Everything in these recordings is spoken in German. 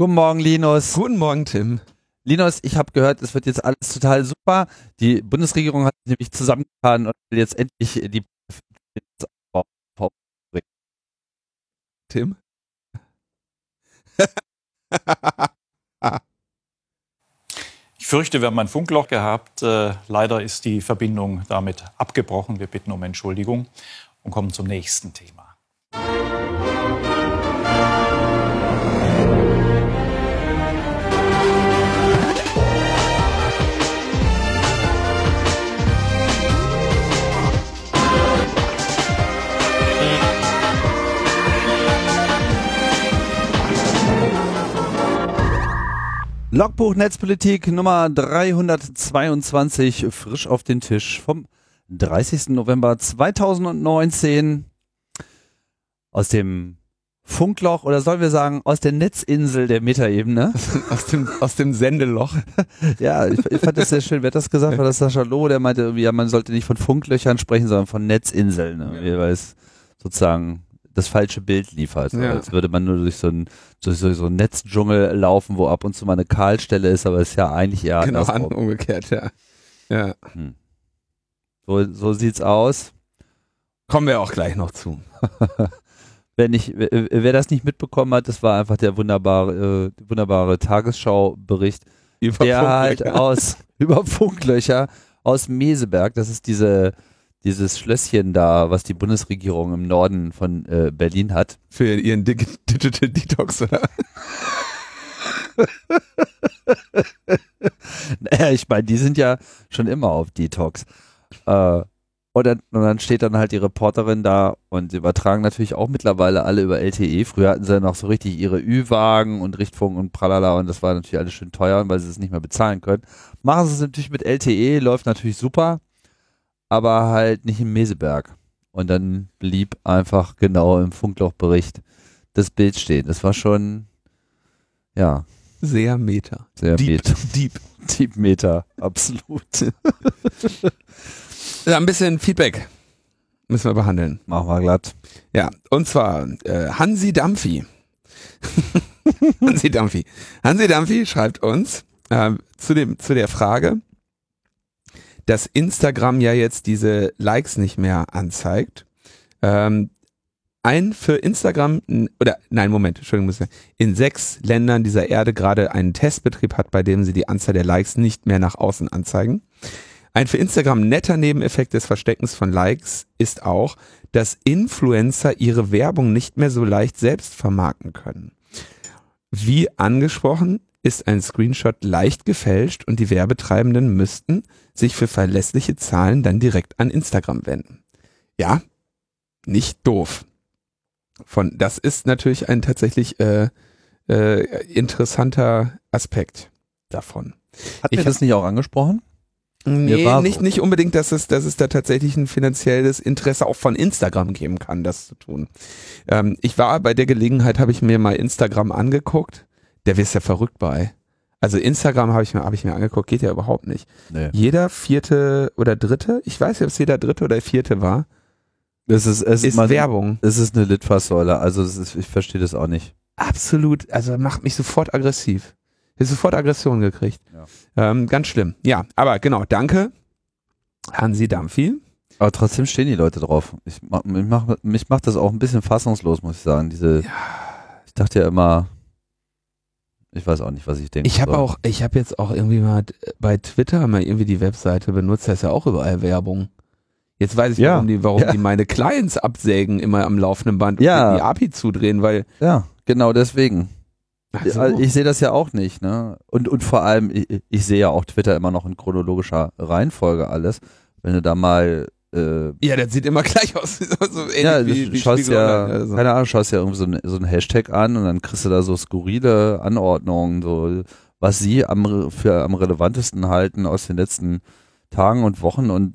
Guten Morgen, Linus. Guten Morgen, Tim. Linus, ich habe gehört, es wird jetzt alles total super. Die Bundesregierung hat sich nämlich zusammengetan und will jetzt endlich die Tim? Ich fürchte, wir haben ein Funkloch gehabt. Äh, leider ist die Verbindung damit abgebrochen. Wir bitten um Entschuldigung und kommen zum nächsten Thema. Logbuch Netzpolitik Nummer 322 frisch auf den Tisch vom 30. November 2019 aus dem Funkloch oder sollen wir sagen aus der Netzinsel der Metaebene. aus, dem, aus dem Sendeloch. ja, ich, ich fand das sehr schön. Wer hat das gesagt? War das Sascha Loh, der meinte irgendwie, ja, man sollte nicht von Funklöchern sprechen, sondern von Netzinseln. Ne? Ja. Weil es sozusagen das falsche Bild liefert. Ja. Als würde man nur durch so ein durch so, so ein Netzdschungel laufen, wo ab und zu mal eine Kahlstelle ist, aber es ist ja eigentlich eher genau umgekehrt, ja. Ja. Hm. So, so sieht's aus. Kommen wir auch gleich noch zu. Wenn ich, wer das nicht mitbekommen hat, das war einfach der wunderbare, äh, wunderbare Tagesschau-Bericht, der halt aus über Funklöcher aus Meseberg, das ist diese dieses Schlösschen da, was die Bundesregierung im Norden von äh, Berlin hat. Für ihren Dig Digital Detox, oder? naja, ich meine, die sind ja schon immer auf Detox. Äh, und, dann, und dann steht dann halt die Reporterin da und sie übertragen natürlich auch mittlerweile alle über LTE. Früher hatten sie ja noch so richtig ihre Ü-Wagen und Richtfunk und pralala und das war natürlich alles schön teuer, weil sie es nicht mehr bezahlen können. Machen sie es natürlich mit LTE, läuft natürlich super aber halt nicht im Meseberg. Und dann blieb einfach genau im Funklochbericht das Bild stehen. Das war schon, ja. Sehr Meta. Sehr Deep. Meta. Deep. Deep Meta, absolut. ja, ein bisschen Feedback müssen wir behandeln. Machen wir glatt. Ja, und zwar äh, Hansi Dampfi. Hansi Dampfi. Hansi Dampfi schreibt uns äh, zu, dem, zu der Frage, dass Instagram ja jetzt diese Likes nicht mehr anzeigt. Ähm, ein für Instagram, oder nein, Moment, Entschuldigung, in sechs Ländern dieser Erde gerade einen Testbetrieb hat, bei dem sie die Anzahl der Likes nicht mehr nach außen anzeigen. Ein für Instagram netter Nebeneffekt des Versteckens von Likes ist auch, dass Influencer ihre Werbung nicht mehr so leicht selbst vermarkten können. Wie angesprochen, ist ein Screenshot leicht gefälscht und die Werbetreibenden müssten sich für verlässliche Zahlen dann direkt an Instagram wenden. Ja, nicht doof. Von, das ist natürlich ein tatsächlich äh, äh, interessanter Aspekt davon. Hat mir das nicht auch angesprochen? Nee, nicht, nicht unbedingt, dass es, dass es da tatsächlich ein finanzielles Interesse auch von Instagram geben kann, das zu tun. Ähm, ich war bei der Gelegenheit, habe ich mir mal Instagram angeguckt der wirst ja verrückt bei. Also Instagram habe ich mir hab ich mir angeguckt, geht ja überhaupt nicht. Nee. Jeder vierte oder dritte, ich weiß nicht, ob es jeder dritte oder vierte war. Das ist, es ist man, Werbung. Es ist eine Litfaßsäule, also ist, ich verstehe das auch nicht. Absolut, also macht mich sofort aggressiv. Ich habe sofort Aggression gekriegt. Ja. Ähm, ganz schlimm. Ja, aber genau, danke. Hansi Dampfi. Aber trotzdem stehen die Leute drauf. Ich mach, mich, macht, mich macht das auch ein bisschen fassungslos, muss ich sagen. Diese, ja. ich dachte ja immer, ich weiß auch nicht, was ich denke. Ich habe auch, ich habe jetzt auch irgendwie mal bei Twitter mal irgendwie die Webseite benutzt, da ist ja auch überall Werbung. Jetzt weiß ich, ja. warum, die, warum ja. die meine Clients absägen immer am laufenden Band ja. und die API zudrehen, weil. Ja, genau deswegen. So. Ich sehe das ja auch nicht, ne? Und, und vor allem, ich, ich sehe ja auch Twitter immer noch in chronologischer Reihenfolge alles. Wenn du da mal äh, ja, das sieht immer gleich aus. so ja, wie, wie schaust ja, also. keine Ahnung, schaust ja irgendwie so ein, so ein Hashtag an und dann kriegst du da so skurrile Anordnungen, so was sie am, für am relevantesten halten aus den letzten Tagen und Wochen und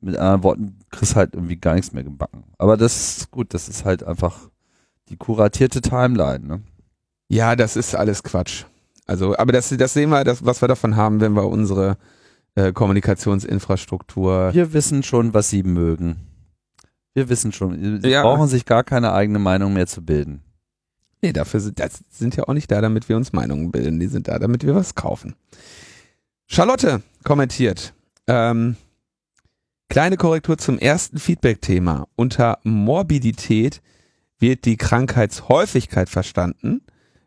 mit anderen Worten kriegst halt irgendwie gar nichts mehr gebacken. Aber das ist gut, das ist halt einfach die kuratierte Timeline, ne? Ja, das ist alles Quatsch. Also, aber das, das sehen wir, das, was wir davon haben, wenn wir unsere äh, Kommunikationsinfrastruktur. Wir wissen schon, was sie mögen. Wir wissen schon. Sie ja. brauchen sich gar keine eigene Meinung mehr zu bilden. Nee, dafür sind, das sind ja auch nicht da, damit wir uns Meinungen bilden. Die sind da, damit wir was kaufen. Charlotte kommentiert. Ähm, kleine Korrektur zum ersten Feedback-Thema. Unter Morbidität wird die Krankheitshäufigkeit verstanden.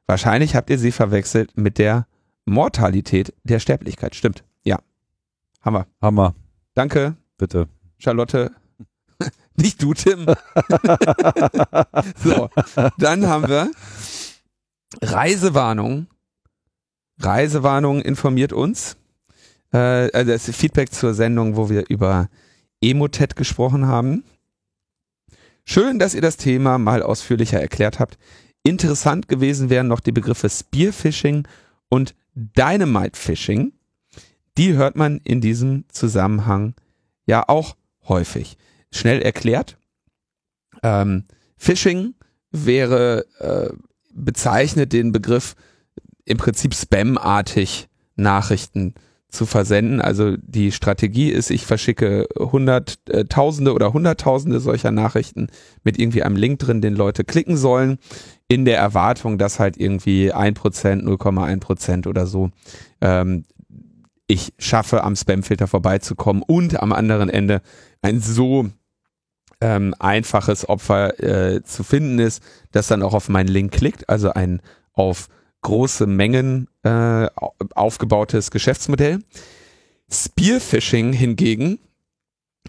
Wahrscheinlich habt ihr sie verwechselt mit der Mortalität der Sterblichkeit. Stimmt. Hammer. Hammer. Danke, Bitte. Charlotte. Nicht du, Tim. so, dann haben wir Reisewarnung. Reisewarnung informiert uns. Äh, also das ist Feedback zur Sendung, wo wir über Emotet gesprochen haben. Schön, dass ihr das Thema mal ausführlicher erklärt habt. Interessant gewesen wären noch die Begriffe Spearfishing und Dynamite Fishing. Die hört man in diesem Zusammenhang ja auch häufig. Schnell erklärt. Ähm, Phishing wäre äh, bezeichnet den Begriff im Prinzip Spam-artig Nachrichten zu versenden. Also die Strategie ist, ich verschicke hunderttausende oder hunderttausende solcher Nachrichten mit irgendwie einem Link drin, den Leute klicken sollen, in der Erwartung, dass halt irgendwie ein Prozent, 0,1 Prozent oder so ähm, ich schaffe, am Spamfilter vorbeizukommen und am anderen Ende ein so ähm, einfaches Opfer äh, zu finden ist, das dann auch auf meinen Link klickt, also ein auf große Mengen äh, aufgebautes Geschäftsmodell. Spearfishing hingegen,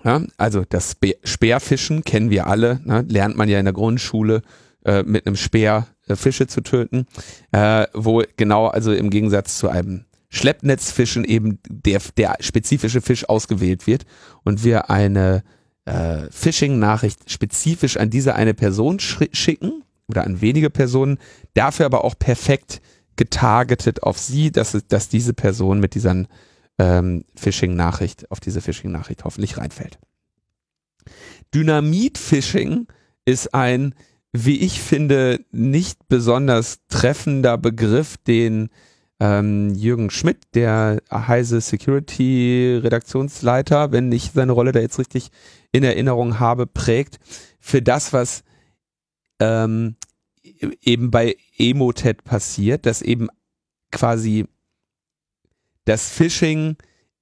ja, also das Spe Speerfischen kennen wir alle, ne, lernt man ja in der Grundschule äh, mit einem Speer äh, Fische zu töten, äh, wo genau also im Gegensatz zu einem Schleppnetzfischen eben der, der spezifische Fisch ausgewählt wird und wir eine äh, Phishing-Nachricht spezifisch an diese eine Person schicken oder an wenige Personen, dafür aber auch perfekt getargetet auf sie, dass, dass diese Person mit dieser ähm, Phishing-Nachricht, auf diese Phishing-Nachricht hoffentlich reinfällt. Dynamit-Phishing ist ein, wie ich finde, nicht besonders treffender Begriff, den ähm, Jürgen Schmidt, der Heise Security Redaktionsleiter, wenn ich seine Rolle da jetzt richtig in Erinnerung habe, prägt für das, was ähm, eben bei Emotet passiert, dass eben quasi das Phishing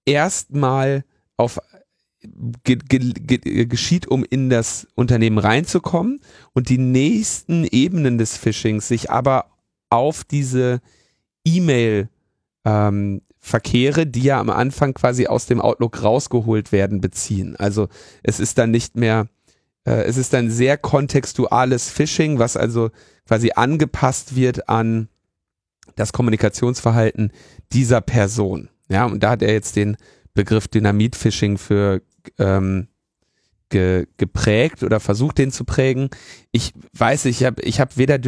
erstmal auf ge, ge, ge, geschieht, um in das Unternehmen reinzukommen und die nächsten Ebenen des Phishings sich aber auf diese E-Mail ähm, Verkehre, die ja am Anfang quasi aus dem Outlook rausgeholt werden, beziehen. Also es ist dann nicht mehr, äh, es ist dann sehr kontextuales Phishing, was also quasi angepasst wird an das Kommunikationsverhalten dieser Person. Ja, und da hat er jetzt den Begriff Dynamit-Phishing für ähm, ge, geprägt oder versucht, den zu prägen. Ich weiß, ich habe ich hab weder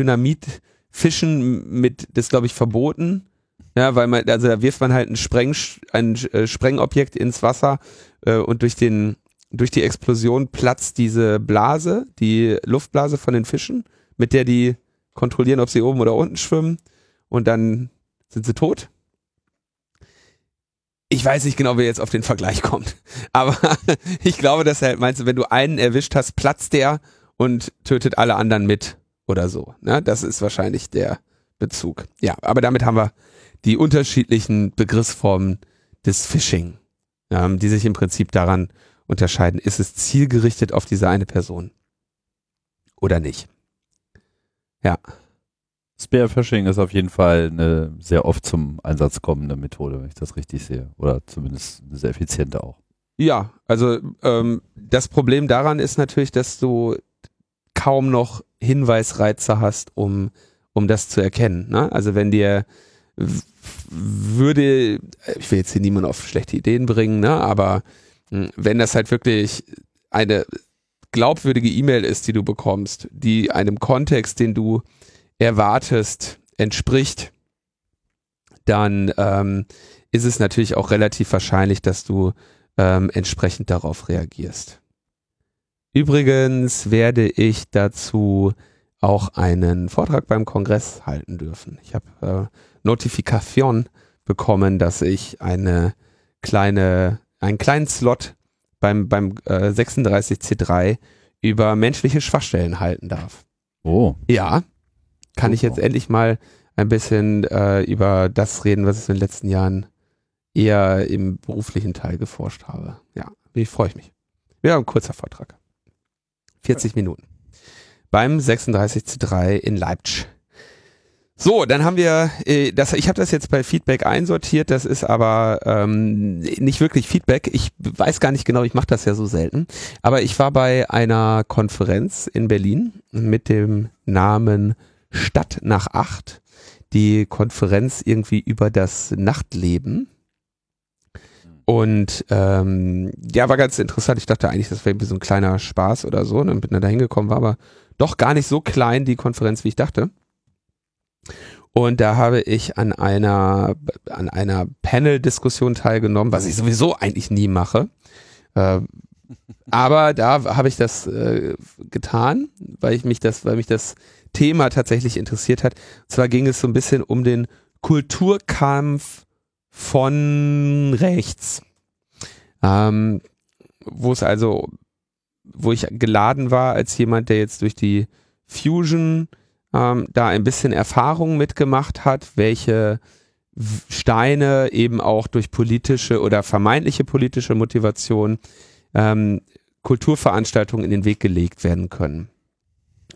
Dynamit-Fischen mit, das glaube ich verboten, ja, weil man, also da wirft man halt ein, Spreng, ein äh, Sprengobjekt ins Wasser äh, und durch den, durch die Explosion platzt diese Blase, die Luftblase von den Fischen, mit der die kontrollieren, ob sie oben oder unten schwimmen und dann sind sie tot. Ich weiß nicht genau, wer jetzt auf den Vergleich kommt. Aber ich glaube, dass er halt meinst, wenn du einen erwischt hast, platzt der und tötet alle anderen mit oder so. Ne? Das ist wahrscheinlich der Bezug. Ja, aber damit haben wir die unterschiedlichen Begriffsformen des Phishing, ähm, die sich im Prinzip daran unterscheiden, ist es zielgerichtet auf diese eine Person oder nicht. Ja. Spearfishing ist auf jeden Fall eine sehr oft zum Einsatz kommende Methode, wenn ich das richtig sehe. Oder zumindest eine sehr effiziente auch. Ja, also ähm, das Problem daran ist natürlich, dass du kaum noch Hinweisreize hast, um, um das zu erkennen. Ne? Also wenn dir würde, ich will jetzt hier niemanden auf schlechte Ideen bringen, ne, aber hm, wenn das halt wirklich eine glaubwürdige E-Mail ist, die du bekommst, die einem Kontext, den du erwartest, entspricht, dann ähm, ist es natürlich auch relativ wahrscheinlich, dass du ähm, entsprechend darauf reagierst. Übrigens werde ich dazu auch einen Vortrag beim Kongress halten dürfen. Ich habe äh, Notifikation bekommen, dass ich eine kleine, einen kleinen Slot beim, beim äh, 36C3 über menschliche Schwachstellen halten darf. Oh. Ja. kann ich jetzt endlich mal ein bisschen äh, über das reden, was ich in den letzten Jahren eher im beruflichen Teil geforscht habe. Ja, wie freue ich mich. Wieder ein kurzer Vortrag. 40 Minuten. Beim 36C3 in Leipzig. So, dann haben wir, äh, das, ich habe das jetzt bei Feedback einsortiert, das ist aber ähm, nicht wirklich Feedback. Ich weiß gar nicht genau, ich mache das ja so selten. Aber ich war bei einer Konferenz in Berlin mit dem Namen Stadt nach acht. Die Konferenz irgendwie über das Nachtleben. Und ähm, ja, war ganz interessant. Ich dachte eigentlich, das wäre so ein kleiner Spaß oder so. Und dann bin ich da hingekommen, war aber doch gar nicht so klein, die Konferenz, wie ich dachte. Und da habe ich an einer, an einer Panel-Diskussion teilgenommen, was ich sowieso eigentlich nie mache. Äh, aber da habe ich das äh, getan, weil ich mich das, weil mich das Thema tatsächlich interessiert hat. Und zwar ging es so ein bisschen um den Kulturkampf von rechts. Ähm, wo es also, wo ich geladen war als jemand, der jetzt durch die Fusion ähm, da ein bisschen Erfahrung mitgemacht hat, welche Steine eben auch durch politische oder vermeintliche politische Motivation ähm, Kulturveranstaltungen in den Weg gelegt werden können.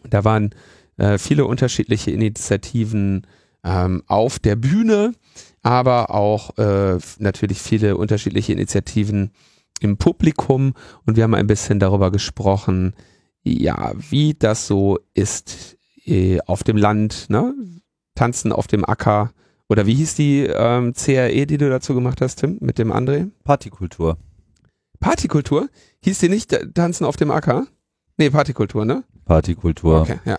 Da waren äh, viele unterschiedliche Initiativen ähm, auf der Bühne, aber auch äh, natürlich viele unterschiedliche Initiativen im Publikum und wir haben ein bisschen darüber gesprochen, ja, wie das so ist äh, auf dem Land, ne? Tanzen auf dem Acker. Oder wie hieß die ähm, CRE, die du dazu gemacht hast, Tim, mit dem André? Partykultur. Partykultur? Hieß die nicht äh, Tanzen auf dem Acker? Nee, Partykultur, ne? Partykultur. Okay, ja.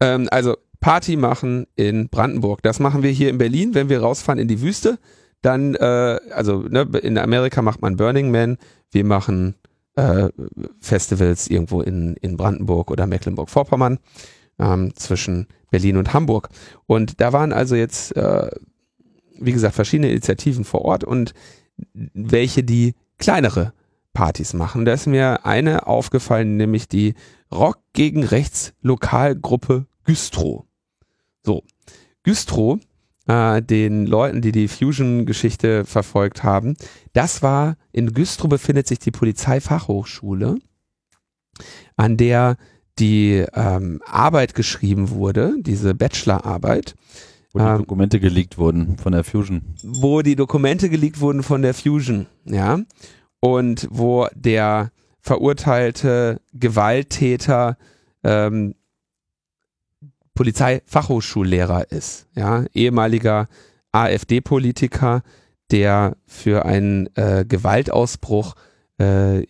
Ähm, also Party machen in Brandenburg. Das machen wir hier in Berlin, wenn wir rausfahren in die Wüste. Dann, äh, also ne, in Amerika macht man Burning Man. Wir machen äh, Festivals irgendwo in, in Brandenburg oder Mecklenburg-Vorpommern ähm, zwischen Berlin und Hamburg. Und da waren also jetzt, äh, wie gesagt, verschiedene Initiativen vor Ort und welche die kleinere Partys machen. Da ist mir eine aufgefallen, nämlich die Rock gegen Rechts Lokalgruppe Güstrow. So, Güstrow, äh, den Leuten, die die Fusion-Geschichte verfolgt haben, das war, in Güstrow befindet sich die Polizeifachhochschule, an der die ähm, Arbeit geschrieben wurde, diese Bachelorarbeit. Wo die ähm, Dokumente geleakt wurden von der Fusion. Wo die Dokumente geleakt wurden von der Fusion, ja. Und wo der verurteilte Gewalttäter ähm, Polizeifachhochschullehrer ist, ja, ehemaliger AfD-Politiker, der für einen äh, Gewaltausbruch äh,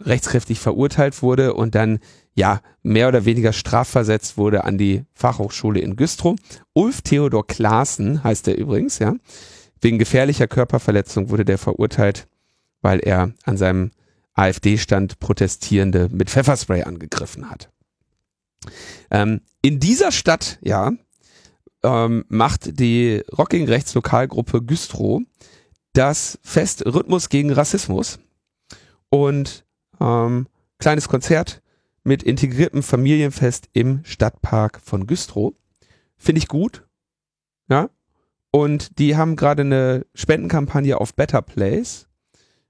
rechtskräftig verurteilt wurde und dann ja, mehr oder weniger strafversetzt wurde an die Fachhochschule in Güstrow. Ulf Theodor Klaassen heißt er übrigens, ja. Wegen gefährlicher Körperverletzung wurde der verurteilt, weil er an seinem AfD-Stand Protestierende mit Pfefferspray angegriffen hat. Ähm, in dieser Stadt, ja, ähm, macht die Rocking Rechtslokalgruppe Güstrow das Fest Rhythmus gegen Rassismus und ähm, kleines Konzert mit integriertem Familienfest im Stadtpark von Güstrow. Finde ich gut. Ja. Und die haben gerade eine Spendenkampagne auf Better Place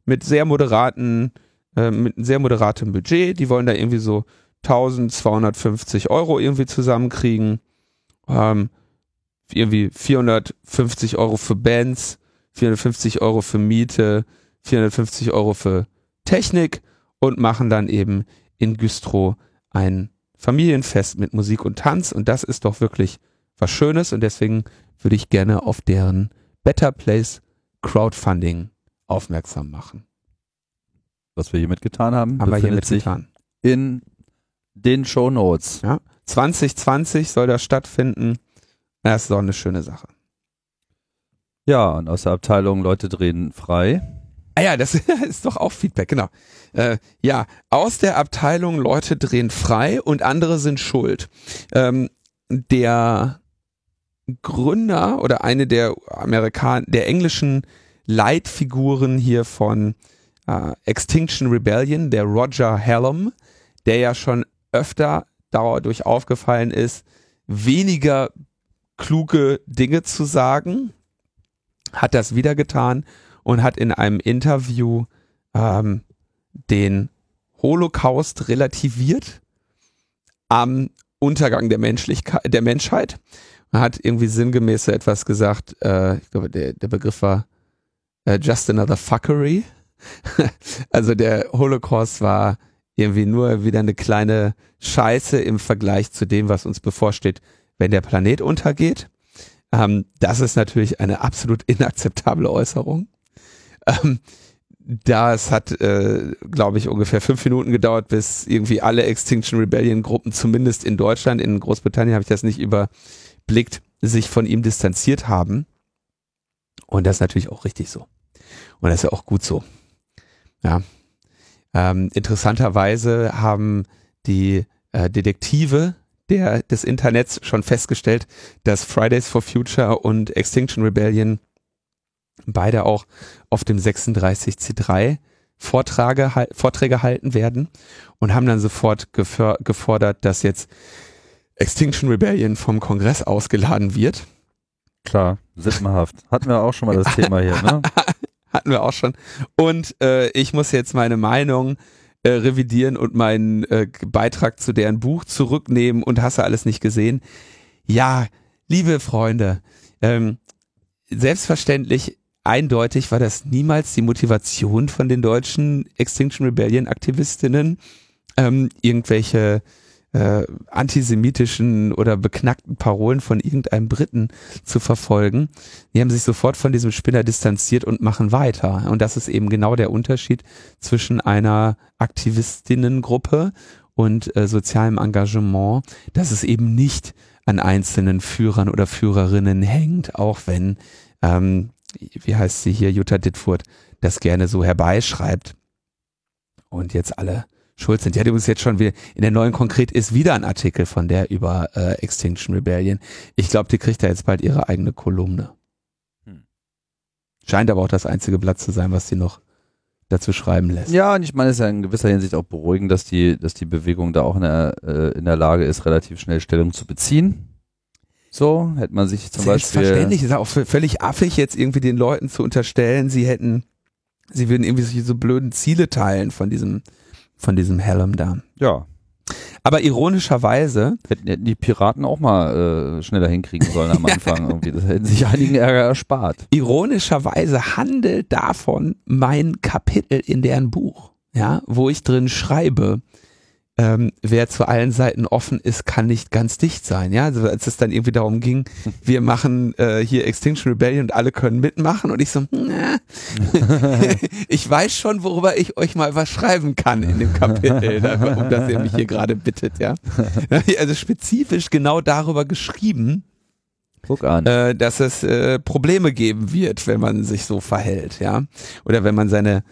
mit sehr moderaten, äh, mit sehr moderatem Budget. Die wollen da irgendwie so 1250 Euro irgendwie zusammenkriegen. Ähm, irgendwie 450 Euro für Bands, 450 Euro für Miete, 450 Euro für Technik und machen dann eben in Güstrow ein Familienfest mit Musik und Tanz und das ist doch wirklich was Schönes und deswegen würde ich gerne auf deren Better Place Crowdfunding aufmerksam machen. Was wir hier mitgetan haben, haben wir hier mitgetan. in den Show Notes. Ja, 2020 soll das stattfinden. Das ist doch eine schöne Sache. Ja, und aus der Abteilung Leute drehen frei Ah ja, das ist doch auch Feedback, genau. Äh, ja, aus der Abteilung Leute drehen frei und andere sind schuld. Ähm, der Gründer oder eine der Amerikan der englischen Leitfiguren hier von äh, Extinction Rebellion, der Roger Hallam, der ja schon öfter dadurch aufgefallen ist, weniger kluge Dinge zu sagen, hat das wieder getan und hat in einem Interview ähm, den Holocaust relativiert am Untergang der Menschlichkeit, der Menschheit. Man hat irgendwie sinngemäß so etwas gesagt, äh, ich glaube, der, der Begriff war äh, just another fuckery. also der Holocaust war irgendwie nur wieder eine kleine Scheiße im Vergleich zu dem, was uns bevorsteht, wenn der Planet untergeht. Ähm, das ist natürlich eine absolut inakzeptable Äußerung. Ähm, das hat, äh, glaube ich, ungefähr fünf Minuten gedauert, bis irgendwie alle Extinction Rebellion Gruppen, zumindest in Deutschland, in Großbritannien habe ich das nicht überblickt, sich von ihm distanziert haben. Und das ist natürlich auch richtig so. Und das ist ja auch gut so. Ja. Ähm, interessanterweise haben die äh, Detektive der, des Internets schon festgestellt, dass Fridays for Future und Extinction Rebellion beide auch auf dem 36C3 Vortrage, Vorträge halten werden und haben dann sofort gefordert, dass jetzt Extinction Rebellion vom Kongress ausgeladen wird. Klar, sippenhaft. Hatten wir auch schon mal das Thema hier, ne? Hatten wir auch schon. Und äh, ich muss jetzt meine Meinung äh, revidieren und meinen äh, Beitrag zu deren Buch zurücknehmen und hast du alles nicht gesehen. Ja, liebe Freunde, ähm, selbstverständlich eindeutig war das niemals die Motivation von den deutschen Extinction Rebellion Aktivistinnen, ähm, irgendwelche äh, antisemitischen oder beknackten Parolen von irgendeinem Briten zu verfolgen. Die haben sich sofort von diesem Spinner distanziert und machen weiter. Und das ist eben genau der Unterschied zwischen einer Aktivistinnengruppe und äh, sozialem Engagement, dass es eben nicht an einzelnen Führern oder Führerinnen hängt, auch wenn ähm, wie heißt sie hier, Jutta Dittfurt, das gerne so herbeischreibt und jetzt alle schuld sind. Ja, übrigens jetzt schon wieder, in der neuen Konkret ist wieder ein Artikel von der über äh, Extinction Rebellion. Ich glaube, die kriegt da jetzt bald ihre eigene Kolumne. Hm. Scheint aber auch das einzige Blatt zu sein, was sie noch dazu schreiben lässt. Ja, und ich meine, es ist ja in gewisser Hinsicht auch beruhigend, dass die, dass die Bewegung da auch in der, äh, in der Lage ist, relativ schnell Stellung zu beziehen. So, hätte man sich zum Beispiel. Selbstverständlich, ist auch völlig affig, jetzt irgendwie den Leuten zu unterstellen, sie hätten, sie würden irgendwie so blöden Ziele teilen von diesem, von diesem Helm da. Ja. Aber ironischerweise. Hätten, hätten die Piraten auch mal äh, schneller hinkriegen sollen am Anfang irgendwie. Das hätten sich einigen Ärger erspart. Ironischerweise handelt davon mein Kapitel in deren Buch, ja, wo ich drin schreibe, ähm, wer zu allen Seiten offen ist, kann nicht ganz dicht sein. Ja, also als es dann irgendwie darum ging, wir machen äh, hier Extinction Rebellion und alle können mitmachen und ich so, ich weiß schon, worüber ich euch mal was schreiben kann in dem Kapitel, um das ihr mich hier gerade bittet. Ja, also spezifisch genau darüber geschrieben. Guck an. Äh, dass es äh, Probleme geben wird, wenn man sich so verhält, ja, oder wenn man seine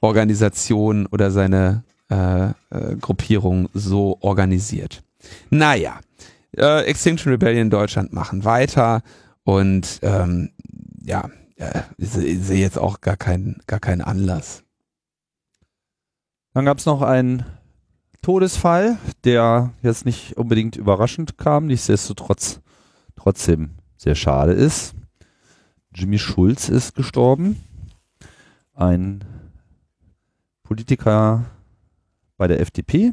Organisation oder seine äh, äh, Gruppierung so organisiert. Naja, äh, Extinction Rebellion Deutschland machen weiter und ähm, ja, äh, ich sehe jetzt auch gar keinen, gar keinen Anlass. Dann gab es noch einen Todesfall, der jetzt nicht unbedingt überraschend kam, nichtsdestotrotz trotzdem sehr schade ist. Jimmy Schulz ist gestorben. Ein Politiker bei der FDP,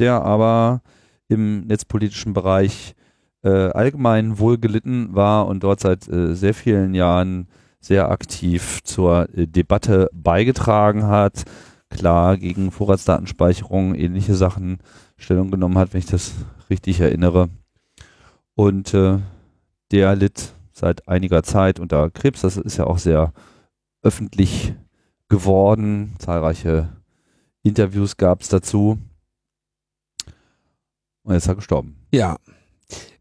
der aber im netzpolitischen Bereich äh, allgemein wohl gelitten war und dort seit äh, sehr vielen Jahren sehr aktiv zur äh, Debatte beigetragen hat, klar gegen Vorratsdatenspeicherung, ähnliche Sachen Stellung genommen hat, wenn ich das richtig erinnere. Und äh, der litt seit einiger Zeit unter Krebs. Das ist ja auch sehr öffentlich geworden. Zahlreiche Interviews gab es dazu. Und jetzt ist er gestorben. Ja.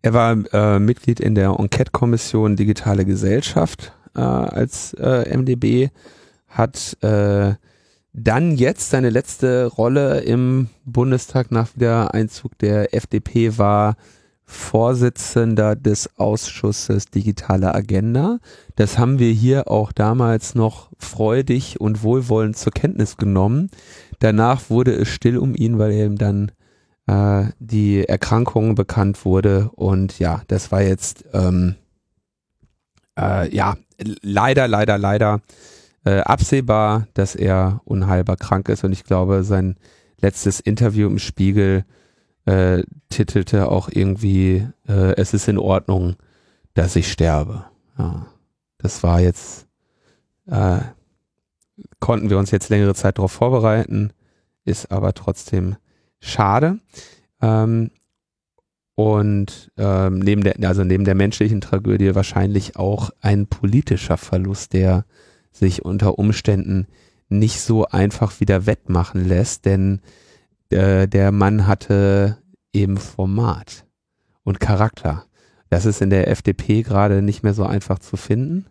Er war äh, Mitglied in der Enquete-Kommission Digitale Gesellschaft äh, als äh, MDB, hat äh, dann jetzt seine letzte Rolle im Bundestag nach Wiedereinzug der FDP war Vorsitzender des Ausschusses Digitale Agenda. Das haben wir hier auch damals noch freudig und wohlwollend zur Kenntnis genommen. Danach wurde es still um ihn, weil ihm dann äh, die Erkrankung bekannt wurde. Und ja, das war jetzt, ähm, äh, ja, leider, leider, leider äh, absehbar, dass er unheilbar krank ist. Und ich glaube, sein letztes Interview im Spiegel äh, titelte auch irgendwie, äh, es ist in Ordnung, dass ich sterbe. Ja, das war jetzt, äh, konnten wir uns jetzt längere Zeit darauf vorbereiten, ist aber trotzdem schade. Ähm, und ähm, neben der, also neben der menschlichen Tragödie wahrscheinlich auch ein politischer Verlust, der sich unter Umständen nicht so einfach wieder wettmachen lässt, denn äh, der Mann hatte eben Format und Charakter. Das ist in der FDP gerade nicht mehr so einfach zu finden.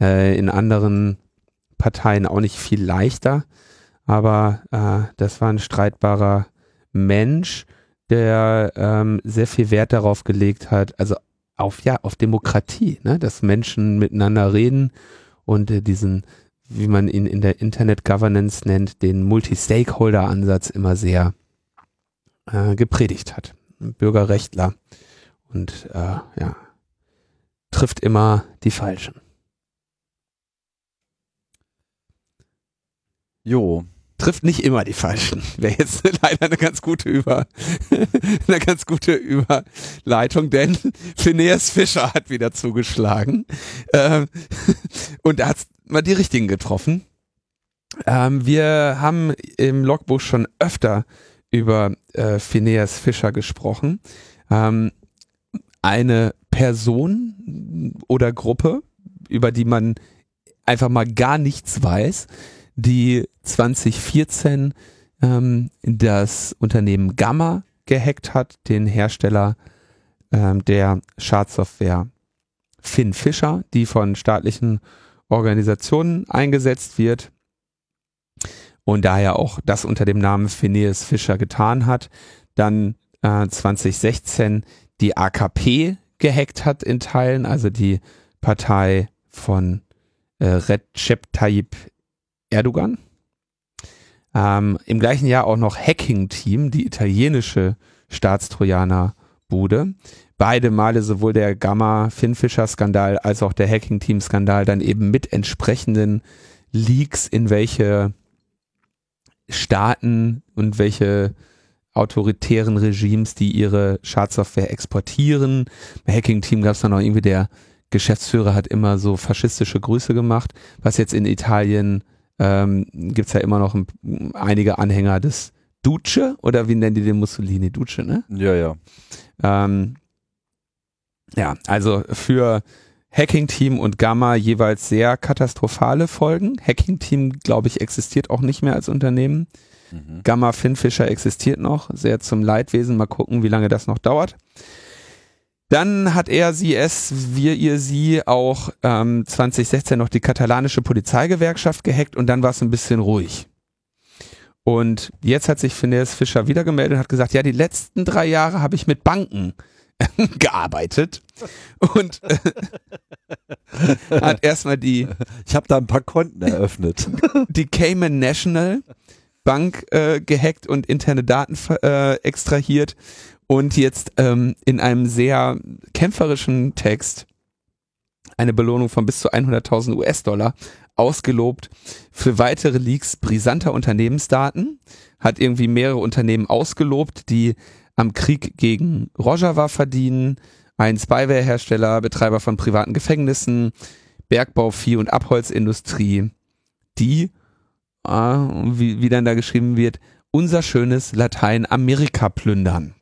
Äh, in anderen Parteien auch nicht viel leichter. Aber äh, das war ein streitbarer Mensch, der ähm, sehr viel Wert darauf gelegt hat, also auf ja auf Demokratie, ne? dass Menschen miteinander reden und äh, diesen, wie man ihn in der Internet Governance nennt, den Multi-Stakeholder-Ansatz immer sehr äh, gepredigt hat. Ein Bürgerrechtler und äh, ja trifft immer die Falschen. Jo, trifft nicht immer die Falschen. Wäre jetzt leider eine ganz gute Über, eine ganz gute Überleitung, denn Phineas Fischer hat wieder zugeschlagen ähm, und er hat mal die richtigen getroffen. Ähm, wir haben im Logbuch schon öfter über äh, Phineas Fischer gesprochen. Ähm, eine Person oder Gruppe, über die man einfach mal gar nichts weiß, die 2014 ähm, das Unternehmen Gamma gehackt hat, den Hersteller ähm, der Schadsoftware Finn Fischer, die von staatlichen Organisationen eingesetzt wird und daher auch das unter dem Namen Phineas Fischer getan hat. Dann äh, 2016 die AKP gehackt hat in Teilen, also die Partei von äh, Recep Tayyip Erdogan. Ähm, Im gleichen Jahr auch noch Hacking Team, die italienische Staatstrojaner-Bude. Beide Male sowohl der Gamma-Finfisher-Skandal als auch der Hacking Team-Skandal dann eben mit entsprechenden Leaks, in welche Staaten und welche autoritären Regimes, die ihre Schadsoftware exportieren. Bei Hacking Team gab es dann auch irgendwie der Geschäftsführer hat immer so faschistische Grüße gemacht, was jetzt in Italien ähm, gibt es ja immer noch ein, einige Anhänger des Duce oder wie nennen die den Mussolini? Duce, ne? Ja, ja. Ähm, ja, also für Hacking Team und Gamma jeweils sehr katastrophale Folgen. Hacking Team, glaube ich, existiert auch nicht mehr als Unternehmen. Mhm. Gamma Finfisher existiert noch, sehr zum Leidwesen. Mal gucken, wie lange das noch dauert. Dann hat er sie es, wir ihr sie auch ähm, 2016 noch die katalanische Polizeigewerkschaft gehackt und dann war es ein bisschen ruhig. Und jetzt hat sich Phineas Fischer wieder gemeldet und hat gesagt, ja, die letzten drei Jahre habe ich mit Banken gearbeitet und äh, hat erstmal die ich habe da ein paar Konten eröffnet. die Cayman National Bank äh, gehackt und interne Daten äh, extrahiert und jetzt ähm, in einem sehr kämpferischen Text eine Belohnung von bis zu 100.000 US-Dollar ausgelobt für weitere Leaks brisanter Unternehmensdaten, hat irgendwie mehrere Unternehmen ausgelobt, die am Krieg gegen Rojava verdienen, ein Spyware-Hersteller, Betreiber von privaten Gefängnissen, Bergbau, Vieh- und Abholzindustrie, die, äh, wie, wie dann da geschrieben wird, unser schönes Lateinamerika plündern.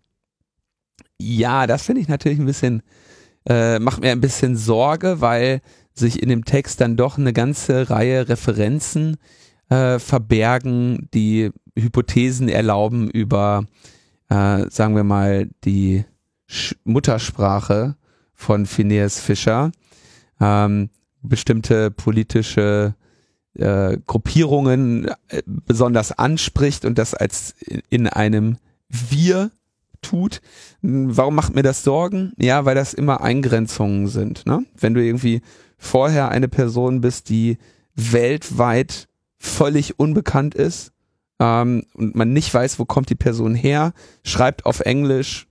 Ja, das finde ich natürlich ein bisschen, äh, macht mir ein bisschen Sorge, weil sich in dem Text dann doch eine ganze Reihe Referenzen äh, verbergen, die Hypothesen erlauben über, äh, sagen wir mal, die Sch Muttersprache von Phineas Fischer, ähm, bestimmte politische äh, Gruppierungen äh, besonders anspricht und das als in einem Wir tut. Warum macht mir das Sorgen? Ja, weil das immer Eingrenzungen sind. Ne? Wenn du irgendwie vorher eine Person bist, die weltweit völlig unbekannt ist, ähm, und man nicht weiß, wo kommt die Person her, schreibt auf Englisch,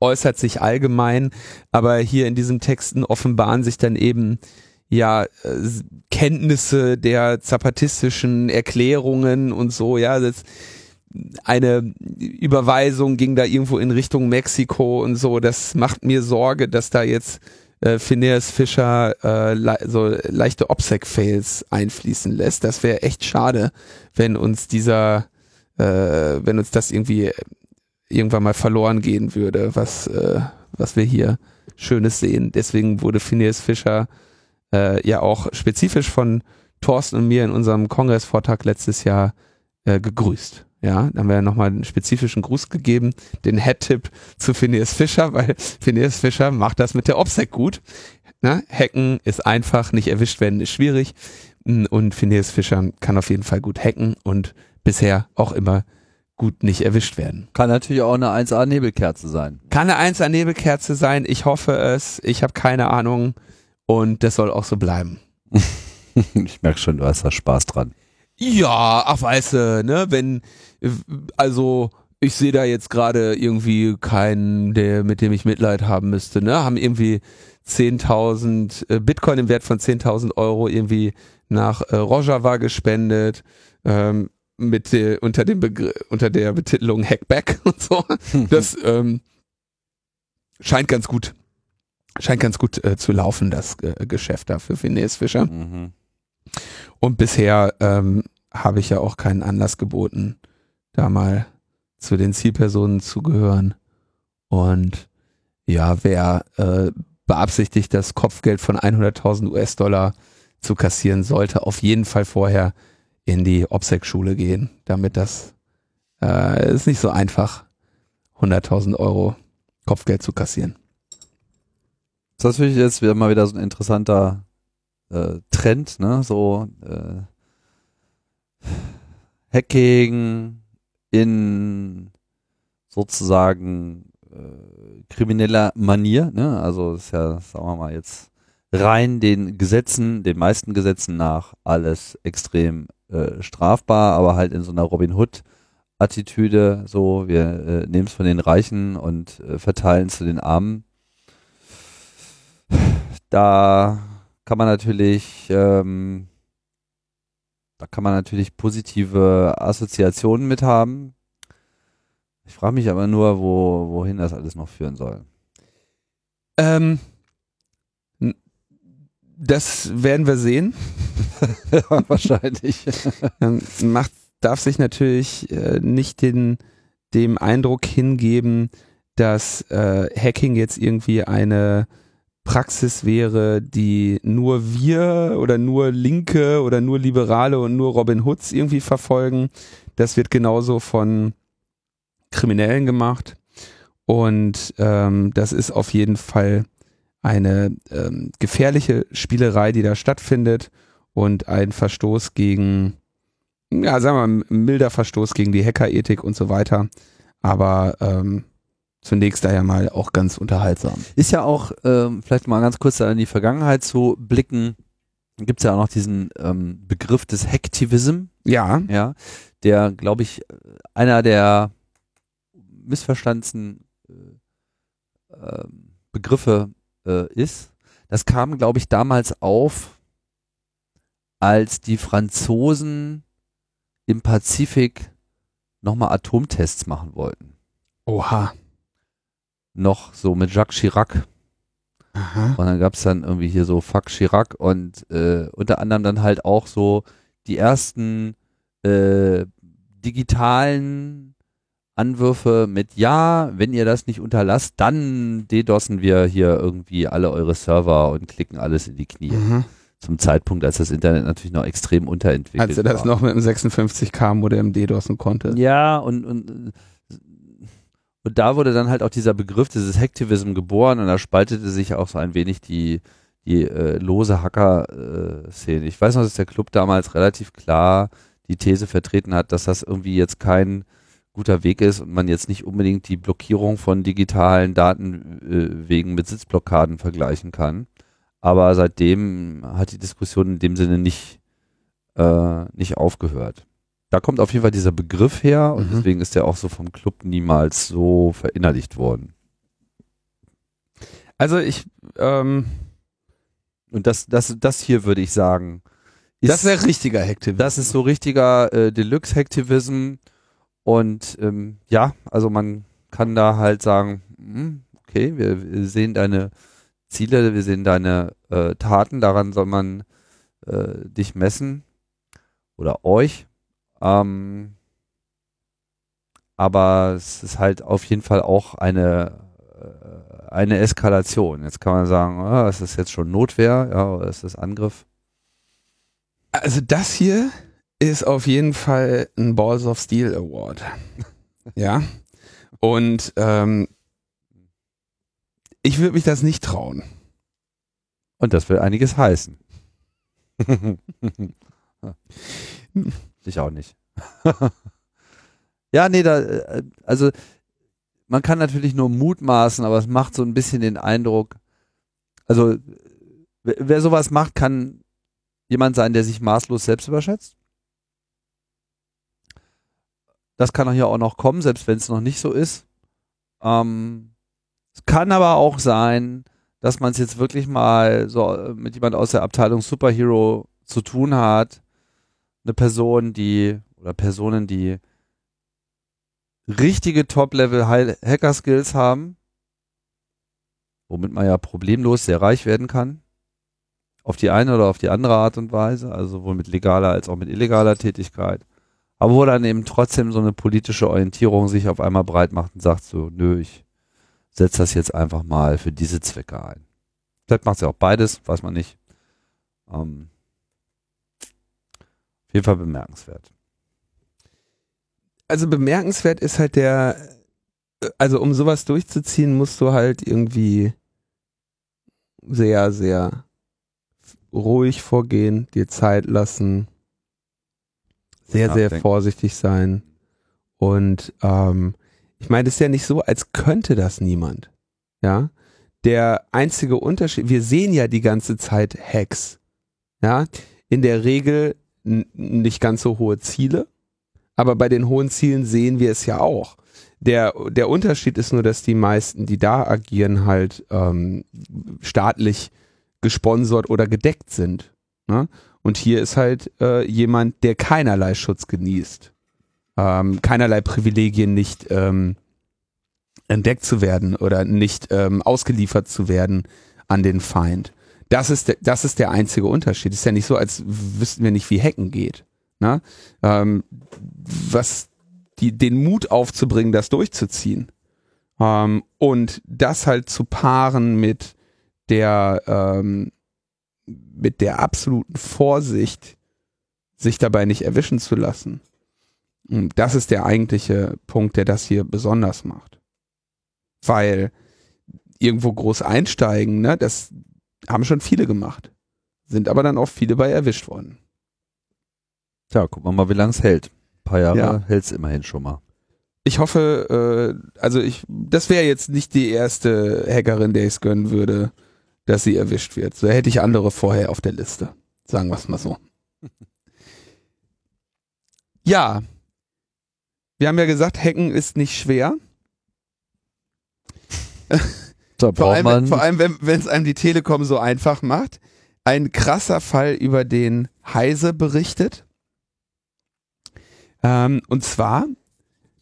äußert sich allgemein, aber hier in diesen Texten offenbaren sich dann eben ja äh, Kenntnisse der zapatistischen Erklärungen und so, ja, das eine Überweisung ging da irgendwo in Richtung Mexiko und so, das macht mir Sorge, dass da jetzt äh, Phineas Fischer äh, le so leichte OPSEC-Fails einfließen lässt. Das wäre echt schade, wenn uns dieser, äh, wenn uns das irgendwie irgendwann mal verloren gehen würde, was, äh, was wir hier Schönes sehen. Deswegen wurde Phineas Fischer äh, ja auch spezifisch von Thorsten und mir in unserem Kongressvortrag letztes Jahr äh, gegrüßt. Ja, dann haben wir nochmal einen spezifischen Gruß gegeben, den Head-Tipp zu Phineas Fischer, weil Phineas Fischer macht das mit der OPSEC gut. Na, hacken ist einfach, nicht erwischt werden ist schwierig. Und Phineas Fischer kann auf jeden Fall gut hacken und bisher auch immer gut nicht erwischt werden. Kann natürlich auch eine 1A-Nebelkerze sein. Kann eine 1A-Nebelkerze sein. Ich hoffe es. Ich habe keine Ahnung. Und das soll auch so bleiben. ich merke schon, du hast da Spaß dran. Ja, ach weißt du, ne, wenn, also ich sehe da jetzt gerade irgendwie keinen, der, mit dem ich Mitleid haben müsste, ne, haben irgendwie 10.000 äh, Bitcoin im Wert von 10.000 Euro irgendwie nach äh, Rojava gespendet, ähm, mit der, unter dem Begr unter der Betitelung Hackback und so. Das ähm, scheint ganz gut, scheint ganz gut äh, zu laufen, das äh, Geschäft da für Phineas Fischer. Mhm. Und bisher ähm, habe ich ja auch keinen Anlass geboten, da mal zu den Zielpersonen zu gehören. Und ja, wer äh, beabsichtigt, das Kopfgeld von 100.000 US-Dollar zu kassieren, sollte auf jeden Fall vorher in die OPSEC-Schule gehen, damit das äh, ist nicht so einfach, 100.000 Euro Kopfgeld zu kassieren. Das ist natürlich jetzt wieder mal wieder so ein interessanter äh, Trend, ne? So äh, Hacking in sozusagen äh, krimineller Manier, ne? Also ist ja, sagen wir mal jetzt rein den Gesetzen, den meisten Gesetzen nach alles extrem äh, strafbar, aber halt in so einer Robin Hood Attitüde, so wir äh, nehmen es von den Reichen und äh, verteilen es zu den Armen. Da kann man natürlich, ähm, da kann man natürlich positive Assoziationen mit haben. Ich frage mich aber nur, wo, wohin das alles noch führen soll. Ähm, das werden wir sehen. Wahrscheinlich. Macht, darf sich natürlich äh, nicht den, dem Eindruck hingeben, dass äh, Hacking jetzt irgendwie eine Praxis wäre, die nur wir oder nur Linke oder nur Liberale und nur Robin Hoods irgendwie verfolgen. Das wird genauso von Kriminellen gemacht. Und ähm, das ist auf jeden Fall eine ähm, gefährliche Spielerei, die da stattfindet und ein Verstoß gegen, ja, sagen wir mal, milder Verstoß gegen die Hackerethik und so weiter. Aber ähm, zunächst daher mal auch ganz unterhaltsam. Ist ja auch, ähm, vielleicht mal ganz kurz in die Vergangenheit zu blicken, gibt es ja auch noch diesen ähm, Begriff des Hacktivism. Ja. Ja, der, glaube ich, einer der missverstandensten äh, ähm, Begriffe äh, ist. Das kam, glaube ich, damals auf, als die Franzosen im Pazifik nochmal Atomtests machen wollten. Oha noch so mit Jacques Chirac. Aha. Und dann gab es dann irgendwie hier so Fuck Chirac und äh, unter anderem dann halt auch so die ersten äh, digitalen Anwürfe mit Ja, wenn ihr das nicht unterlasst, dann DDoSen wir hier irgendwie alle eure Server und klicken alles in die Knie. Mhm. Zum Zeitpunkt, als das Internet natürlich noch extrem unterentwickelt war. Als er das war. noch mit dem 56K Modem DDoSen konnte. Ja, und, und und da wurde dann halt auch dieser Begriff dieses Hacktivism geboren und da spaltete sich auch so ein wenig die, die äh, lose Hacker-Szene. Äh, ich weiß noch, dass der Club damals relativ klar die These vertreten hat, dass das irgendwie jetzt kein guter Weg ist und man jetzt nicht unbedingt die Blockierung von digitalen Datenwegen äh, mit Sitzblockaden vergleichen kann. Aber seitdem hat die Diskussion in dem Sinne nicht, äh, nicht aufgehört. Da kommt auf jeden Fall dieser Begriff her und Mhm. deswegen ist der auch so vom Club niemals so verinnerlicht worden. Also ich, ähm, Und das, das, das hier würde ich sagen, ist, das wäre richtiger Hacktivism. das ist so richtiger äh, Deluxe-Hacktivism und ähm, ja, also man kann da halt sagen, hm, okay, wir, wir sehen deine Ziele, wir sehen deine äh, Taten, daran soll man äh, dich messen oder euch. Ähm, aber es ist halt auf jeden Fall auch eine, äh, eine Eskalation. Jetzt kann man sagen, ah, ist das jetzt schon Notwehr, ja, oder ist das Angriff? Also das hier ist auf jeden Fall ein Balls of Steel Award. ja. Und ähm, ich würde mich das nicht trauen. Und das will einiges heißen. ich auch nicht. ja, nee, da, äh, also man kann natürlich nur mutmaßen, aber es macht so ein bisschen den Eindruck, also wer, wer sowas macht, kann jemand sein, der sich maßlos selbst überschätzt. Das kann hier auch noch kommen, selbst wenn es noch nicht so ist. Ähm, es kann aber auch sein, dass man es jetzt wirklich mal so äh, mit jemand aus der Abteilung Superhero zu tun hat. Eine Person, die oder Personen, die richtige Top-Level-Hacker-Skills haben, womit man ja problemlos sehr reich werden kann. Auf die eine oder auf die andere Art und Weise, also sowohl mit legaler als auch mit illegaler Tätigkeit. Aber wo dann eben trotzdem so eine politische Orientierung sich auf einmal breit macht und sagt so, nö, ich setze das jetzt einfach mal für diese Zwecke ein. Vielleicht macht sie auch beides, weiß man nicht. Ähm, auf jeden Fall bemerkenswert. Also bemerkenswert ist halt der, also um sowas durchzuziehen, musst du halt irgendwie sehr, sehr ruhig vorgehen, dir Zeit lassen, sehr, sehr vorsichtig sein. Und ähm, ich meine, es ist ja nicht so, als könnte das niemand. Ja. Der einzige Unterschied, wir sehen ja die ganze Zeit Hacks. Ja. In der Regel nicht ganz so hohe Ziele, aber bei den hohen Zielen sehen wir es ja auch. Der, der Unterschied ist nur, dass die meisten, die da agieren, halt ähm, staatlich gesponsert oder gedeckt sind. Ne? Und hier ist halt äh, jemand, der keinerlei Schutz genießt, ähm, keinerlei Privilegien nicht ähm, entdeckt zu werden oder nicht ähm, ausgeliefert zu werden an den Feind. Das ist, der, das ist der einzige Unterschied. ist ja nicht so, als wüssten wir nicht, wie Hacken geht. Ne? Ähm, was die, den Mut aufzubringen, das durchzuziehen. Ähm, und das halt zu paaren mit der, ähm, mit der absoluten Vorsicht, sich dabei nicht erwischen zu lassen. Das ist der eigentliche Punkt, der das hier besonders macht. Weil irgendwo groß einsteigen, ne, das haben schon viele gemacht. Sind aber dann auch viele bei erwischt worden. Tja, gucken wir mal, wie lange es hält. Ein paar Jahre Ja. hält es immerhin schon mal. Ich hoffe, äh, also ich, das wäre jetzt nicht die erste Hackerin, der ich es gönnen würde, dass sie erwischt wird. So hätte ich andere vorher auf der Liste. Sagen wir es mal so. Ja. Wir haben ja gesagt, Hacken ist nicht schwer. So, Vor allem, man. vor allem wenn es einem die Telekom so einfach macht. Ein krasser Fall, über den Heise berichtet. Ähm, und zwar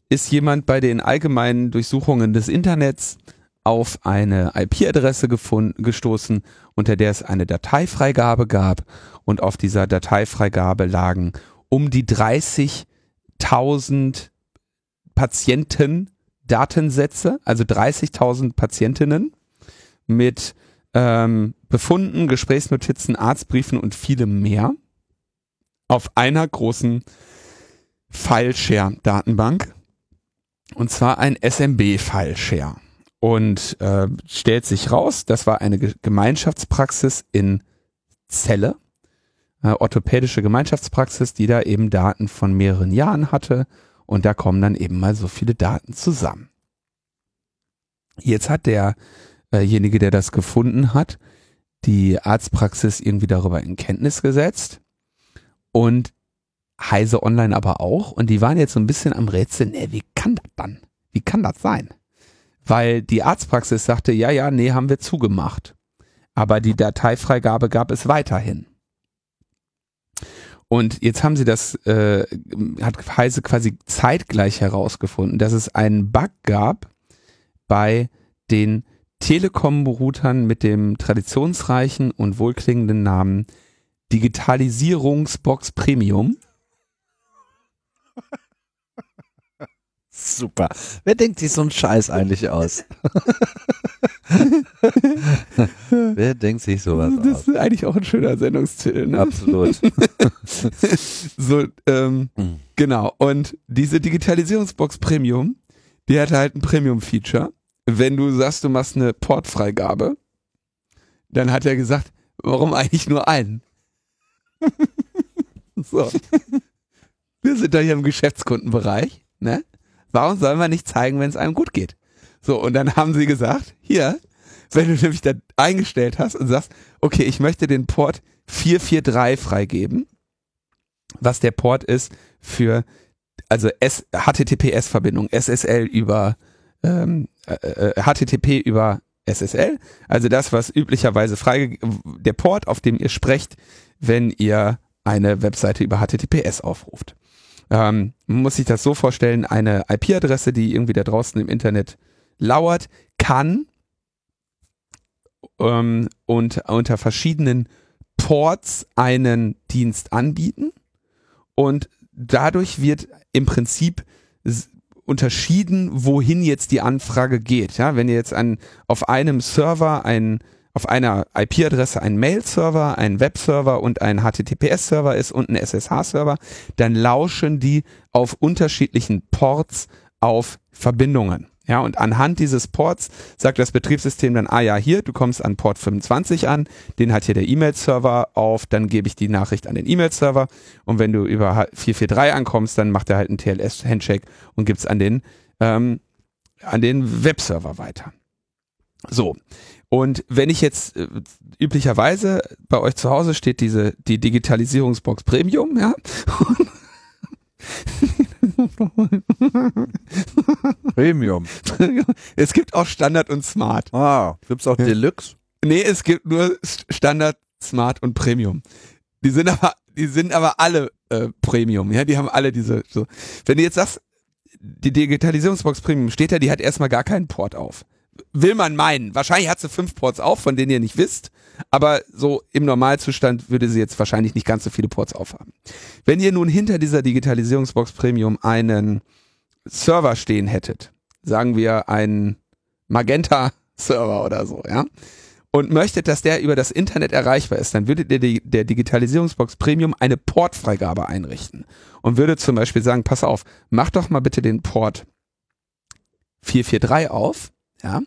ist jemand bei den allgemeinen Durchsuchungen des Internets auf eine IP-Adresse gestoßen, unter der es eine Dateifreigabe gab. Und auf dieser Dateifreigabe lagen um die 30.000 Patienten Datensätze, also 30.000 Patientinnen mit ähm, Befunden, Gesprächsnotizen, Arztbriefen und vielem mehr auf einer großen File-Share-Datenbank. Und zwar ein SMB-File-Share. Und äh, stellt sich raus, das war eine Ge Gemeinschaftspraxis in Celle, äh, orthopädische Gemeinschaftspraxis, die da eben Daten von mehreren Jahren hatte. Und da kommen dann eben mal so viele Daten zusammen. Jetzt hat derjenige, der das gefunden hat, die Arztpraxis irgendwie darüber in Kenntnis gesetzt und Heise Online aber auch. Und die waren jetzt so ein bisschen am Rätseln, nee, wie kann das dann? Wie kann das sein? Weil die Arztpraxis sagte, ja, ja, nee, haben wir zugemacht. Aber die Dateifreigabe gab es weiterhin. Und jetzt haben sie das, äh, hat Heise quasi zeitgleich herausgefunden, dass es einen Bug gab bei den Telekom-Routern mit dem traditionsreichen und wohlklingenden Namen Digitalisierungsbox Premium. Super. Wer denkt sich so einen Scheiß eigentlich aus? Wer denkt sich sowas Das aus? ist eigentlich auch ein schöner Sendungstitel. Ne? Absolut. so, ähm, Mhm. genau. Und diese Digitalisierungsbox Premium, die hat halt ein Premium-Feature. Wenn du sagst, du machst eine Portfreigabe, dann hat er gesagt, warum eigentlich nur einen? so. Wir sind da hier im Geschäftskundenbereich, ne? Warum sollen wir nicht zeigen, wenn es einem gut geht? So, und dann haben sie gesagt, hier, wenn du nämlich da eingestellt hast und sagst, okay, ich möchte den Port 443 freigeben, was der Port ist für, also HTTPS-Verbindung, SSL über ähm, äh, äh, HTTP über SSL, also das, was üblicherweise frei, der Port, auf dem ihr sprecht, wenn ihr eine Webseite über HTTPS aufruft. Ähm, man muss sich das so vorstellen, eine IP-Adresse, die irgendwie da draußen im Internet lauert, kann ähm, und unter verschiedenen Ports einen Dienst anbieten und dadurch wird im Prinzip unterschieden, wohin jetzt die Anfrage geht. Ja, wenn ihr jetzt an, auf einem Server ein auf einer IP-Adresse ein Mail-Server, ein Web-Server und ein HTTPS-Server ist und ein SSH-Server, dann lauschen die auf unterschiedlichen Ports auf Verbindungen. Ja, und anhand dieses Ports sagt das Betriebssystem dann, ah ja, hier, du kommst an Port 25 an, den hat hier der E-Mail-Server auf, dann gebe ich die Nachricht an den E-Mail-Server und wenn du über H- 443 ankommst, dann macht er halt einen TLS-Handshake und gibt's an den, ähm, an den Webserver weiter. So. Und wenn ich jetzt äh, üblicherweise bei euch zu Hause steht diese die Digitalisierungsbox Premium, ja, Premium. es gibt auch Standard und Smart. Ah, gibt's auch Deluxe? Nee, es gibt nur Standard, Smart und Premium. Die sind aber, die sind aber alle äh, Premium, ja, die haben alle diese, so. Wenn du jetzt sagst, die Digitalisierungsbox Premium steht da, die hat erstmal gar keinen Port auf. Will man meinen. Wahrscheinlich hat sie fünf Ports auf, von denen ihr nicht wisst, aber so im Normalzustand würde sie jetzt wahrscheinlich nicht ganz so viele Ports aufhaben. Wenn ihr nun hinter dieser Digitalisierungsbox Premium einen Server stehen hättet, sagen wir einen Magenta Server oder so, ja, und möchtet, dass der über das Internet erreichbar ist, dann würdet ihr der Digitalisierungsbox Premium eine Portfreigabe einrichten und würde zum Beispiel sagen, pass auf, mach doch mal bitte den Port 443 auf, ja,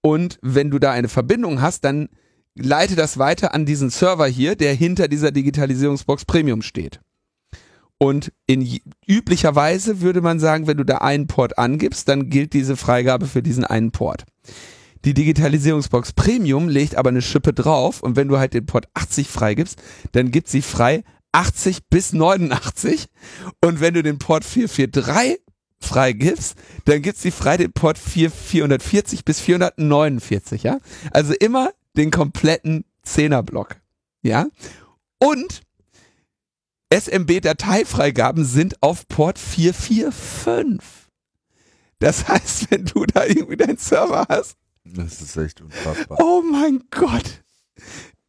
und wenn du da eine Verbindung hast, dann leite das weiter an diesen Server hier, der hinter dieser Digitalisierungsbox Premium steht. Und in j- üblicherweise würde man sagen, wenn du da einen Port angibst, dann gilt diese Freigabe für diesen einen Port. Die Digitalisierungsbox Premium legt aber eine Schippe drauf und wenn du halt den Port 80 freigibst, dann gibt sie frei 80 bis 89 und wenn du den Port 443 freigibst, dann gibt sie frei den Port 4, 440 bis 449, ja? Also immer den kompletten Zehnerblock, ja? Und SMB-Dateifreigaben sind auf Port 445. Das heißt, wenn du da irgendwie deinen Server hast, Das ist echt unfassbar. Oh mein Gott.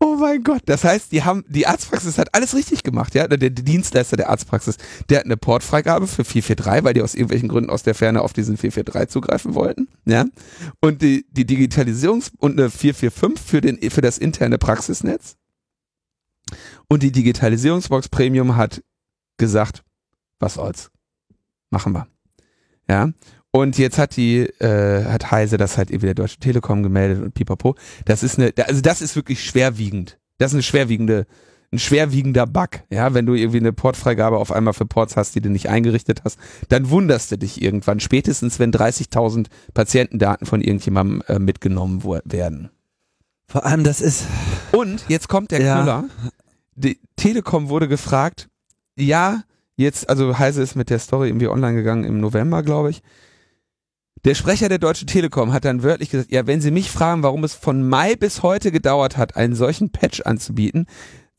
Oh mein Gott. Das heißt, die haben, die Arztpraxis hat alles richtig gemacht, ja. Der, der Dienstleister der Arztpraxis, der hat eine Portfreigabe für 443, weil die aus irgendwelchen Gründen aus der Ferne auf diesen 443 zugreifen wollten, ja. Und die, die Digitalisierungs- und eine 445 für den, für das interne Praxisnetz. Und die Digitalisierungsbox Premium hat gesagt, was soll's. Machen wir. Ja. Und jetzt hat die, äh, hat Heise das halt eben der Deutsche Telekom gemeldet und pipapo. Das ist eine, also das ist wirklich schwerwiegend. Das ist eine schwerwiegende, ein schwerwiegender Bug. Ja, wenn du irgendwie eine Portfreigabe auf einmal für Ports hast, die du nicht eingerichtet hast, dann wunderst du dich irgendwann. Spätestens, wenn 30.000 Patientendaten von irgendjemandem äh, mitgenommen werden. Vor allem, das ist. Und jetzt kommt der Ja. Knüller. Die Telekom wurde gefragt, ja, jetzt, also Heise ist mit der Story irgendwie online gegangen im November, glaube ich. Der Sprecher der Deutschen Telekom hat dann wörtlich gesagt, ja, wenn Sie mich fragen, warum es von Mai bis heute gedauert hat, einen solchen Patch anzubieten,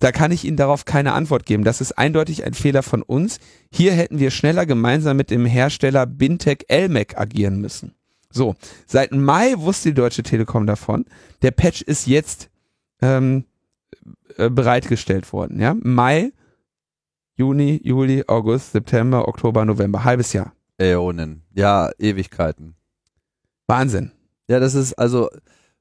da kann ich Ihnen darauf keine Antwort geben. Das ist eindeutig ein Fehler von uns. Hier hätten wir schneller gemeinsam mit dem Hersteller Bintec Elmec agieren müssen. So, seit Mai wusste die Deutsche Telekom davon. Der Patch ist jetzt ähm, äh, bereitgestellt worden. Ja, Mai, Juni, Juli, August, September, Oktober, November, halbes Jahr. Äonen. Ja, Ewigkeiten. Wahnsinn. Ja, das ist also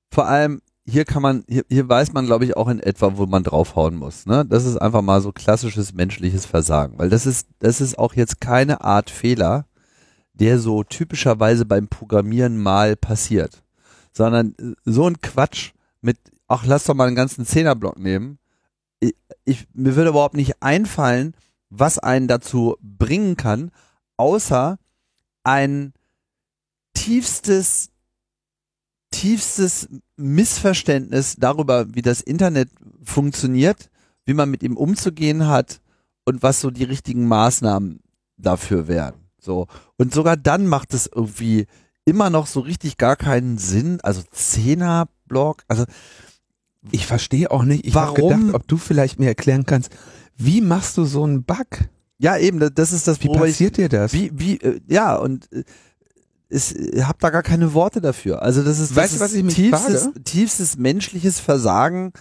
vor allem hier kann man, hier, hier weiß man, glaube ich, auch in etwa, wo man draufhauen muss. Ne? Das ist einfach mal so klassisches menschliches Versagen, weil das ist, das ist auch jetzt keine Art Fehler, der so typischerweise beim Programmieren mal passiert, sondern äh, so ein Quatsch mit, ach, lass doch mal einen ganzen Zehnerblock nehmen. Ich, ich, mir würde überhaupt nicht einfallen, was einen dazu bringen kann, außer ein tiefstes, tiefstes Missverständnis darüber, wie das Internet funktioniert, wie man mit ihm umzugehen hat und was so die richtigen Maßnahmen dafür wären. So. Und sogar dann macht es irgendwie immer noch so richtig gar keinen Sinn. Also Zehner-Blog, also ich verstehe auch nicht, ich Warum? gedacht, ob du vielleicht mir erklären kannst, wie machst du so einen Bug? Ja eben, das- ist das Wie worüber ich- passiert dir das? Wie, wie, äh, ja, und äh, es, ich habe da gar keine Worte dafür. Also das ist, das Weißt ist was ich tiefstes, frage? tiefstes menschliches Versagen,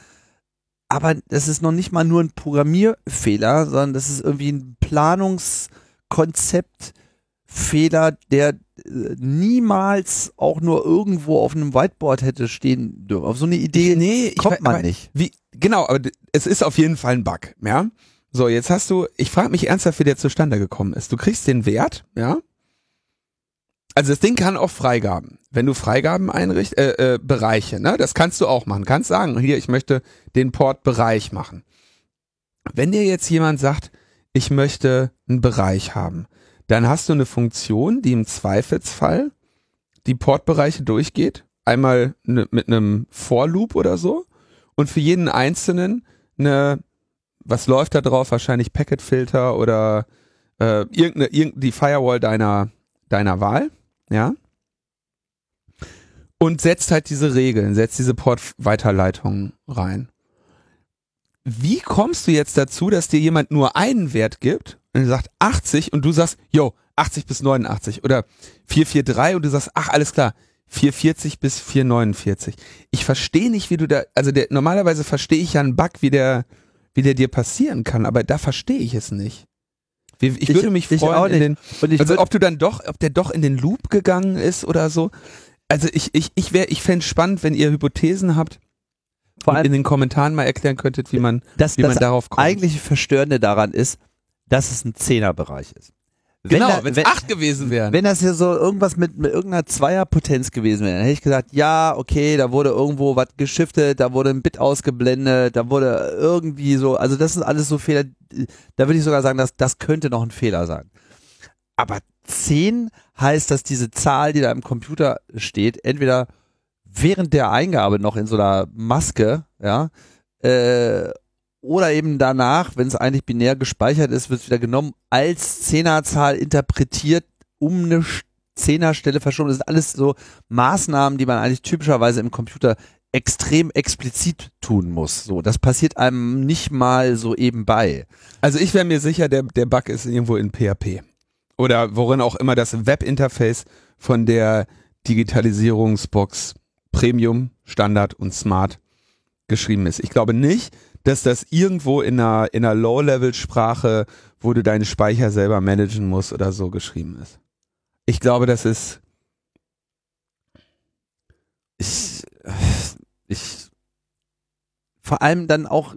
aber das ist noch nicht mal nur ein Programmierfehler, sondern das ist irgendwie ein Planungskonzeptfehler, der äh, niemals auch nur irgendwo auf einem Whiteboard hätte stehen dürfen. Auf so eine Idee nee, kommt we- man nicht. Wie, genau, aber es ist auf jeden Fall ein Bug, ja. So, jetzt hast du, ich frage mich ernsthaft, wie der zustande gekommen ist. Du kriegst den Wert, ja. Also das Ding kann auch Freigaben. Wenn du Freigaben einrichtest, äh, äh, Bereiche, ne, das kannst du auch machen. Kannst sagen, hier, ich möchte den Portbereich machen. Wenn dir jetzt jemand sagt, ich möchte einen Bereich haben, dann hast du eine Funktion, die im Zweifelsfall die Portbereiche durchgeht. Einmal ne, mit einem For-Loop oder so. Und für jeden einzelnen eine, was läuft da drauf? Wahrscheinlich Packet-Filter oder äh, irgendeine, irgendeine, die Firewall deiner, deiner Wahl. Ja. Und setzt halt diese Regeln, setzt diese Port-Weiterleitungen rein. Wie kommst du jetzt dazu, dass dir jemand nur einen Wert gibt und sagt 80 und du sagst, yo, 80 bis 89 oder 443 und du sagst, ach, alles klar, 440 bis 449. Ich verstehe nicht, wie du da, also der, normalerweise verstehe ich ja einen Bug, wie der, wie der dir passieren kann, aber da verstehe ich es nicht. Ich, würde mich ich auch freuen, den, also ob du dann doch, ob der doch in den Loop gegangen ist oder so. Also ich, ich, ich wäre, ich fände spannend, wenn ihr Hypothesen habt Vor und allem- in den Kommentaren mal erklären könntet, wie man, das, wie das man darauf kommt. eigentliche Verstörende daran ist, dass es ein Zehnerbereich ist. Wenn genau, wenn es acht gewesen wären. Wenn das hier so irgendwas mit, mit irgendeiner Zweierpotenz gewesen wäre, dann hätte ich gesagt, ja, okay, da wurde irgendwo was geschiftet, da wurde ein Bit ausgeblendet, da wurde irgendwie so, also das sind alles so Fehler, da würde ich sogar sagen, dass das könnte noch ein Fehler sein. Aber 10 heißt, dass diese Zahl, die da im Computer steht, entweder während der Eingabe noch in so einer Maske, ja, äh, oder eben danach, wenn es eigentlich binär gespeichert ist, wird es wieder genommen, als Zehnerzahl interpretiert, um eine Zehnerstelle verschoben. Das sind alles so Maßnahmen, die man eigentlich typischerweise im Computer extrem explizit tun muss. So, das passiert einem nicht mal so eben bei. Also ich wäre mir sicher, der, der Bug ist irgendwo in PHP. Oder worin auch immer das Webinterface von der Digitalisierungsbox Premium, Standard und Smart geschrieben ist. Ich glaube nicht, dass das irgendwo in einer, in einer Low-Level-Sprache, wo du deinen Speicher selber managen musst oder so geschrieben ist. Ich glaube, das ist, Ich, ich, vor allem dann auch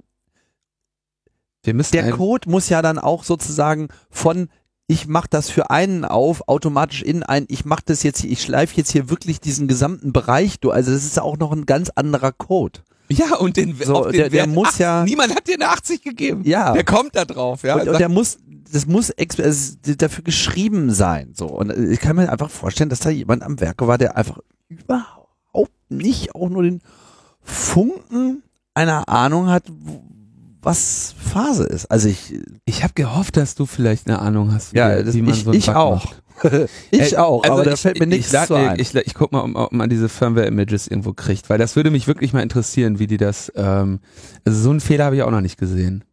wir müssen der Code muss ja dann auch sozusagen von ich mache das für einen auf, automatisch in ein, ich mache das jetzt hier, ich schleife jetzt hier wirklich diesen gesamten Bereich durch. Also das ist auch noch ein ganz anderer Code. Ja, und den, So, den der- der Wert muss ach, ja- niemand hat dir eine 80 gegeben. Ja. Der kommt da drauf, ja. und, und der muss, das muss es, dafür geschrieben sein. So. Und ich kann mir einfach vorstellen, dass da jemand am Werke war, der einfach überhaupt nicht auch nur den Funken einer Ahnung hat, was Phase ist. Also ich, Ich habe gehofft, dass du vielleicht eine Ahnung hast, wie, ja, das, wie man ich, so einen ich auch. macht. ich auch, also aber da ich- fällt mir nichts ich, zu ein. Ich, ich guck mal, ob, man diese Firmware-Images irgendwo kriegt, weil das würde mich wirklich mal interessieren, wie die das, ähm, also so einen Fehler habe ich auch noch nicht gesehen.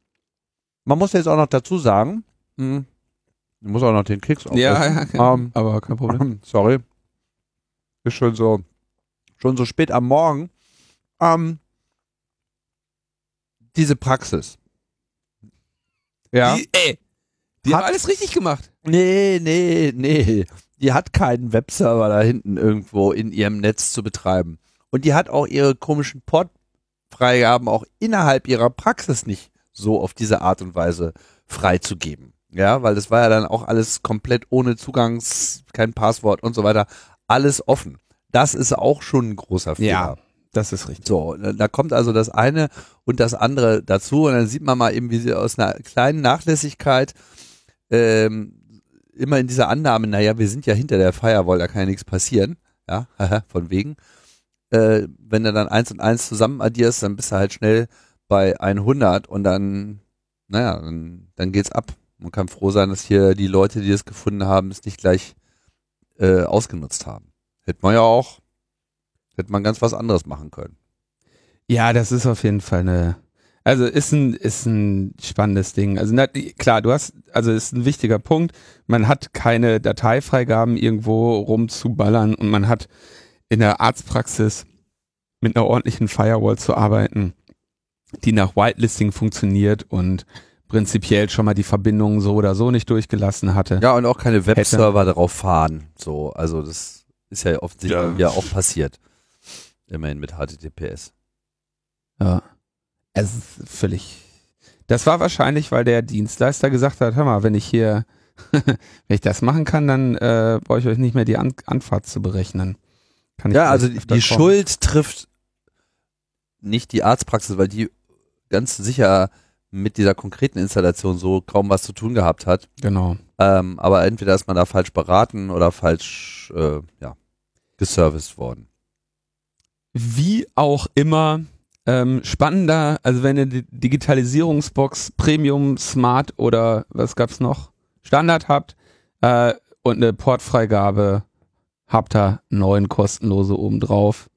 Man muss jetzt auch noch dazu sagen, hm, ich muss auch noch den Keks aufessen. Ähm, aber kein Problem. Sorry. Ist schon so, schon so spät am Morgen. Ähm, diese Praxis. Ja. Die, ey, die Hat- haben alles richtig gemacht. Nee, nee, nee. Die hat keinen Webserver da hinten irgendwo in ihrem Netz zu betreiben. Und die hat auch ihre komischen Portfreigaben auch innerhalb ihrer Praxis nicht so auf diese Art und Weise freizugeben. Ja, weil das war ja dann auch alles komplett ohne Zugangs, kein Passwort und so weiter. Alles offen. Das ist auch schon ein großer Fehler. Ja. Das ist richtig. So, da da kommt also das eine und das andere dazu und dann sieht man mal eben, wie sie aus einer kleinen Nachlässigkeit ähm, immer in dieser Annahme, naja, wir sind ja hinter der Firewall, da kann ja nichts passieren, ja, von wegen. Äh, wenn du dann eins und eins zusammen addierst, dann bist du halt schnell bei 100 und dann, naja, dann, dann geht's ab. Man kann froh sein, dass hier die Leute, die das gefunden haben, es nicht gleich äh, ausgenutzt haben. Hätte man ja auch, hätte man ganz was anderes machen können. Ja, das ist auf jeden Fall eine, also ist ein, ist ein spannendes Ding. Also na, klar, du hast, also ist ein wichtiger Punkt. Man hat keine Dateifreigaben irgendwo rumzuballern und man hat in der Arztpraxis mit einer ordentlichen Firewall zu arbeiten, die nach Whitelisting funktioniert und prinzipiell schon mal die Verbindungen so oder so nicht durchgelassen hatte. Ja, und auch keine Webserver darauf fahren. So, also das ist ja offensichtlich Ja. ja. auch passiert. Immerhin mit HTTPS. Ja. Es ist völlig. Das war wahrscheinlich, weil der Dienstleister gesagt hat, hör mal, wenn ich hier, wenn ich das machen kann, dann äh, brauche ich euch nicht mehr die An Anfahrt zu berechnen. Kann ich Ja, also die kommen. Schuld trifft nicht die Arztpraxis, weil die ganz sicher mit dieser konkreten Installation so kaum was zu tun gehabt hat. Genau. Ähm, aber entweder ist man da falsch beraten oder falsch äh, ja, geserviced worden. Wie auch immer, ähm, spannender, also wenn ihr die Digitalisierungsbox Premium, Smart oder was gab's noch? Standard habt äh, und eine Portfreigabe habt ihr neun kostenlose obendrauf.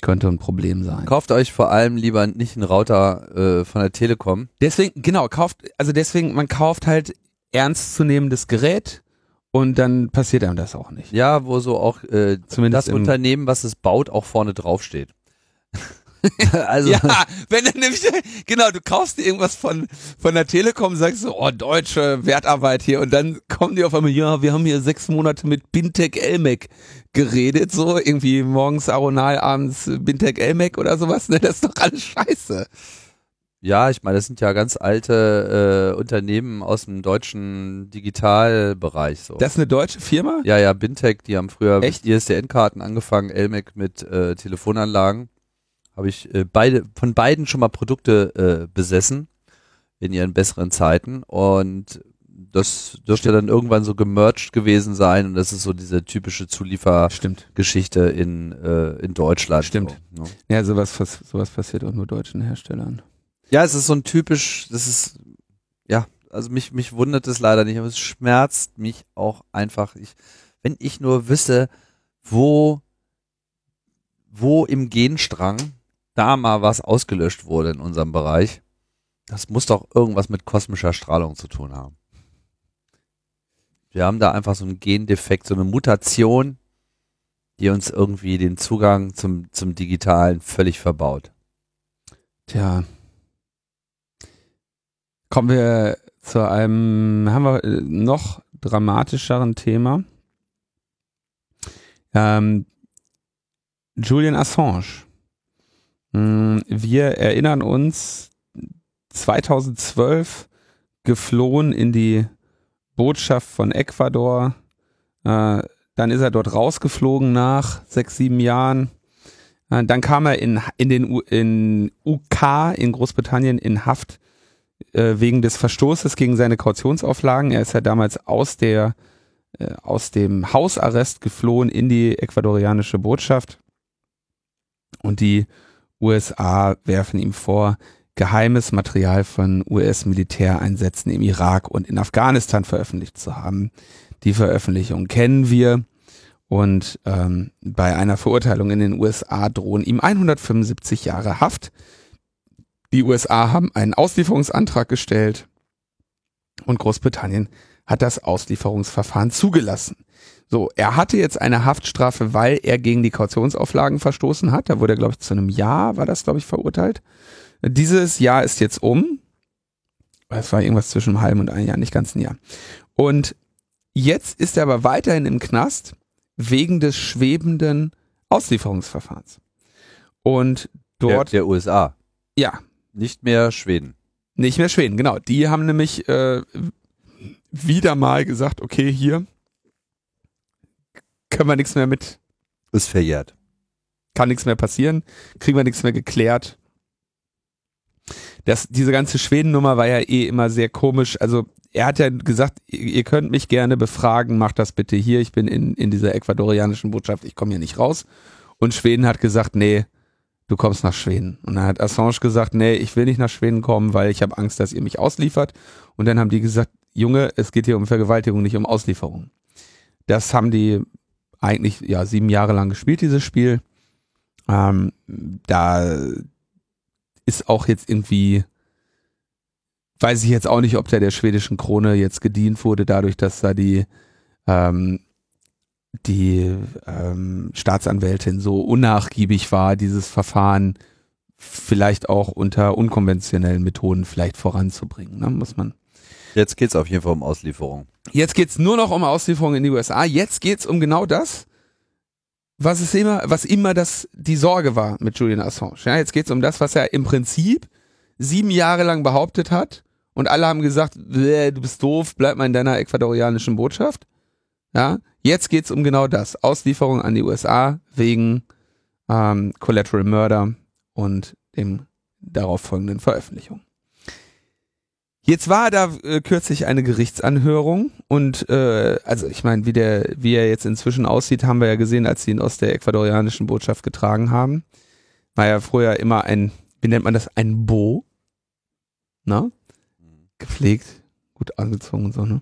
Könnte ein Problem sein. Kauft euch vor allem lieber nicht einen Router äh, von der Telekom. Deswegen, genau, kauft, also deswegen, man kauft halt ernstzunehmendes Gerät und dann passiert einem das auch nicht. Ja, wo so auch äh, Zumindest das Unternehmen, was es baut, auch vorne drauf steht. also Ja, wenn du nämlich, genau, du kaufst dir irgendwas von, von der Telekom, sagst so, oh, deutsche Wertarbeit hier und dann kommen die auf einmal, ja, wir haben hier sechs Monate mit Bintec Elmec geredet, so irgendwie morgens Aronal, abends Bintec Elmec oder sowas, ne, das ist doch alles scheiße. Ja, ich meine, das sind ja ganz alte äh, Unternehmen aus dem deutschen Digitalbereich. So. Das ist eine deutsche Firma? ja, ja, Bintec, die haben früher Echt? mit ISDN-Karten angefangen, Elmec mit äh, Telefonanlagen. Habe ich äh, beide von beiden schon mal Produkte äh, besessen in ihren besseren Zeiten und das dürfte dann irgendwann so gemerged gewesen sein und das ist so diese typische Zuliefergeschichte in, äh, in Deutschland. Stimmt. So, ne? Ja, sowas, sowas passiert auch nur deutschen Herstellern. Ja, es ist so ein typisch, das ist, ja, also mich, mich wundert es leider nicht, aber es schmerzt mich auch einfach. Ich, wenn ich nur wüsste, wo, wo im Genstrang da mal was ausgelöscht wurde in unserem Bereich, das muss doch irgendwas mit kosmischer Strahlung zu tun haben. Wir haben da einfach so einen Gendefekt, so eine Mutation, die uns irgendwie den Zugang zum, zum Digitalen völlig verbaut. Tja. Kommen wir zu einem, haben wir äh, noch dramatischeren Thema. Ähm, Julian Assange. Hm, Wir erinnern uns, 2012 geflohen in die Botschaft von Ecuador. Äh, dann ist er dort rausgeflogen nach sechs, sieben Jahren. Äh, Dann kam er in, in den U, in UK in Großbritannien in Haft äh, wegen des Verstoßes gegen seine Kautionsauflagen. Er ist ja damals aus der aus dem Hausarrest geflohen in die ecuadorianische Botschaft und die USA werfen ihm vor, geheimes Material von US-Militäreinsätzen im Irak und in Afghanistan veröffentlicht zu haben. Die Veröffentlichung kennen wir und ähm, bei einer Verurteilung in den USA drohen ihm 175 Jahre Haft. Die USA haben einen Auslieferungsantrag gestellt und Großbritannien hat das Auslieferungsverfahren zugelassen. So, er hatte jetzt eine Haftstrafe, weil er gegen die Kautionsauflagen verstoßen hat. Da wurde er, glaube ich, zu einem Jahr, war das, glaube ich, verurteilt. Dieses Jahr ist jetzt um. Es war irgendwas zwischen einem halben und einem Jahr, nicht ganz ein Jahr. Und jetzt ist er aber weiterhin im Knast wegen des schwebenden Auslieferungsverfahrens. Und dort. Der, der USA. Ja. Nicht mehr Schweden. Nicht mehr Schweden, genau. Die haben nämlich äh, wieder mal gesagt, okay, hier können wir nichts mehr mit. Ist verjährt. Kann nichts mehr passieren, kriegen wir nichts mehr geklärt. Das, diese ganze Schweden-Nummer war ja eh immer sehr komisch. Also er hat ja gesagt, ihr könnt mich gerne befragen, macht das bitte hier. Ich bin in, in dieser ecuadorianischen Botschaft, ich komme hier nicht raus. Und Schweden hat gesagt, nee, du kommst nach Schweden. Und dann hat Assange gesagt, nee, ich will nicht nach Schweden kommen, weil ich habe Angst, dass ihr mich ausliefert. Und dann haben die gesagt, Junge, es geht hier um Vergewaltigung, nicht um Auslieferung. Das haben die eigentlich ja sieben Jahre lang gespielt, dieses Spiel. Ähm, da ist auch jetzt irgendwie, weiß ich jetzt auch nicht, ob der der schwedischen Krone jetzt gedient wurde, dadurch, dass da die ähm, die ähm, Staatsanwältin so unnachgiebig war, dieses Verfahren vielleicht auch unter unkonventionellen Methoden vielleicht voranzubringen, ne? muss man Jetzt geht es auf jeden Fall um Auslieferung. Jetzt geht es nur noch um Auslieferung in die USA. Jetzt geht es um genau das, was es immer, was immer das die Sorge war mit Julian Assange. Ja, jetzt geht es um das, was er im Prinzip sieben Jahre lang behauptet hat und alle haben gesagt, du bist doof, bleib mal in deiner ecuadorianischen Botschaft. Ja, jetzt geht es um genau das: Auslieferung an die USA wegen ähm, Collateral Murder und dem darauf folgenden Veröffentlichung. Jetzt war da äh, kürzlich eine Gerichtsanhörung und äh, also ich meine, wie der, wie er jetzt inzwischen aussieht, haben wir ja gesehen, als sie ihn aus der ecuadorianischen Botschaft getragen haben. War ja früher immer ein, wie nennt man das, ein Bo, ne? Gepflegt, gut angezogen und so, ne?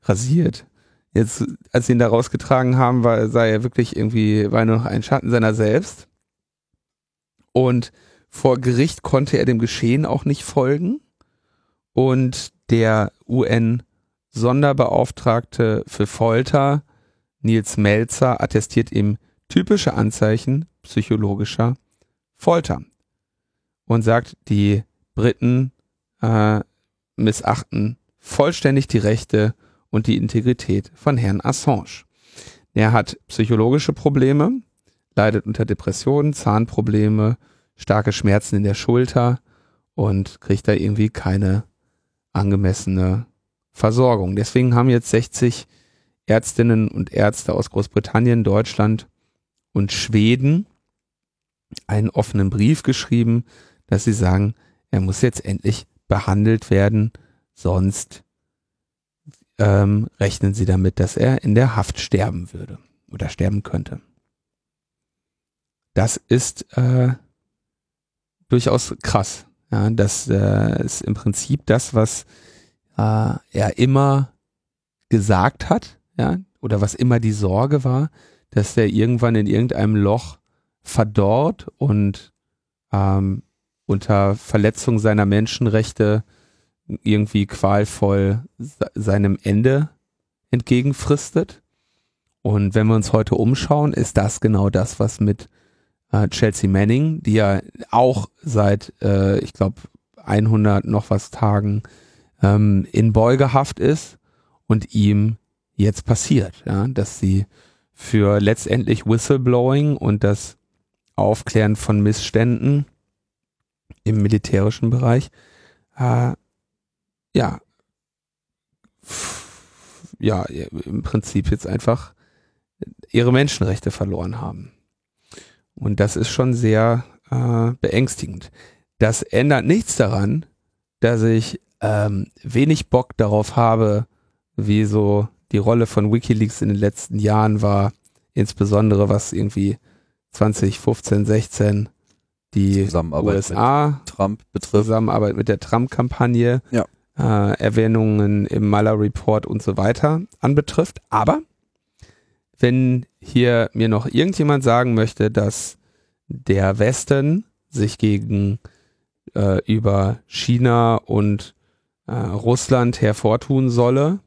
Rasiert. Jetzt, als sie ihn da rausgetragen haben, war, sah er wirklich irgendwie, war nur noch ein Schatten seiner selbst. Und vor Gericht konnte er dem Geschehen auch nicht folgen und der UN-Sonderbeauftragte für Folter, Nils Melzer, attestiert ihm typische Anzeichen psychologischer Folter und sagt, die Briten äh, missachten vollständig die Rechte und die Integrität von Herrn Assange. Er hat psychologische Probleme, leidet unter Depressionen, Zahnprobleme, starke Schmerzen in der Schulter und kriegt da irgendwie keine angemessene Versorgung. Deswegen haben jetzt 60 Ärztinnen und Ärzte aus Großbritannien, Deutschland und Schweden einen offenen Brief geschrieben, dass sie sagen, er muss jetzt endlich behandelt werden, sonst ähm, rechnen sie damit, dass er in der Haft sterben würde oder sterben könnte. Das ist äh, durchaus krass. Ja, das äh, ist im Prinzip das, was äh, er immer gesagt hat, ja, oder was immer die Sorge war, dass er irgendwann in irgendeinem Loch verdorrt und ähm, unter Verletzung seiner Menschenrechte irgendwie qualvoll seinem Ende entgegenfristet. Und wenn wir uns heute umschauen, ist das genau das, was mit äh, Chelsea Manning, die ja auch seit, äh, ich glaube, 100 noch was Tagen ähm, in Beugehaft ist und ihm jetzt passiert, ja, dass sie für letztendlich Whistleblowing und das Aufklären von Missständen im militärischen Bereich, äh, ja, ja, im Prinzip jetzt einfach ihre Menschenrechte verloren haben. Und das ist schon sehr äh, beängstigend. Das ändert nichts daran, dass ich ähm, wenig Bock darauf habe, wie so die Rolle von Wikileaks in den letzten Jahren war, insbesondere was irgendwie 2015, 16 die Zusammenarbeit USA, Trump betrifft. Zusammenarbeit mit der Trump-Kampagne, Ja. äh, Erwähnungen im Mueller Report und so weiter anbetrifft. Aber wenn hier mir noch irgendjemand sagen möchte, dass der Westen sich gegen äh, über China und äh, Russland hervortun solle,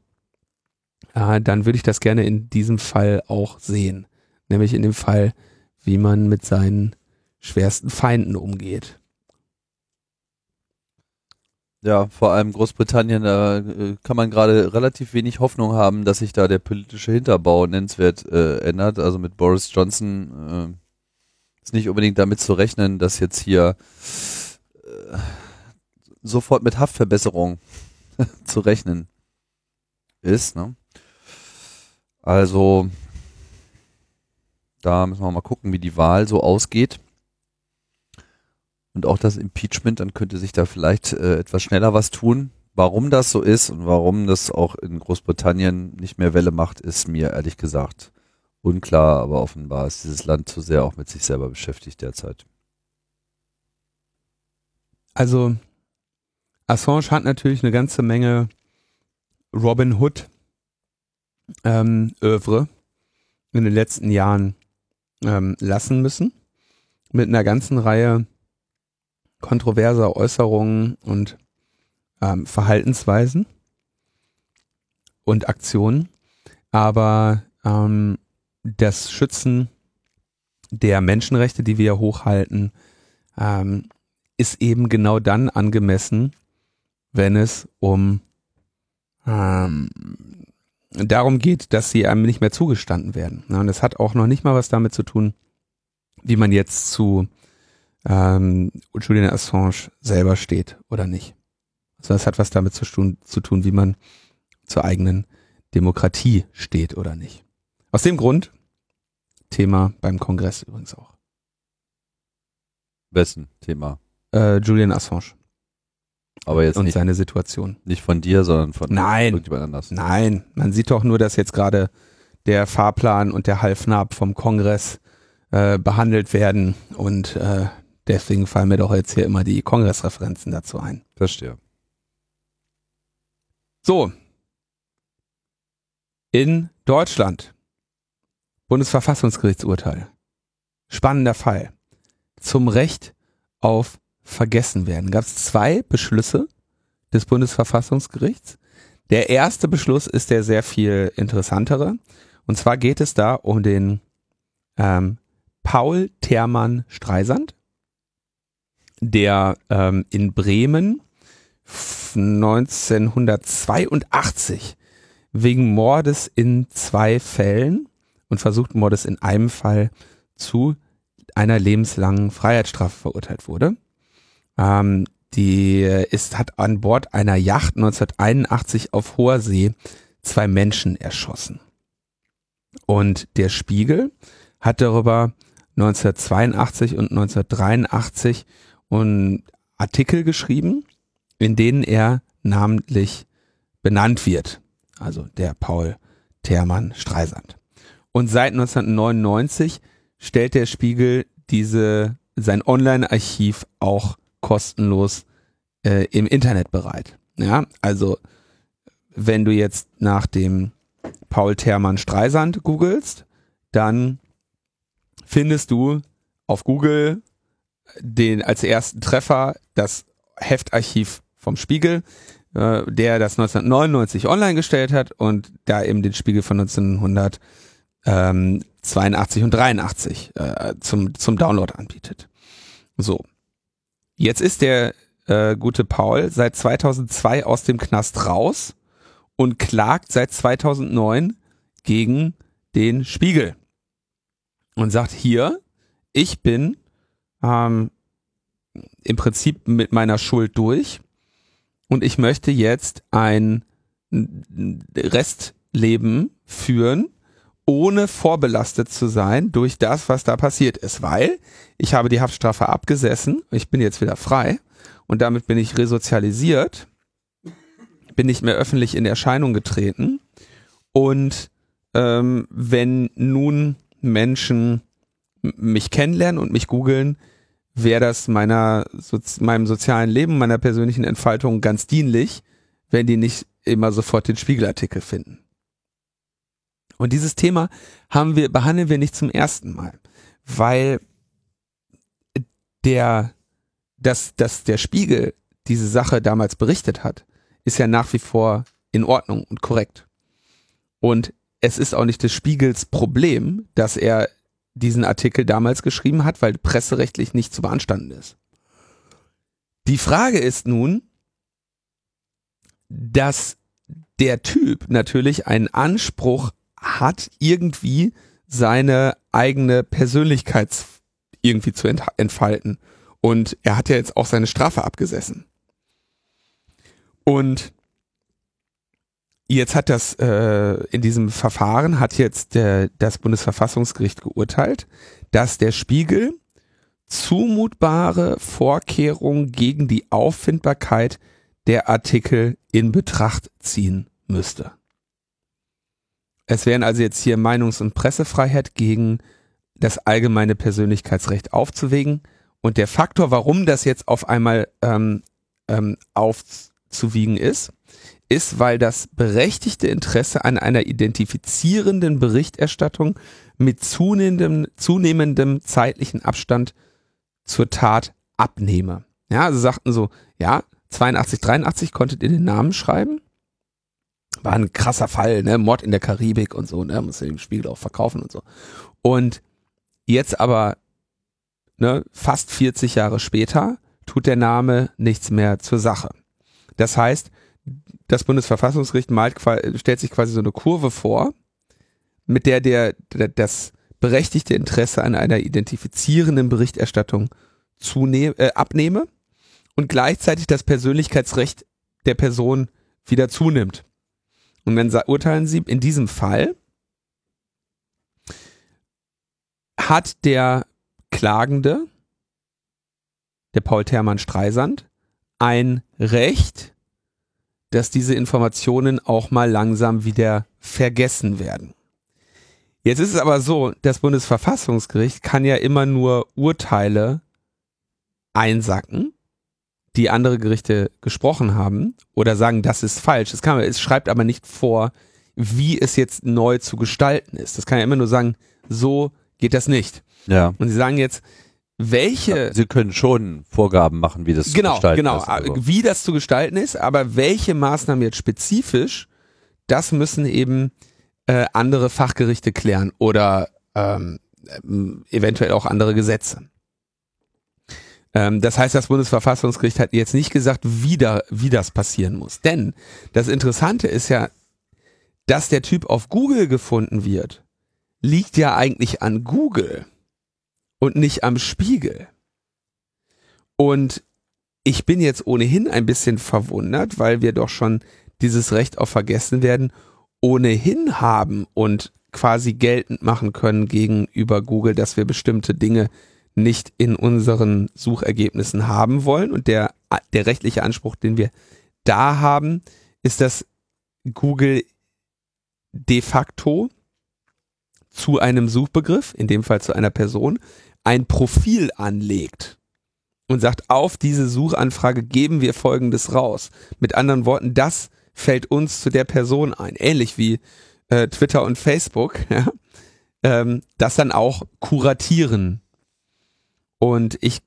äh, dann würde ich das gerne in diesem Fall auch sehen. Nämlich in dem Fall, wie man mit seinen schwersten Feinden umgeht. Ja, vor allem Großbritannien, da äh, kann man gerade relativ wenig Hoffnung haben, dass sich da der politische Hinterbau nennenswert äh, ändert. Also mit Boris Johnson äh, ist nicht unbedingt damit zu rechnen, dass jetzt hier äh, sofort mit Haftverbesserung zu rechnen ist. Ne? Also da müssen wir mal gucken, wie die Wahl so ausgeht. Und auch das Impeachment, dann könnte sich da vielleicht äh, etwas schneller was tun. Warum das so ist und warum das auch in Großbritannien nicht mehr Welle macht, ist mir ehrlich gesagt unklar, aber offenbar ist dieses Land zu sehr auch mit sich selber beschäftigt derzeit. Also Assange hat natürlich eine ganze Menge Robin Hood ähm, Övre in den letzten Jahren ähm, lassen müssen. Mit einer ganzen Reihe kontroverser Äußerungen und ähm, Verhaltensweisen und Aktionen. Aber ähm, das Schützen der Menschenrechte, die wir hochhalten, ähm, ist eben genau dann angemessen, wenn es um ähm, darum geht, dass sie einem nicht mehr zugestanden werden. Ja, und es hat auch noch nicht mal was damit zu tun, wie man jetzt zu ähm, Julian Assange selber steht oder nicht. Also es hat was damit zu tun, zu tun, wie man zur eigenen Demokratie steht oder nicht. Aus dem Grund, Thema beim Kongress übrigens auch. Wessen Thema? Äh, Julian Assange Aber jetzt und nicht, seine Situation. nicht von dir, sondern von Nein. irgendjemand anders. Nein, man sieht doch nur, dass jetzt gerade der Fahrplan und der Halfnab vom Kongress äh, behandelt werden und äh, deswegen fallen mir doch jetzt hier immer die Kongressreferenzen dazu ein. Verstehe. So. In Deutschland. Bundesverfassungsgerichtsurteil. Spannender Fall. Zum Recht auf Vergessenwerden. Gab es zwei Beschlüsse des Bundesverfassungsgerichts. Der erste Beschluss ist der sehr viel interessantere. Und zwar geht es da um den ähm, Paul Thermann Streisand, der ähm, in Bremen 1982 wegen Mordes in zwei Fällen und versuchten Mordes in einem Fall zu einer lebenslangen Freiheitsstrafe verurteilt wurde. Ähm, die ist, hat an Bord einer Yacht 1981 auf hoher See zwei Menschen erschossen. Und der Spiegel hat darüber 1982 und 1983 und Artikel geschrieben, in denen er namentlich benannt wird. Also der Paul Thermann Streisand. Und seit 1999 stellt der Spiegel diese, sein Online-Archiv auch kostenlos äh, im Internet bereit. Ja, also wenn du jetzt nach dem Paul Thermann Streisand googelst, dann findest du auf Google den als ersten Treffer das Heftarchiv vom Spiegel, äh, der das 1999 online gestellt hat und da eben den Spiegel von 1982 und 83 äh, zum, zum Download anbietet. So. Jetzt ist der äh, gute Paul seit 2002 aus dem Knast raus und klagt seit 2009 gegen den Spiegel und sagt hier, ich bin ähm, im Prinzip mit meiner Schuld durch. Und ich möchte jetzt ein Restleben führen, ohne vorbelastet zu sein durch das, was da passiert ist, weil ich habe die Haftstrafe abgesessen, ich bin jetzt wieder frei und damit bin ich resozialisiert, bin nicht mehr öffentlich in Erscheinung getreten. Und ähm, wenn nun Menschen mich kennenlernen und mich googeln, wäre das meiner, so, meinem sozialen Leben, meiner persönlichen Entfaltung ganz dienlich, wenn die nicht immer sofort den Spiegelartikel finden. Und dieses Thema haben wir, behandeln wir nicht zum ersten Mal, weil der, dass, dass der Spiegel diese Sache damals berichtet hat, ist ja nach wie vor in Ordnung und korrekt. Und es ist auch nicht des Spiegels Problem, dass er diesen Artikel damals geschrieben hat, weil presserechtlich nicht zu beanstanden ist. Die Frage ist nun, dass der Typ natürlich einen Anspruch hat, irgendwie seine eigene Persönlichkeit irgendwie zu entfalten. Und er hat ja jetzt auch seine Strafe abgesessen. Und jetzt hat das äh, in diesem Verfahren hat jetzt der, das Bundesverfassungsgericht geurteilt, dass der Spiegel zumutbare Vorkehrungen gegen die Auffindbarkeit der Artikel in Betracht ziehen müsste. Es wären also jetzt hier Meinungs- und Pressefreiheit gegen das allgemeine Persönlichkeitsrecht aufzuwägen. Und der Faktor, warum das jetzt auf einmal ähm, ähm, aufzuwiegen ist, ist, weil das berechtigte Interesse an einer identifizierenden Berichterstattung mit zunehmendem, zunehmendem zeitlichen Abstand zur Tat abnehme. Ja, also sagten so, ja, 82, 83 konntet ihr den Namen schreiben. War ein krasser Fall, ne? Mord in der Karibik und so, ne? Muss ja im Spiegel auch verkaufen und so. Und jetzt aber, ne, fast 40 Jahre später, tut der Name nichts mehr zur Sache. Das heißt, das Bundesverfassungsgericht malt, stellt sich quasi so eine Kurve vor, mit der der, der das berechtigte Interesse an einer identifizierenden Berichterstattung zunehme, äh, abnehme und gleichzeitig das Persönlichkeitsrecht der Person wieder zunimmt. Und dann urteilen sie, in diesem Fall hat der Klagende, der Paul Thermann Streisand, ein Recht, dass diese Informationen auch mal langsam wieder vergessen werden. Jetzt ist es aber so, das Bundesverfassungsgericht kann ja immer nur Urteile einsacken die andere Gerichte gesprochen haben oder sagen, das ist falsch. Das kann es schreibt aber nicht vor, wie es jetzt neu zu gestalten ist. Das kann ja immer nur sagen, so geht das nicht. Ja. Und sie sagen jetzt, welche. Sie können schon Vorgaben machen, wie das genau, zu gestalten genau, ist. Genau, genau, wie das zu gestalten ist, aber welche Maßnahmen jetzt spezifisch, das müssen eben äh, andere Fachgerichte klären oder ähm, eventuell auch andere Gesetze. Ähm, das heißt, das Bundesverfassungsgericht hat jetzt nicht gesagt, wie, da, wie das passieren muss. Denn das Interessante ist ja, dass der Typ auf Google gefunden wird, liegt ja eigentlich an Google und nicht am Spiegel. Und ich bin jetzt ohnehin ein bisschen verwundert, weil wir doch schon dieses Recht auf Vergessen werden ohnehin haben und quasi geltend machen können gegenüber Google, dass wir bestimmte Dinge nicht in unseren Suchergebnissen haben wollen. Und der, der rechtliche Anspruch, den wir da haben, ist, dass Google de facto zu einem Suchbegriff, in dem Fall zu einer Person, ein Profil anlegt und sagt, auf diese Suchanfrage geben wir Folgendes raus. Mit anderen Worten, das fällt uns zu der Person ein. Ähnlich wie äh, Twitter und Facebook, ja, ähm, das dann auch kuratieren und ich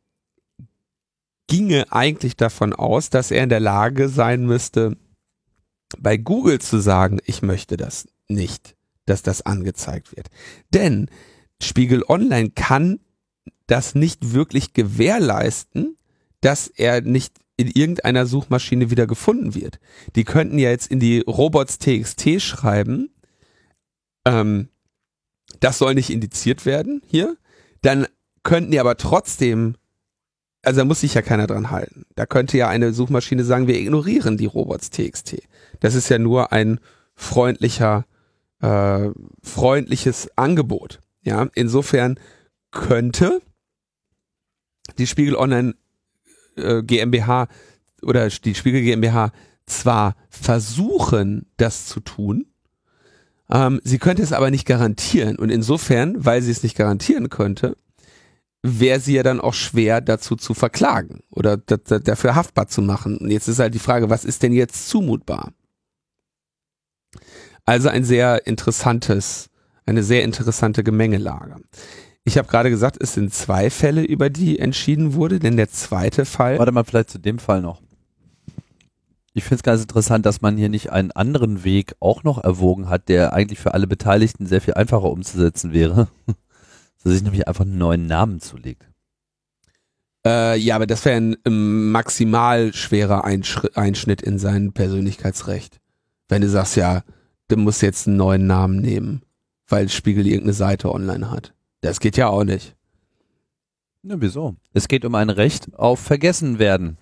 ginge eigentlich davon aus, dass er in der Lage sein müsste, bei Google zu sagen, ich möchte das nicht, dass das angezeigt wird. Denn Spiegel Online kann das nicht wirklich gewährleisten, dass er nicht in irgendeiner Suchmaschine wieder gefunden wird. Die könnten ja jetzt in die Robots.txt schreiben, ähm, das soll nicht indiziert werden hier. Dann könnten die aber trotzdem, also da muss sich ja keiner dran halten. Da könnte ja eine Suchmaschine sagen, wir ignorieren die Robots.txt. Das ist ja nur ein freundlicher, äh, freundliches Angebot. Ja, insofern könnte die Spiegel Online äh, GmbH oder die Spiegel GmbH zwar versuchen, das zu tun, ähm, sie könnte es aber nicht garantieren. Und insofern, weil sie es nicht garantieren könnte, wäre sie ja dann auch schwer dazu zu verklagen oder dafür haftbar zu machen. Und jetzt ist halt die Frage, was ist denn jetzt zumutbar? Also ein sehr interessantes, eine sehr interessante Gemengelage. Ich habe gerade gesagt, es sind zwei Fälle, über die entschieden wurde, denn der zweite Fall. Warte mal, vielleicht zu dem Fall noch. Ich finde es ganz interessant, dass man hier nicht einen anderen Weg auch noch erwogen hat, der eigentlich für alle Beteiligten sehr viel einfacher umzusetzen wäre. dass sich nämlich einfach einen neuen Namen zulegt. Äh, ja, aber das wäre ein, ein maximal schwerer Einschnitt in sein Persönlichkeitsrecht. Wenn du sagst, ja, du musst jetzt einen neuen Namen nehmen, weil Spiegel irgendeine Seite online hat. Das geht ja auch nicht. Na, wieso? Es geht um ein Recht auf Vergessenwerden.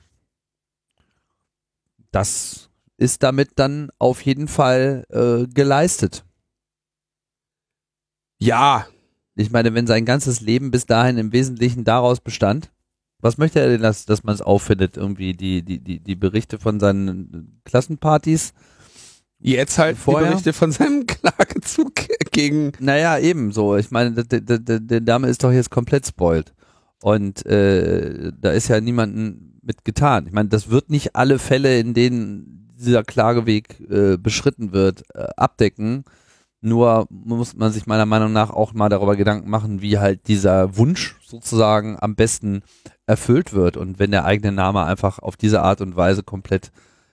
Das ist damit dann auf jeden Fall äh, geleistet. Ja. Ich meine, wenn sein ganzes Leben bis dahin im Wesentlichen daraus bestand, was möchte er denn, dass, dass man es auffindet? Irgendwie die, die, die, die Berichte von seinen Klassenpartys? Jetzt halt Vorher? die Berichte von seinem Klagezug gegen. Naja, ebenso. Ich meine, der, der, der, Dame ist doch jetzt komplett spoilt. Und äh, da ist ja niemanden mit getan. Ich meine, das wird nicht alle Fälle, in denen dieser Klageweg äh, beschritten wird, äh, abdecken. Nur muss man sich meiner Meinung nach auch mal darüber Gedanken machen, wie halt dieser Wunsch sozusagen am besten erfüllt wird. Und wenn der eigene Name einfach auf diese Art und Weise komplett,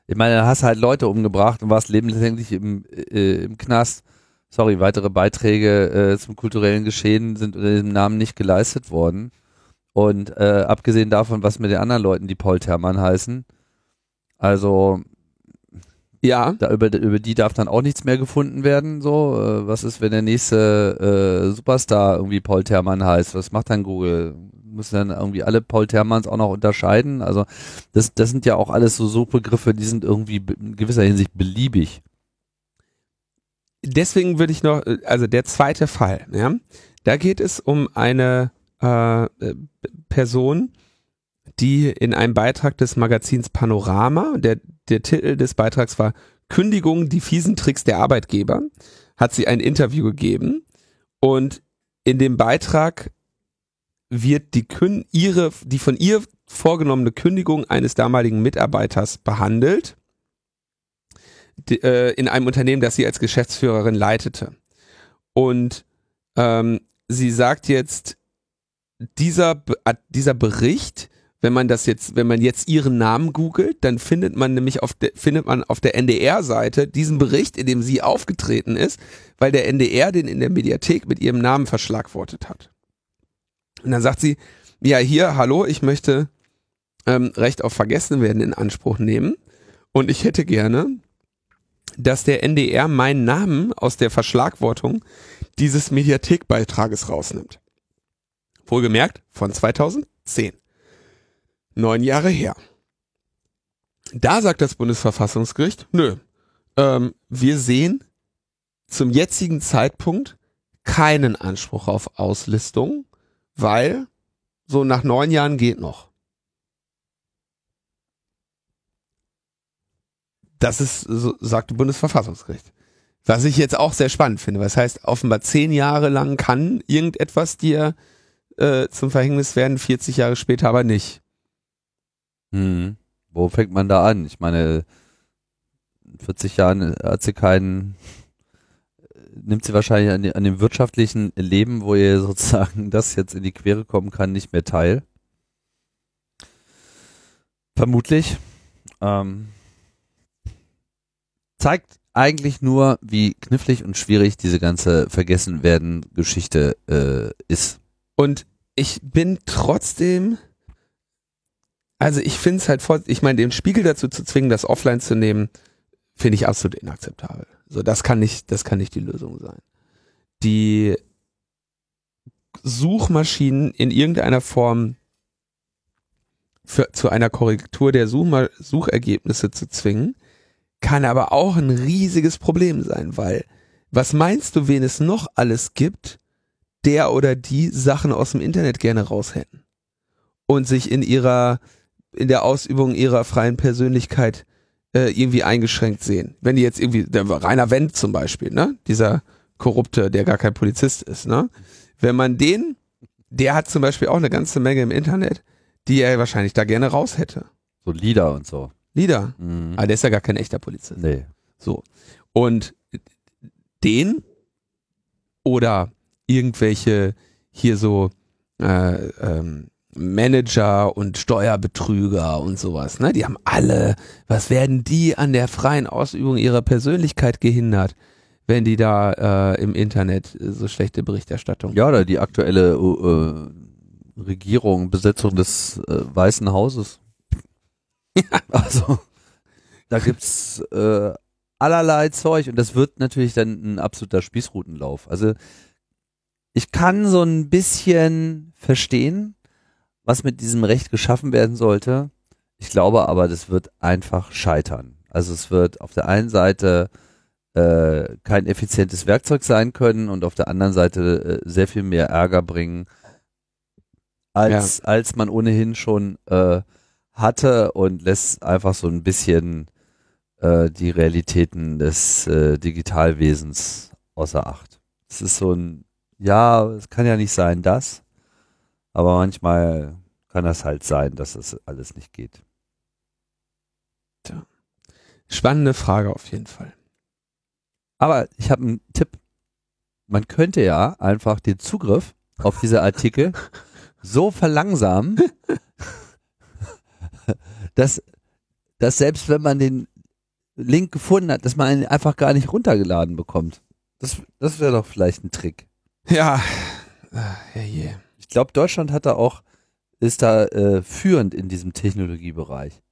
ich meine, da hast halt Leute umgebracht und warst lebenslänglich im, äh, im Knast. Sorry, weitere Beiträge äh, zum kulturellen Geschehen sind unter diesem Namen nicht geleistet worden. Und äh, abgesehen davon, was mit den anderen Leuten, die Paul Termann heißen, also ja. Da, über, über die darf dann auch nichts mehr gefunden werden. So, äh, was ist, wenn der nächste äh, Superstar irgendwie Paul Termann heißt? Was macht dann Google? Müssen dann irgendwie alle Paul Termanns auch noch unterscheiden? Also das, das sind ja auch alles so Suchbegriffe, die sind irgendwie in gewisser Hinsicht beliebig. Deswegen würde ich noch, äh, also der zweite Fall, ja, da geht es um eine äh, Person, die in einem Beitrag des Magazins Panorama, der, der Titel des Beitrags war Kündigung, die fiesen Tricks der Arbeitgeber, hat sie ein Interview gegeben und in dem Beitrag wird die, Kün ihre, die von ihr vorgenommene Kündigung eines damaligen Mitarbeiters behandelt die, äh, in einem Unternehmen, das sie als Geschäftsführerin leitete. Und ähm, sie sagt jetzt, dieser, dieser Bericht wenn man das jetzt, wenn man jetzt ihren Namen googelt, dann findet man nämlich auf der, findet man auf der NDR-Seite diesen Bericht, in dem sie aufgetreten ist, weil der NDR den in der Mediathek mit ihrem Namen verschlagwortet hat. Und dann sagt sie, ja, hier, hallo, ich möchte ähm, Recht auf Vergessenwerden in Anspruch nehmen. Und ich hätte gerne, dass der NDR meinen Namen aus der Verschlagwortung dieses Mediathekbeitrages rausnimmt. Wohlgemerkt von 2010 neun Jahre her. Da sagt das Bundesverfassungsgericht, nö, ähm, wir sehen zum jetzigen Zeitpunkt keinen Anspruch auf Auslistung, weil so nach neun Jahren geht noch. Das ist, so sagte Bundesverfassungsgericht. Was ich jetzt auch sehr spannend finde. Was heißt, offenbar zehn Jahre lang kann irgendetwas dir äh, zum Verhängnis werden, 40 Jahre später aber nicht. Hm. Wo fängt man da an? Ich meine, in 40 Jahren hat sie keinen, nimmt sie wahrscheinlich an, an, dem wirtschaftlichen Leben, wo ihr sozusagen das jetzt in die Quere kommen kann, nicht mehr teil. Vermutlich. Ähm, zeigt eigentlich nur, wie knifflig und schwierig diese ganze Vergessenwerden-Geschichte äh, ist. Und ich bin trotzdem also ich finde es halt voll, ich meine, den Spiegel dazu zu zwingen, das offline zu nehmen, finde ich absolut inakzeptabel. So, das kann nicht, das kann nicht die Lösung sein. Die Suchmaschinen in irgendeiner Form für, zu einer Korrektur der Suchma Suchergebnisse zu zwingen, kann aber auch ein riesiges Problem sein, weil was meinst du, wen es noch alles gibt, der oder die Sachen aus dem Internet gerne raus hätten und sich in ihrer in der Ausübung ihrer freien Persönlichkeit äh, irgendwie eingeschränkt sehen. Wenn die jetzt irgendwie, der Rainer Wendt zum Beispiel, ne, dieser Korrupte, der gar kein Polizist ist, ne, wenn man den der hat zum Beispiel auch eine ganze Menge im Internet, die er wahrscheinlich da gerne raus hätte. So Lieder und so. Lieder. Mhm. Aber der ist ja gar kein echter Polizist. Nee. So. Und den oder irgendwelche hier so äh, ähm, Manager und Steuerbetrüger und sowas, ne? Die haben alle, was werden die an der freien Ausübung ihrer Persönlichkeit gehindert, wenn die da äh, im Internet so schlechte Berichterstattung. Ja, oder die aktuelle äh, Regierung, Besetzung des äh, Weißen Hauses. Also, da gibt's äh, allerlei Zeug und das wird natürlich dann ein absoluter Spießrutenlauf. Also, ich kann so ein bisschen verstehen, was mit diesem Recht geschaffen werden sollte. Ich glaube aber, das wird einfach scheitern. Also es wird auf der einen Seite äh, kein effizientes Werkzeug sein können und auf der anderen Seite äh, sehr viel mehr Ärger bringen, als, als man ohnehin schon äh, hatte und lässt einfach so ein bisschen äh, die Realitäten des äh, Digitalwesens außer Acht. Es ist so ein, ja, es kann ja nicht sein, das, aber manchmal kann das halt sein, dass das alles nicht geht. Spannende Frage auf jeden Fall. Aber ich habe einen Tipp. Man könnte ja einfach den Zugriff auf diese Artikel so verlangsamen, dass, dass selbst wenn man den Link gefunden hat, dass man ihn einfach gar nicht runtergeladen bekommt. Das, das wäre doch vielleicht ein Trick. Ja, Ah, ja, je. Ich glaube, Deutschland hat da auch, ist da äh, führend in diesem Technologiebereich.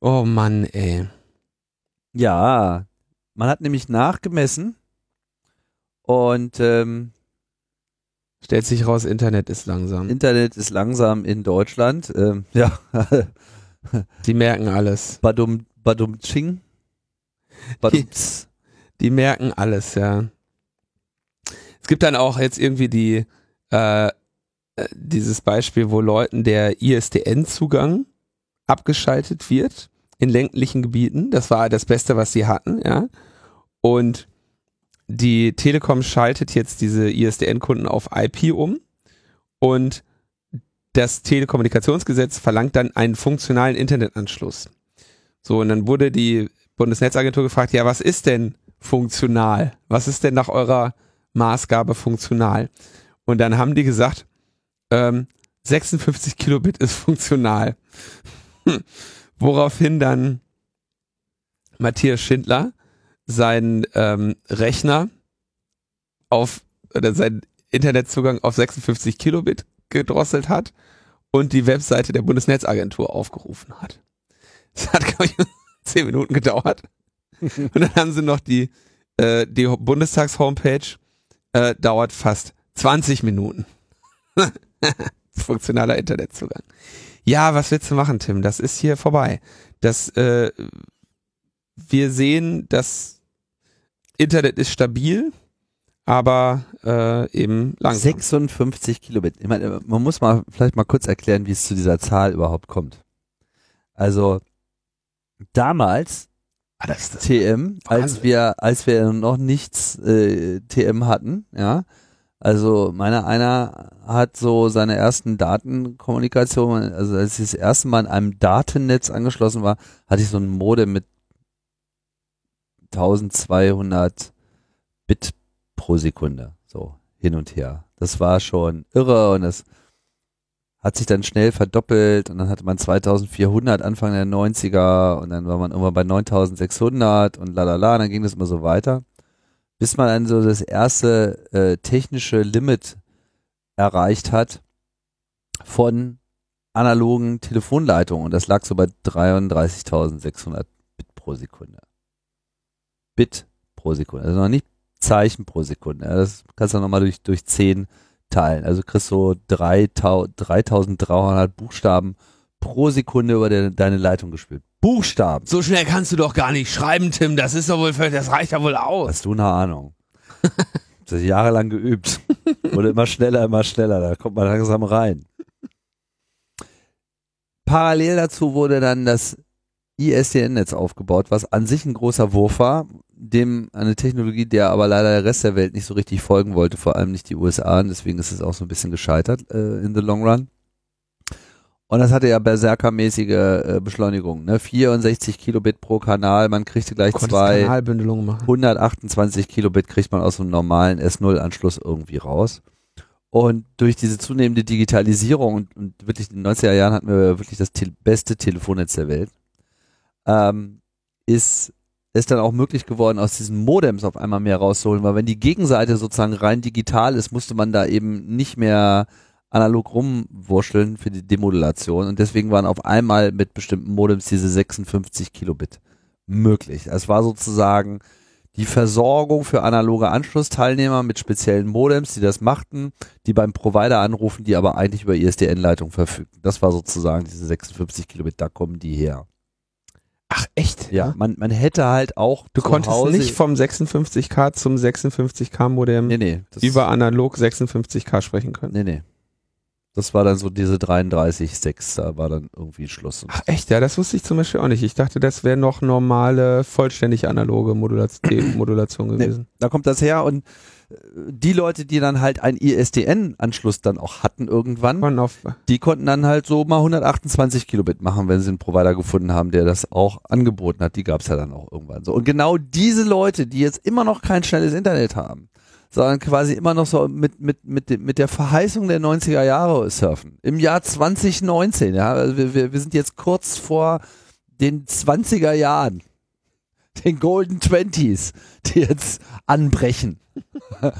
Oh Mann, ey. Ja, man hat nämlich nachgemessen und ähm, Stellt sich raus, Internet ist langsam. Internet ist langsam in Deutschland. Ähm, ja, Die merken alles. Badum, Badum Ching. Badumts. Die merken alles, ja. Es gibt dann auch jetzt irgendwie die äh, äh, dieses Beispiel, wo Leuten der ISDN-Zugang abgeschaltet wird in ländlichen Gebieten. Das war das Beste, was sie hatten, ja. Und die Telekom schaltet jetzt diese ISDN-Kunden auf IP um und das Telekommunikationsgesetz verlangt dann einen funktionalen Internetanschluss. So, und dann wurde die Bundesnetzagentur gefragt, ja, was ist denn funktional? Was ist denn nach eurer Maßgabe funktional? Und dann haben die gesagt, ähm, 56 Kilobit ist funktional. Woraufhin dann Matthias Schindler seinen ähm, Rechner auf oder seinen Internetzugang auf 56 Kilobit gedrosselt hat und die Webseite der Bundesnetzagentur aufgerufen hat. Das hat, glaube ich, zehn Minuten gedauert. Und dann haben sie noch die, äh, die Bundestags-Homepage äh, dauert fast 20 Minuten. Funktionaler Internetzugang. Ja, was willst du machen, Tim? Das ist hier vorbei. Das, äh, wir sehen, das Internet ist stabil, aber äh, eben langsam. 56 Kilobit. Ich meine, man muss mal vielleicht mal kurz erklären, wie es zu dieser Zahl überhaupt kommt. Also damals Ah, das, das, TM, als Wahnsinn. wir, als wir noch nichts äh, TM hatten, ja. Also meiner einer hat so seine ersten Datenkommunikation, also als ich das erste Mal in einem Datennetz angeschlossen war, hatte ich so ein Modem mit 1200 Bit pro Sekunde, so hin und her. Das war schon irre und das hat sich dann schnell verdoppelt und dann hatte man 2400 Anfang der 90er und dann war man irgendwann bei 9600 und lalala, dann ging das immer so weiter, bis man dann so das erste äh, technische Limit erreicht hat von analogen Telefonleitungen und das lag so bei 33.600 Bit pro Sekunde. Bit pro Sekunde, also noch nicht Zeichen pro Sekunde. Das kannst du nochmal durch, durch 10 teilen. Also kriegst du 3000 3300 Buchstaben pro Sekunde über de, deine Leitung gespielt. Buchstaben. so schnell kannst du doch gar nicht schreiben, Tim. Das ist doch wohl, das reicht ja wohl aus. Hast du eine Ahnung? Das ist jahrelang geübt. Wurde immer schneller, immer schneller. Da kommt man langsam rein. Parallel dazu wurde dann das ISDN-Netz aufgebaut, was an sich ein großer Wurf war, dem eine Technologie, der aber leider der Rest der Welt nicht so richtig folgen wollte, vor allem nicht die USA, und deswegen ist es auch so ein bisschen gescheitert äh, in the long run. Und das hatte ja berserkermäßige äh, Beschleunigung, ne? 64 Kilobit pro Kanal, man kriegte gleich zwei Kanalbündelungen machen. 128 Kilobit kriegt man aus einem normalen S0-Anschluss irgendwie raus. Und durch diese zunehmende Digitalisierung und, und wirklich in den 90er Jahren hatten wir wirklich das te beste Telefonnetz der Welt, ähm, ist es dann auch möglich geworden, aus diesen Modems auf einmal mehr rauszuholen, weil wenn die Gegenseite sozusagen rein digital ist, musste man da eben nicht mehr analog rumwurschteln für die Demodulation und deswegen waren auf einmal mit bestimmten Modems diese 56 Kilobit möglich. Es war sozusagen die Versorgung für analoge Anschlussteilnehmer mit speziellen Modems, die das machten, die beim Provider anrufen, die aber eigentlich über ISDN-Leitung verfügten. Das war sozusagen diese 56 Kilobit, da kommen die her. Ach echt? Ja, man, man hätte halt auch Du konntest Hause, nicht vom 56K zum 56K Modem nee, nee, über analog 56K sprechen können. nee, nee. Das war dann so diese 33,6, da war dann irgendwie Schluss. Ach echt, ja, das wusste ich zum Beispiel auch nicht. Ich dachte, das wäre noch normale, vollständig analoge Modulation, Modulation gewesen. da kommt das her und äh, die Leute, die dann halt einen ISDN-Anschluss dann auch hatten irgendwann, die konnten dann halt so mal 128 Kilobit machen, wenn sie einen Provider gefunden haben, der das auch angeboten hat. Die gab es ja dann auch irgendwann so. Und genau diese Leute, die jetzt immer noch kein schnelles Internet haben, sondern quasi immer noch so mit, mit, mit, mit der Verheißung der 90er Jahre surfen. Im Jahr 2019, ja, also wir, wir, wir sind jetzt kurz vor den 20er Jahren, den Golden Twenties, die jetzt anbrechen.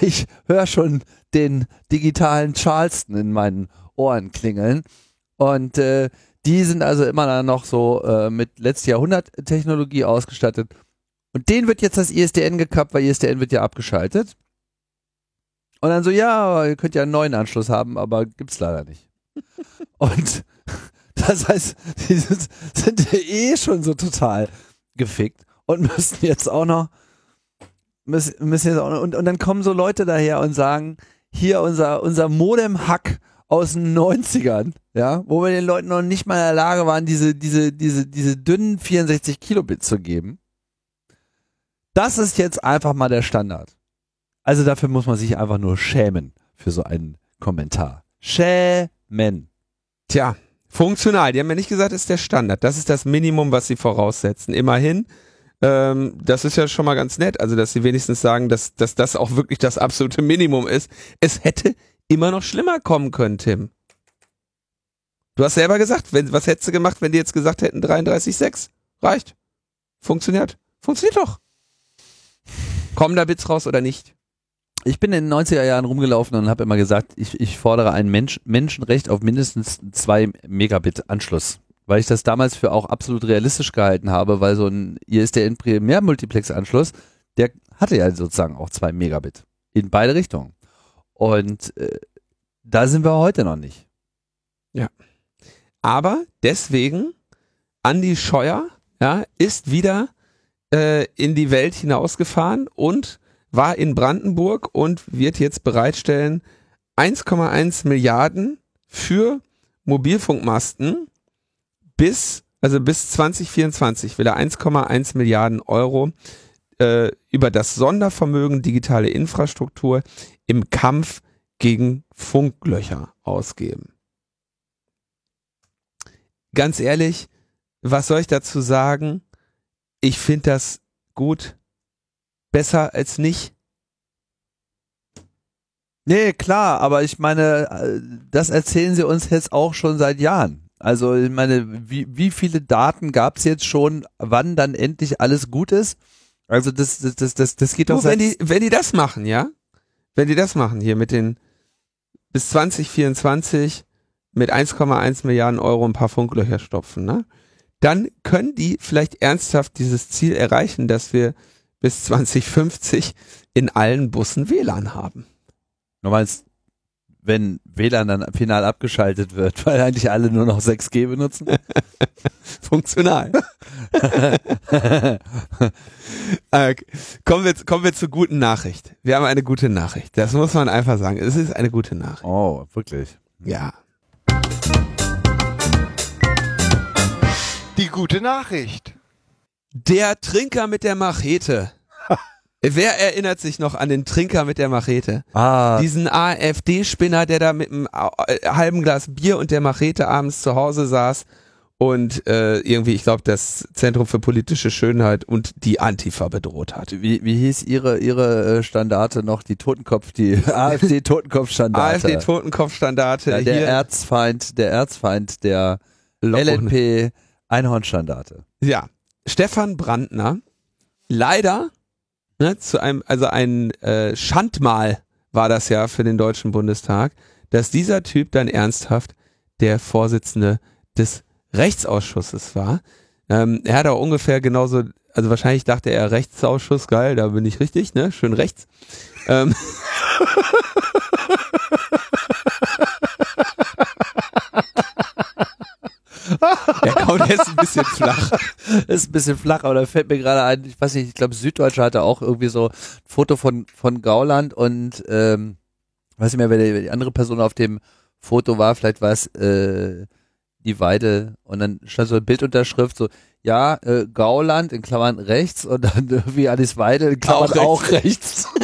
Ich höre schon den digitalen Charleston in meinen Ohren klingeln. Und äh, die sind also immer noch so äh, mit letztes Jahrhundert Technologie ausgestattet. Und denen wird jetzt das ISDN gekappt, weil ISDN wird ja abgeschaltet. Und dann so, ja, ihr könnt ja einen neuen Anschluss haben, aber gibt's leider nicht. Und das heißt, die sind, sind ja eh schon so total gefickt und müssen jetzt auch noch müssen, müssen jetzt auch noch, und, und dann kommen so Leute daher und sagen, hier unser, unser Modem-Hack aus den 90ern, ja, wo wir den Leuten noch nicht mal in der Lage waren, diese, diese, diese, diese dünnen 64 Kilobit zu geben. Das ist jetzt einfach mal der Standard. Also dafür muss man sich einfach nur schämen für so einen Kommentar. Schämen. tja, funktional. Die haben ja nicht gesagt, ist der Standard. Das ist das Minimum, was sie voraussetzen. Immerhin, ähm, das ist ja schon mal ganz nett. Also, dass sie wenigstens sagen, dass, dass das auch wirklich das absolute Minimum ist. Es hätte immer noch schlimmer kommen können, Tim. Du hast selber gesagt, wenn, was hättest du gemacht, wenn die jetzt gesagt hätten 33,6? Reicht. Funktioniert. Funktioniert doch. Kommen da Bits raus oder nicht? Ich bin in den 90er Jahren rumgelaufen und habe immer gesagt, ich, ich fordere ein Mensch, Menschenrecht auf mindestens zwei Megabit Anschluss. Weil ich das damals für auch absolut realistisch gehalten habe, weil so ein ISDN Primär-Multiplex Anschluss, der hatte ja sozusagen auch zwei Megabit. In beide Richtungen. Und äh, da sind wir heute noch nicht. Aber deswegen, Andi Scheuer ja, ist wieder äh, in die Welt hinausgefahren und war in Brandenburg und wird jetzt bereitstellen 1,1 Milliarden für Mobilfunkmasten bis, also bis 2024 will er 1,1 Milliarden Euro äh, über das Sondervermögen digitale Infrastruktur im Kampf gegen Funklöcher ausgeben ganz ehrlich, was soll ich dazu sagen? Ich finde das gut. Besser als nicht. Nee, klar, aber ich meine, äh, das erzählen sie uns jetzt auch schon seit Jahren. Also ich meine, wie, wie viele Daten gab es jetzt schon, wann dann endlich alles gut ist? Also das, das, das, das, das geht doch wenn die, wenn die das machen, ja? Wenn die das machen hier mit den bis 2024 mit 1,1 Milliarden Euro ein paar Funklöcher stopfen, ne? Dann können die vielleicht ernsthaft dieses Ziel erreichen, dass wir bis 2050 in allen Bussen WLAN haben. Du meinst, wenn WLAN dann final abgeschaltet wird, weil eigentlich alle nur noch 6G benutzen? Funktional. äh, kommen, wir, kommen wir zur guten Nachricht. Wir haben eine gute Nachricht. Das muss man einfach sagen. Es ist eine gute Nachricht. oh, wirklich. Ja. Die gute Nachricht. Der Trinker mit der Machete. Wer erinnert sich noch an den Trinker mit der Machete? Ah, Diesen AfD-Spinner, der da mit einem äh, halben Glas Bier und der Machete abends zu Hause saß und äh, irgendwie, ich glaube, das Zentrum für politische Schönheit und die Antifa bedroht hat. wie, wie hieß ihre, ihre äh, Standarte noch? Die Totenkopf, die AfD-Totenkopf-Standarte. AfD-Totenkopfstandarte. ja, der hier Erzfeind, der Erzfeind der. LNP Einhornstandarte. Ja, Stefan Brandner, leider ne, zu einem, also ein äh, Schandmal war das ja für den Deutschen Bundestag, dass dieser Typ dann ernsthaft der Vorsitzende des Rechtsausschusses war. Ähm, er hat auch ungefähr genauso, also wahrscheinlich dachte er Rechtsausschuss, geil, da bin ich richtig, ne, schön rechts. Ähm, er kommt jetzt ein bisschen flach. ist ein bisschen flach, aber da fällt mir gerade ein, ich weiß nicht, ich glaube Süddeutsche hatte auch irgendwie so ein Foto von, von Gauland und ähm, weiß nicht mehr, wer die, die andere Person auf dem Foto war, vielleicht war es äh, die Weide und dann stand so eine Bildunterschrift so, ja, äh, Gauland in Klammern rechts und dann irgendwie Alice Weide in Klammern Auch auch rechts.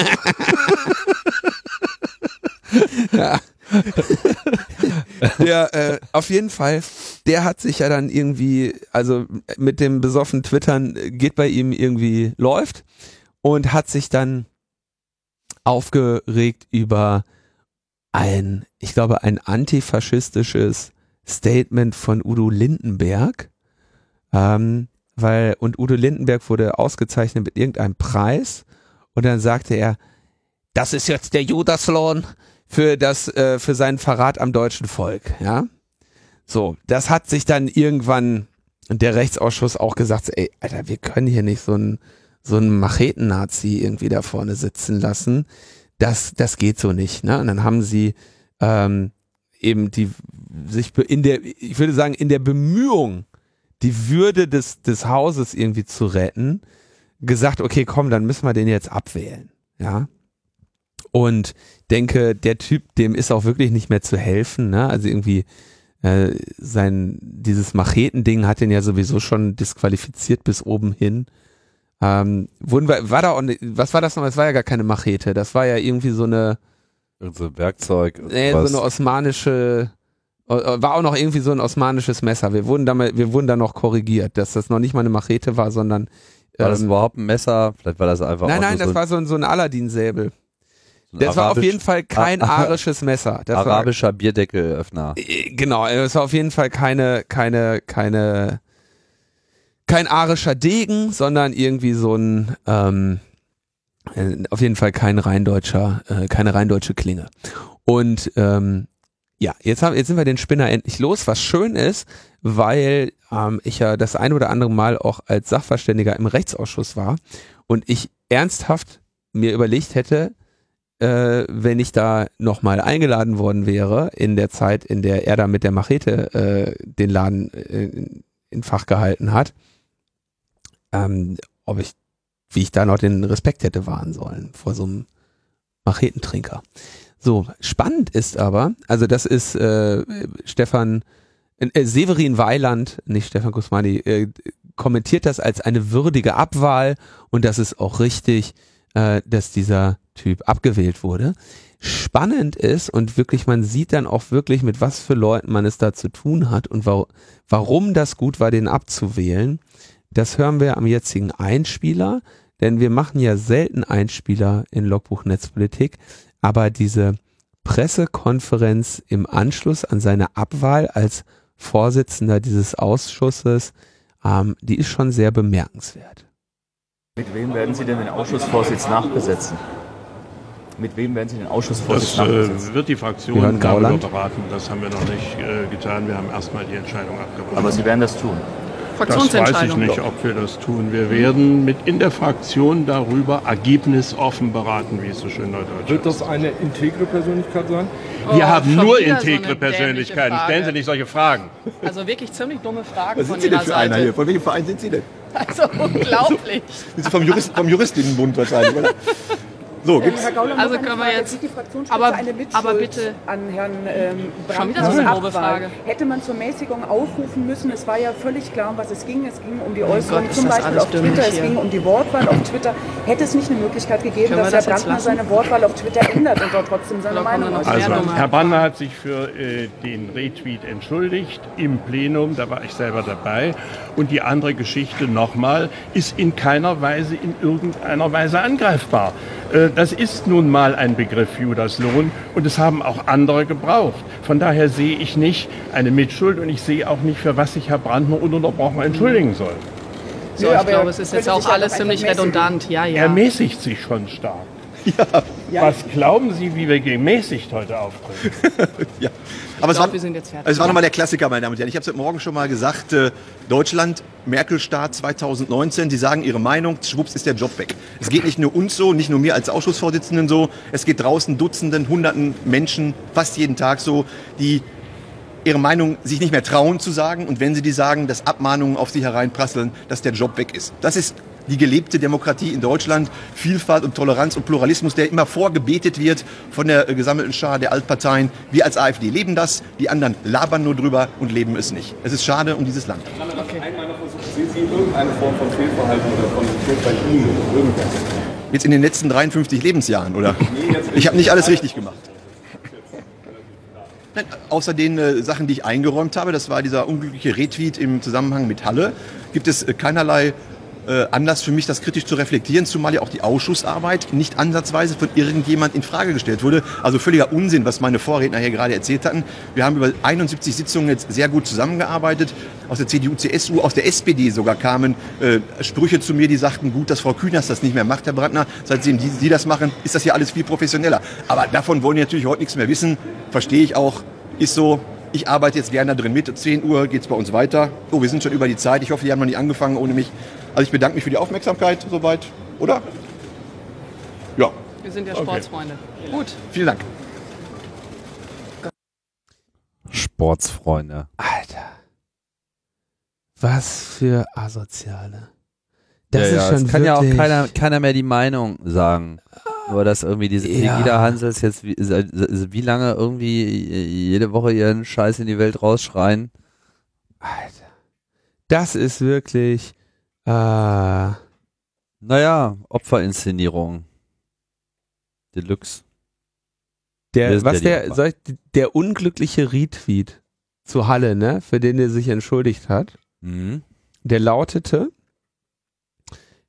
Ja. der, äh, auf jeden Fall, der hat sich ja dann irgendwie, also mit dem besoffen Twittern äh, geht bei ihm irgendwie läuft und hat sich dann aufgeregt über ein, ich glaube, ein antifaschistisches Statement von Udo Lindenberg. Ähm, weil, und Udo Lindenberg wurde ausgezeichnet mit irgendeinem Preis und dann sagte er, das ist jetzt der Judaslohn für das, äh, für seinen Verrat am deutschen Volk, ja. So, das hat sich dann irgendwann der Rechtsausschuss auch gesagt, ey, Alter, wir können hier nicht so einen so einen Macheten-Nazi irgendwie da vorne sitzen lassen. Das, das geht so nicht, ne? Und dann haben sie ähm, eben die sich in der, ich würde sagen, in der Bemühung, die Würde des, des Hauses irgendwie zu retten, gesagt, okay, komm, dann müssen wir den jetzt abwählen, ja. Und denke, der Typ, dem ist auch wirklich nicht mehr zu helfen, ne? Also irgendwie äh, sein dieses Machetending hat den ja sowieso schon disqualifiziert bis oben hin. Ähm, wurden wir, war da auch, ne- was war das noch? Das war ja gar keine Machete, das war ja irgendwie so eine, so ein Werkzeug. nee, so was. eine osmanische, war auch noch irgendwie so ein osmanisches Messer. Wir wurden damit, wir wurden da noch korrigiert, dass das noch nicht mal eine Machete war, sondern war das ähm, überhaupt ein Messer? Vielleicht war das einfach nein, auch nein, das so war so ein, so ein Aladdin-Säbel. Das war auf jeden Fall kein Ah, ah, arisches Messer. Das war, arabischer Bierdeckelöffner. Äh, Genau, es war auf jeden Fall keine, keine, keine, kein arischer Degen, sondern irgendwie so ein, ähm, äh, auf jeden Fall kein rheindeutscher, äh, keine rheindeutsche Klinge. Und ähm, ja, jetzt, haben, jetzt sind wir den Spinner endlich los, was schön ist, weil ähm, ich ja das ein oder andere Mal auch als Sachverständiger im Rechtsausschuss war und ich ernsthaft mir überlegt hätte, äh, wenn ich da nochmal eingeladen worden wäre, in der Zeit, in der er da mit der Machete äh, den Laden äh, in, Fach gehalten hat, ähm, ob ich, wie ich da noch den Respekt hätte wahren sollen vor so einem Machetentrinker. So, spannend ist aber, also das ist äh, Stefan, äh, Severin Weiland, nicht Stefan Kusmani, äh, kommentiert das als eine würdige Abwahl und das ist auch richtig, äh, dass dieser Typ abgewählt wurde. Spannend ist und wirklich, man sieht dann auch wirklich, mit was für Leuten man es da zu tun hat und wa warum das gut war, den abzuwählen. Das hören wir am jetzigen Einspieler, denn wir machen ja selten Einspieler in Logbuch Netzpolitik, aber diese Pressekonferenz im Anschluss an seine Abwahl als Vorsitzender dieses Ausschusses, ähm, die ist schon sehr bemerkenswert. Mit wem werden Sie denn den Ausschussvorsitz nachbesetzen? Mit wem werden Sie den Ausschussvorsitz Das nachbesetzen? äh, wird die Wir Fraktion darüber beraten. Das haben wir noch nicht äh, getan. Wir haben erstmal die Entscheidung abgewartet. Aber Sie werden das tun. das weiß ich nicht, ob wir das tun. Wir werden mit in der Fraktion darüber ergebnisoffen beraten, wie es so schön neudeutsch Wird ist. das eine integre Persönlichkeit sein? Wir Oh, haben nur so integre eine Persönlichkeiten. Stellen Sie nicht solche Fragen. Also wirklich ziemlich dumme Fragen Was von sind Sie denn Ihrer für einer Seite. hier? Von welchem Verein sind Sie denn? Also unglaublich. Sind Sie vom, Jurist, vom Juristinnenbund wahrscheinlich, oder? So, gibt's. Herr Gauland, Also können wir Frage. jetzt- aber- aber bitte- an Herrn ähm, Brandt Schon wieder so eine grobe? Frage. Hätte man zur Mäßigung aufrufen müssen? Es war ja völlig klar, um was es ging. Es ging um die Oh Äußerung Gott, ist zum Beispiel auf Twitter, dümmlich es hier. ging um die Wortwahl auf Twitter. Hätte es nicht eine Möglichkeit gegeben, Können dass das Herr Brandner seine Wortwahl auf Twitter ändert und dort trotzdem seine Oder Meinung äußert? Also? Herr Banner hat sich für äh, den Retweet entschuldigt im Plenum, da war ich selber dabei. Und die andere Geschichte nochmal, ist in keiner Weise, in irgendeiner Weise angreifbar. Äh, das ist nun mal ein Begriff Judaslohn und es haben auch andere gebraucht. Von daher sehe ich nicht eine Mitschuld und ich sehe auch nicht, für was sich Herr Brandner ununterbrochen entschuldigen soll. So, ich aber glaube, es ist jetzt auch alles ziemlich mäßigen. redundant. Ja, ja. Er mäßigt sich schon stark. Was glauben Sie, wie wir gemäßigt heute auftreten? Ja. Aber es glaub, war, wir sind jetzt fertig. es war nochmal der Klassiker, meine Damen und Herren. Ich habe es heute Morgen schon mal gesagt. Äh, Deutschland, Merkel-Staat 2019. Sie sagen ihre Meinung, schwupps ist der Job weg. Es geht nicht nur uns so, nicht nur mir als Ausschussvorsitzenden so. Es geht draußen Dutzenden, Hunderten Menschen, fast jeden Tag so, die ihre Meinung sich nicht mehr trauen zu sagen und wenn sie die sagen, dass Abmahnungen auf sie hereinprasseln, dass der Job weg ist. Das ist die gelebte Demokratie in Deutschland, Vielfalt und Toleranz und Pluralismus, der immer vorgebetet wird von der äh, gesammelten Schar der Altparteien. Wir als AfD leben das, die anderen labern nur drüber und leben es nicht. Es ist schade um dieses Land. Sehen Sie irgendeine Form von Fehlverhalten oder von Schuld bei Ihnen oder irgendwas? Jetzt in den letzten 53 Lebensjahren, oder? Ich habe nicht alles richtig gemacht. Nein, außer den äh, Sachen, die ich eingeräumt habe, das war dieser unglückliche Retweet im Zusammenhang mit Halle, gibt es äh, keinerlei äh, Anlass für mich, das kritisch zu reflektieren, zumal ja auch die Ausschussarbeit nicht ansatzweise von irgendjemand in Frage gestellt wurde. Also völliger Unsinn, was meine Vorredner hier gerade erzählt hatten. Wir haben über 71 Sitzungen jetzt sehr gut zusammengearbeitet. Aus der CDU, CSU, aus der SPD sogar kamen äh, Sprüche zu mir, die sagten, gut, dass Frau Kühners das nicht mehr macht, Herr Brandner. Seitdem die, Sie das machen, ist das hier alles viel professioneller. Aber davon wollen die natürlich heute nichts mehr wissen. Verstehe ich auch. Ist so. Ich arbeite jetzt gerne da drin mit. 10 Uhr geht's bei uns weiter. Oh, wir sind schon über die Zeit. Ich hoffe, die haben noch nicht angefangen ohne mich. Also ich bedanke mich für die Aufmerksamkeit soweit. Oder? Ja, Wir sind ja Sportsfreunde. Gut. vielen Dank. Sportsfreunde. Alter. Was für Asoziale. Das ja, ist ja, schon es kann ja auch keiner, keiner mehr die Meinung sagen. Nur dass irgendwie diese Ja. Pegida Hansels jetzt wie, seit- wie lange irgendwie jede Woche ihren Scheiß in die Welt rausschreien. Alter. Das ist wirklich. Äh, Naja, Opferinszenierung. Deluxe. Der, was der, soll ich, der unglückliche Retweet zu Halle, ne, für den er sich entschuldigt hat, Mhm. der lautete,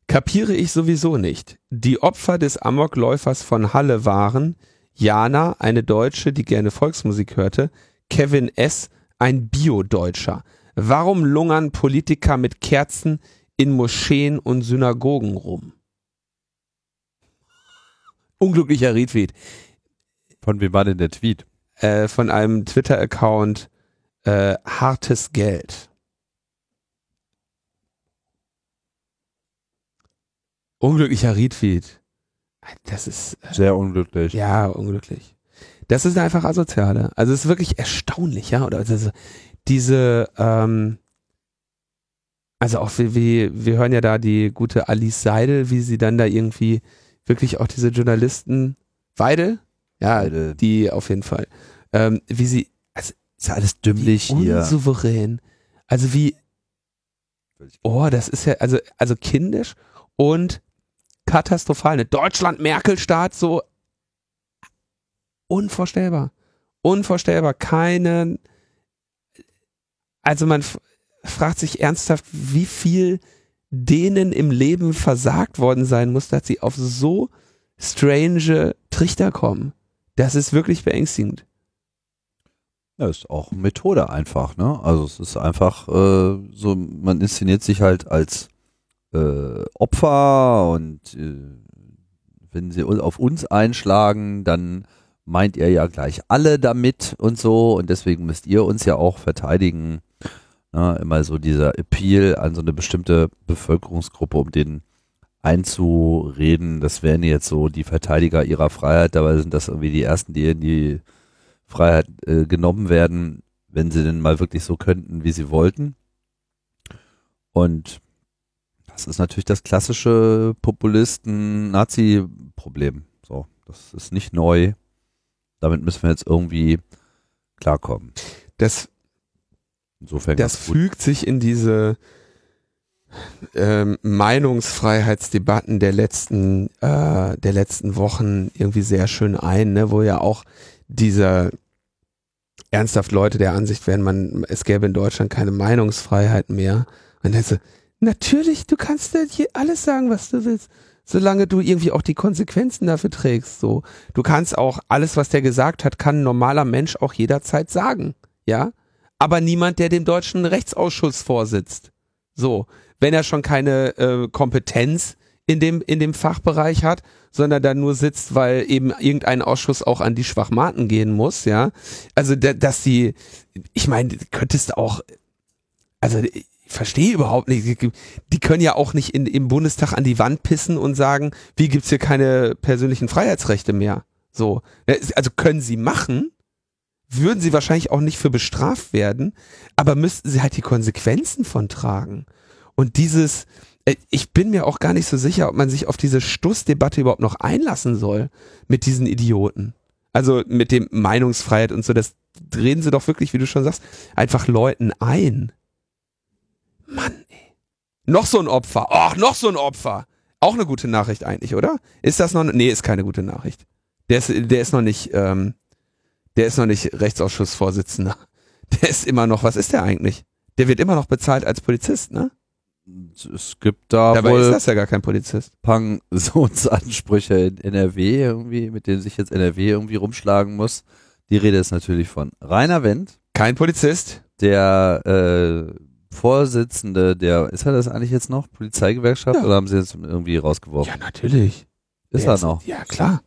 kapiere ich sowieso nicht. Die Opfer des Amokläufers von Halle waren Jana, eine Deutsche, die gerne Volksmusik hörte, Kevin S., ein Bio-Deutscher. Warum lungern Politiker mit Kerzen in Moscheen und Synagogen rum? Unglücklicher Retweet Von wem war denn der Tweet? äh, von einem Twitter-Account äh, Hartes Geld. Unglücklicher Retweet. Das ist äh, Sehr unglücklich. ja unglücklich. Das ist einfach asoziale. Also es ist wirklich erstaunlich, ja. Oder also diese, ähm, also auch wie, wie, wir hören ja da die gute Alice Seidel, wie sie dann da irgendwie wirklich auch diese Journalisten Weidel, ja, Weidel. die auf jeden Fall, ähm, wie sie Ist ja alles dümmlich wie hier. unsouverän. Also wie, oh, das ist ja, also, also kindisch und katastrophal. Eine Deutschland-Merkel-Staat, so unvorstellbar. Unvorstellbar. Keinen, also man fragt sich ernsthaft, wie viel denen im Leben versagt worden sein muss, dass sie auf so strange Trichter kommen. Das ist wirklich beängstigend. Ja, ist auch Methode einfach, ne? Also es ist einfach äh, so, man inszeniert sich halt als äh, Opfer und äh, wenn sie auf uns einschlagen, dann meint ihr ja gleich alle damit und so und deswegen müsst ihr uns ja auch verteidigen. Ne? Immer so dieser Appeal an so eine bestimmte Bevölkerungsgruppe, um den einzureden, das wären jetzt so die Verteidiger ihrer Freiheit, dabei sind das irgendwie die ersten, die in die Freiheit äh, genommen werden, wenn sie denn mal wirklich so könnten, wie sie wollten. Und das ist natürlich das klassische Populisten-Nazi-Problem. So, das ist nicht neu. Damit müssen wir jetzt irgendwie klarkommen. Das, Insofern das fügt sich in diese ähm, Meinungsfreiheitsdebatten der letzten, äh, der letzten Wochen irgendwie sehr schön ein, ne? wo ja auch dieser ernsthaft Leute der Ansicht wären, man, es gäbe in Deutschland keine Meinungsfreiheit mehr. Und dann so, natürlich, du kannst dir hier alles sagen, was du willst, solange du irgendwie auch die Konsequenzen dafür trägst. So, du kannst auch alles, was der gesagt hat, kann ein normaler Mensch auch jederzeit sagen, ja. Aber niemand, der dem deutschen Rechtsausschuss vorsitzt. So, wenn er schon keine äh, Kompetenz in dem in dem Fachbereich hat, sondern da nur sitzt, weil eben irgendein Ausschuss auch an die Schwachmaten gehen muss, ja. Also da, dass die, ich meine, du könntest auch, also ich verstehe überhaupt nicht, die- können ja auch nicht in, im Bundestag an die Wand pissen und sagen, wie gibt's hier keine persönlichen Freiheitsrechte mehr? So, es- also können sie machen, würden sie wahrscheinlich auch nicht für bestraft werden, aber müssten sie halt die Konsequenzen von tragen. Und dieses, äh, ich bin mir auch gar nicht so sicher, ob man sich auf diese Stussdebatte überhaupt noch einlassen soll mit diesen Idioten. Also mit dem Meinungsfreiheit und so, das drehen sie doch wirklich, wie du schon sagst, einfach Leuten ein. Mann, ey. Noch so ein Opfer. Ach, noch so ein Opfer. Auch eine gute Nachricht eigentlich, oder? Ist das noch? Nee, ist keine gute Nachricht. Der ist, der ist noch nicht, ähm, der ist noch nicht Rechtsausschussvorsitzender. Der ist immer noch, was ist der eigentlich? Der wird immer noch bezahlt als Polizist, ne? Es gibt da Dabei wohl ist das ja gar kein Polizist. Pensionsansprüche in NRW irgendwie, mit denen sich jetzt NRW irgendwie rumschlagen muss. Die Rede ist natürlich von Rainer Wendt, Kein Polizist. der äh, Vorsitzende der, ist er das eigentlich jetzt noch, Polizeigewerkschaft Ja. oder haben sie jetzt irgendwie rausgeworfen? Ja, natürlich. ist Der er noch. Ja, klar.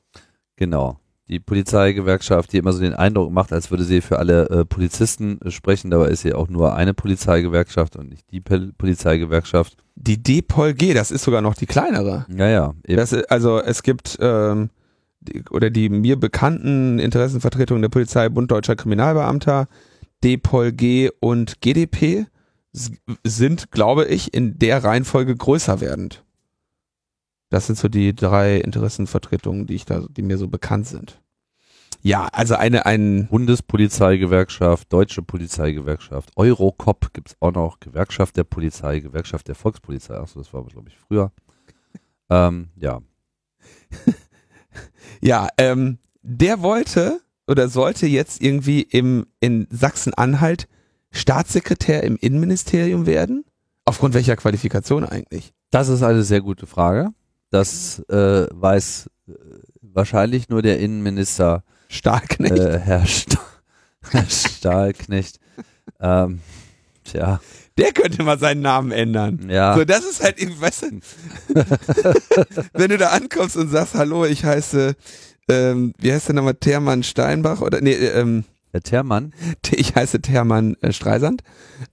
Genau. Die Polizeigewerkschaft, die immer so den Eindruck macht, als würde sie für alle äh, Polizisten äh, sprechen, dabei ist sie auch nur eine Polizeigewerkschaft und nicht die Pel Polizeigewerkschaft. Die DPOLG, das ist sogar noch die kleinere. Ja, ja. Das, also es gibt ähm, die, oder die mir bekannten Interessenvertretungen der Polizei, Bund Deutscher Kriminalbeamter, DPOLG und GDP sind, glaube ich, in der Reihenfolge größer werdend. Das sind so die drei Interessenvertretungen, die ich da, die mir so bekannt sind. Ja, also eine, ein, Bundespolizeigewerkschaft, Deutsche Polizeigewerkschaft, Eurocop gibt's auch noch, Gewerkschaft der Polizei, Gewerkschaft der Volkspolizei, achso, das war glaube ich früher. Ähm, ja, ja, ähm, der wollte oder sollte jetzt irgendwie im, in Sachsen-Anhalt Staatssekretär im Innenministerium werden? Aufgrund welcher Qualifikation eigentlich? das ist eine sehr gute Frage. Das äh, weiß äh, wahrscheinlich nur der Innenminister Stahlknecht? äh, Herr, Sta Herr Stahlknecht. ähm, tja, Der könnte mal seinen Namen ändern. ja. So, das ist halt irgendwie, weißt du, wenn du da ankommst und sagst, hallo, ich heiße, ähm, wie heißt der nochmal, Thermann Steinbach oder, nee, ähm, Herr Termann, ich heiße Thermann äh, Streisand,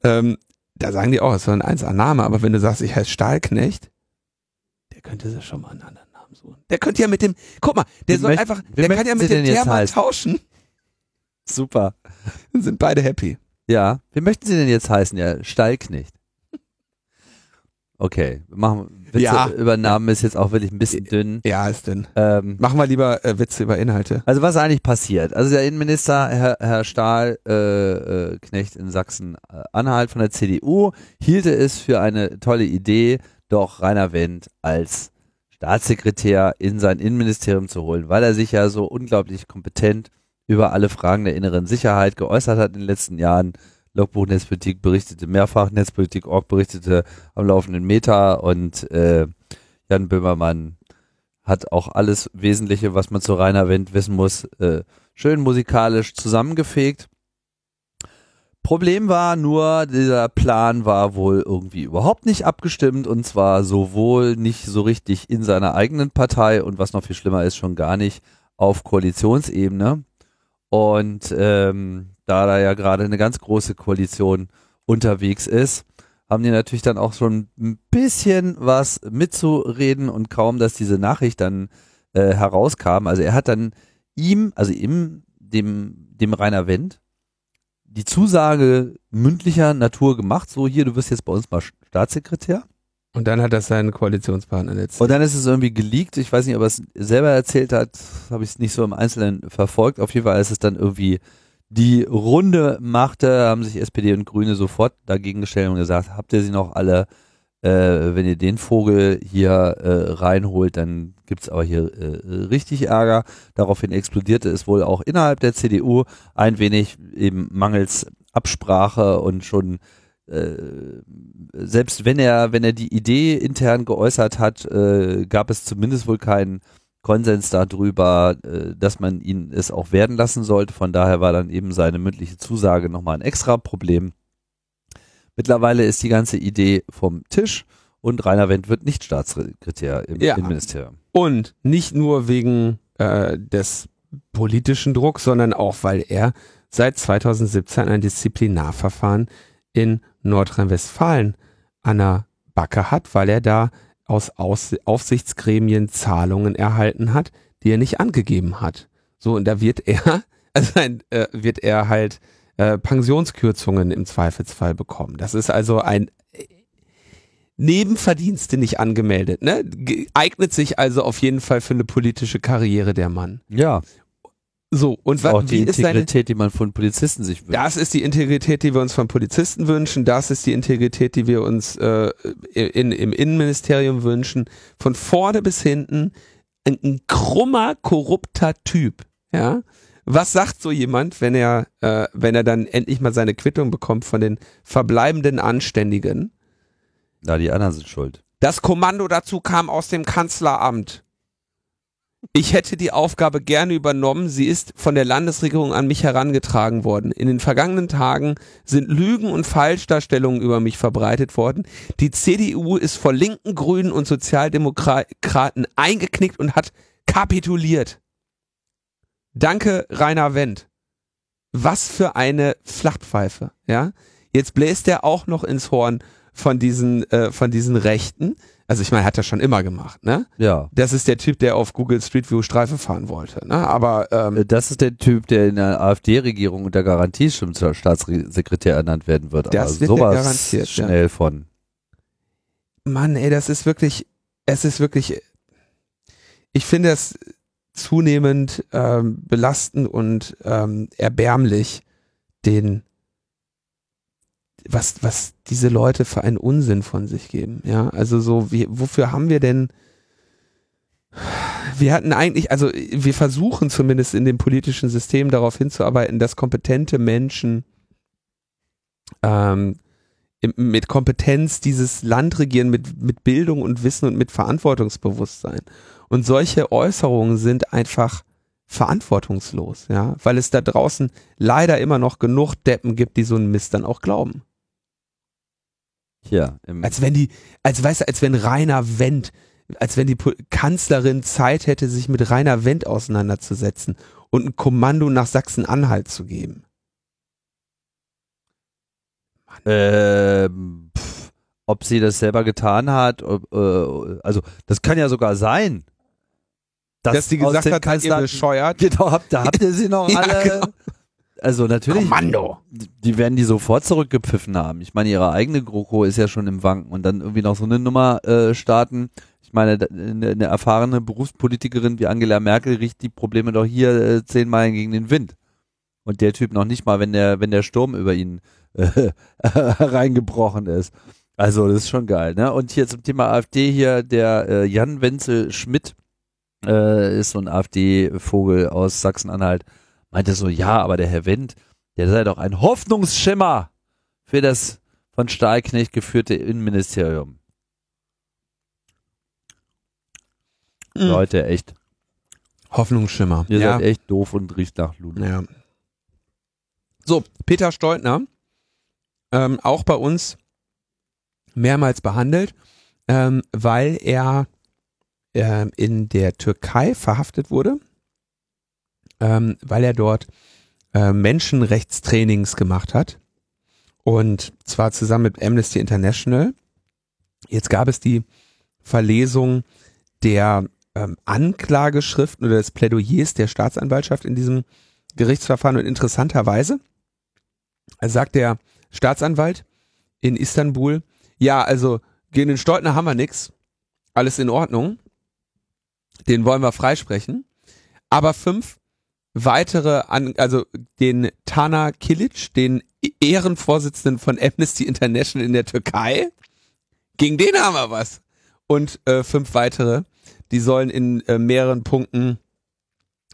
ähm, da sagen die auch, es soll ein 1A-Name, aber wenn du sagst, ich heiße Stahlknecht, könnte sich schon mal einen anderen Namen suchen. Der könnte ja mit dem, guck mal, der Wie soll möcht- einfach, der kann ja mit dem Thermann heißen? tauschen, super. dann sind beide happy. Ja, wie möchten Sie denn jetzt heißen? Ja, Stallknecht. Okay, machen Witze Ja. über Namen ist jetzt auch wirklich ein bisschen dünn. Ja, ist denn. Ähm, Machen wir lieber äh, Witze über Inhalte. also was ist eigentlich passiert? Also der Innenminister Herr, Herr Stahl äh, äh, Knecht in Sachsen-Anhalt von der CDU hielte es für eine tolle Idee, doch Rainer Wendt als Staatssekretär in sein Innenministerium zu holen, weil er sich ja so unglaublich kompetent über alle Fragen der inneren Sicherheit geäußert hat in den letzten Jahren. Logbuch Netzpolitik berichtete mehrfach, Netzpolitik.org berichtete am laufenden Meter und äh, Jan Böhmermann hat auch alles Wesentliche, was man zu Rainer Wendt wissen muss, äh, schön musikalisch zusammengefegt. Problem war nur, dieser Plan war wohl irgendwie überhaupt nicht abgestimmt und zwar sowohl nicht so richtig in seiner eigenen Partei und was noch viel schlimmer ist, schon gar nicht auf Koalitionsebene. Und ähm, da da ja gerade eine ganz große Koalition unterwegs ist, haben die natürlich dann auch schon ein bisschen was mitzureden und kaum, dass diese Nachricht dann äh, herauskam. Also er hat dann ihm, also ihm, dem, dem Rainer Wendt, die Zusage mündlicher Natur gemacht, so hier, du wirst jetzt bei uns mal Staatssekretär. Und dann hat das seinen Koalitionspartner letztlich. Und dann ist es irgendwie geleakt. Ich weiß nicht, ob er es selber erzählt hat. Habe ich es nicht so im Einzelnen verfolgt. Auf jeden Fall ist es dann irgendwie die Runde machte, haben sich SPD und Grüne sofort dagegen gestellt und gesagt, habt ihr sie noch alle? Äh, wenn ihr den Vogel hier äh, reinholt, dann gibt's aber hier äh, richtig Ärger. Daraufhin explodierte es wohl auch innerhalb der CDU ein wenig eben mangels Absprache und schon äh, selbst wenn er, wenn er die Idee intern geäußert hat, äh, gab es zumindest wohl keinen Konsens darüber, äh, dass man ihn es auch werden lassen sollte. Von daher war dann eben seine mündliche Zusage nochmal ein extra Problem. Mittlerweile ist die ganze Idee vom Tisch und Rainer Wendt wird nicht Staatssekretär im Ja. Innenministerium. Und nicht nur wegen äh, des politischen Drucks, sondern auch, weil er seit 2017 ein Disziplinarverfahren in Nordrhein-Westfalen an der Backe hat, weil er da aus aus Aufsichtsgremien Zahlungen erhalten hat, die er nicht angegeben hat. So, und da wird er, also äh, wird er halt äh, Pensionskürzungen im Zweifelsfall bekommen. Das ist also ein Nebenverdienste nicht angemeldet, ne? Eignet sich also auf jeden Fall für eine politische Karriere der Mann. Ja, So, und wa- auch die wie ist seine, Integrität, die man von Polizisten sich wünscht. das ist die Integrität, die wir uns von Polizisten wünschen. Das ist die Integrität, die wir uns äh, in, im Innenministerium wünschen. Von vorne bis hinten ein, ein krummer, korrupter Typ. Ja. Was sagt so jemand, wenn er, äh, wenn er dann endlich mal seine Quittung bekommt von den verbleibenden Anständigen? Na, die anderen sind schuld. Das Kommando dazu kam aus dem Kanzleramt. Ich hätte die Aufgabe gerne übernommen. Sie ist von der Landesregierung an mich herangetragen worden. In den vergangenen Tagen sind Lügen und Falschdarstellungen über mich verbreitet worden. Die CDU ist vor linken, Grünen und Sozialdemokraten eingeknickt und hat kapituliert. Danke, Rainer Wendt. Was für eine Flachpfeife, ja? Jetzt bläst er auch noch ins Horn von diesen, äh, von diesen Rechten. Also ich meine, hat er schon immer gemacht, ne? Ja. Das ist der Typ, der auf Google Street View Streife fahren wollte, ne? Aber ähm, Äh, Das ist der Typ, der in der AfD-Regierung unter Garantie schon zur Staatssekretär ernannt werden wird. Das Aber wird sowas garantiert, ja. schnell von. Mann, ey, das ist wirklich, es ist wirklich, ich finde es zunehmend ähm, belastend und ähm, erbärmlich, den, was, was diese Leute für einen Unsinn von sich geben. Ja, also so, wie, wofür haben wir denn, wir hatten eigentlich, also wir versuchen zumindest in dem politischen System darauf hinzuarbeiten, dass kompetente Menschen ähm, mit Kompetenz dieses Land regieren, mit, mit Bildung und Wissen und mit Verantwortungsbewusstsein. Und solche Äußerungen sind einfach verantwortungslos, ja, weil es da draußen leider immer noch genug Deppen gibt, die so einen Mist dann auch glauben. Im, Als wenn die, als weißt du, als wenn Rainer Wendt, als wenn die Kanzlerin Zeit hätte, sich mit Rainer Wendt auseinanderzusetzen und ein Kommando nach Sachsen-Anhalt zu geben. ähm, pff, ob sie das selber getan hat, ob, äh, also das kann ja sogar sein. Dass die aus gesagt hat, seid ihr bescheuert? Genau, habt, da habt ihr sie noch Ja, alle. genau. Also natürlich, Kommando. die werden die sofort zurückgepfiffen haben. Ich meine, ihre eigene GroKo ist ja schon im Wanken und dann irgendwie noch so eine Nummer äh, starten. Ich meine, eine, eine erfahrene Berufspolitikerin wie Angela Merkel riecht die Probleme doch hier äh, zehn Meilen gegen den Wind. Und der Typ noch nicht mal, wenn der, wenn der Sturm über ihn äh, reingebrochen ist. Also, das ist schon geil, ne? Und hier zum Thema AfD hier, der äh, Jan Wenzel Schmidt äh, ist so ein AfD-Vogel aus Sachsen-Anhalt, meinte so, ja, aber der Herr Wendt, der sei doch ein Hoffnungsschimmer für das von Stahlknecht geführte Innenministerium. Mhm. Leute, echt. Hoffnungsschimmer. Ihr ja. seid echt doof und riecht nach Lulu. Ja. So, Peter Steutner, ähm, auch bei uns mehrmals behandelt, ähm, weil er ähm, in der Türkei verhaftet wurde, ähm, weil er dort äh, Menschenrechtstrainings gemacht hat und zwar zusammen mit Amnesty International. Jetzt gab es die Verlesung der ähm, Anklageschriften oder des Plädoyers der Staatsanwaltschaft in diesem Gerichtsverfahren und interessanterweise sagt der Staatsanwalt in Istanbul, ja, also gegen den Stoltner haben wir nix. Alles in Ordnung. Den wollen wir freisprechen. Aber fünf weitere, an, also den Tana Kilic, den Ehrenvorsitzenden von Amnesty International in der Türkei, gegen den haben wir was. Und äh, fünf weitere, die sollen in äh, mehreren Punkten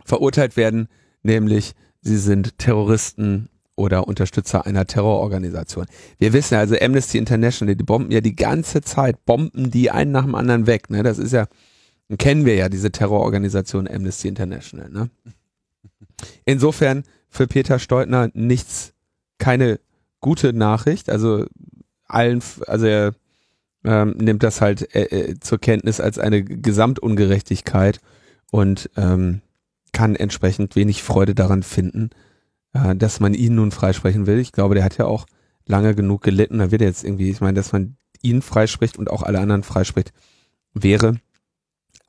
verurteilt werden, nämlich sie sind Terroristen oder Unterstützer einer Terrororganisation. Wir wissen also Amnesty International, die bomben ja die ganze Zeit, bomben die einen nach dem anderen weg. Ne? Das ist ja, kennen wir ja diese Terrororganisation Amnesty International. Ne? Insofern für Peter Steutner nichts, keine gute Nachricht. Also allen, also er ähm, nimmt das halt äh, äh, zur Kenntnis als eine Gesamtungerechtigkeit und ähm, kann entsprechend wenig Freude daran finden, äh, dass man ihn nun freisprechen will. Ich glaube, der hat ja auch lange genug gelitten. Da wird er jetzt irgendwie, ich meine, dass man ihn freispricht und auch alle anderen freispricht, wäre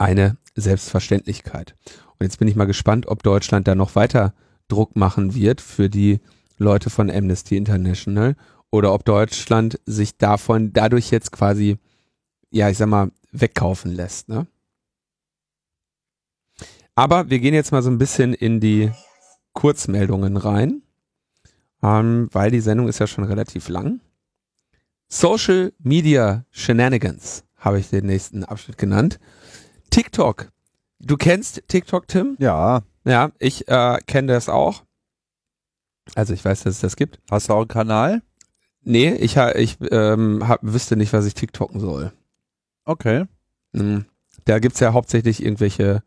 eine Selbstverständlichkeit. Und jetzt bin ich mal gespannt, ob Deutschland da noch weiter Druck machen wird für die Leute von Amnesty International oder ob Deutschland sich davon dadurch jetzt quasi, ja, ich sag mal, wegkaufen lässt. Ne? Aber wir gehen jetzt mal so ein bisschen in die Kurzmeldungen rein, ähm, weil die Sendung ist ja schon relativ lang. Social Media Shenanigans habe ich den nächsten Abschnitt genannt. TikTok. Du kennst TikTok, Tim? Ja. Ja, ich äh, kenne das auch. Also ich weiß, dass es das gibt. Hast du auch einen Kanal? Nee, ich, ich ähm, hab, wüsste nicht, was ich TikToken soll. Okay. Mhm. Da gibt's ja hauptsächlich irgendwelche,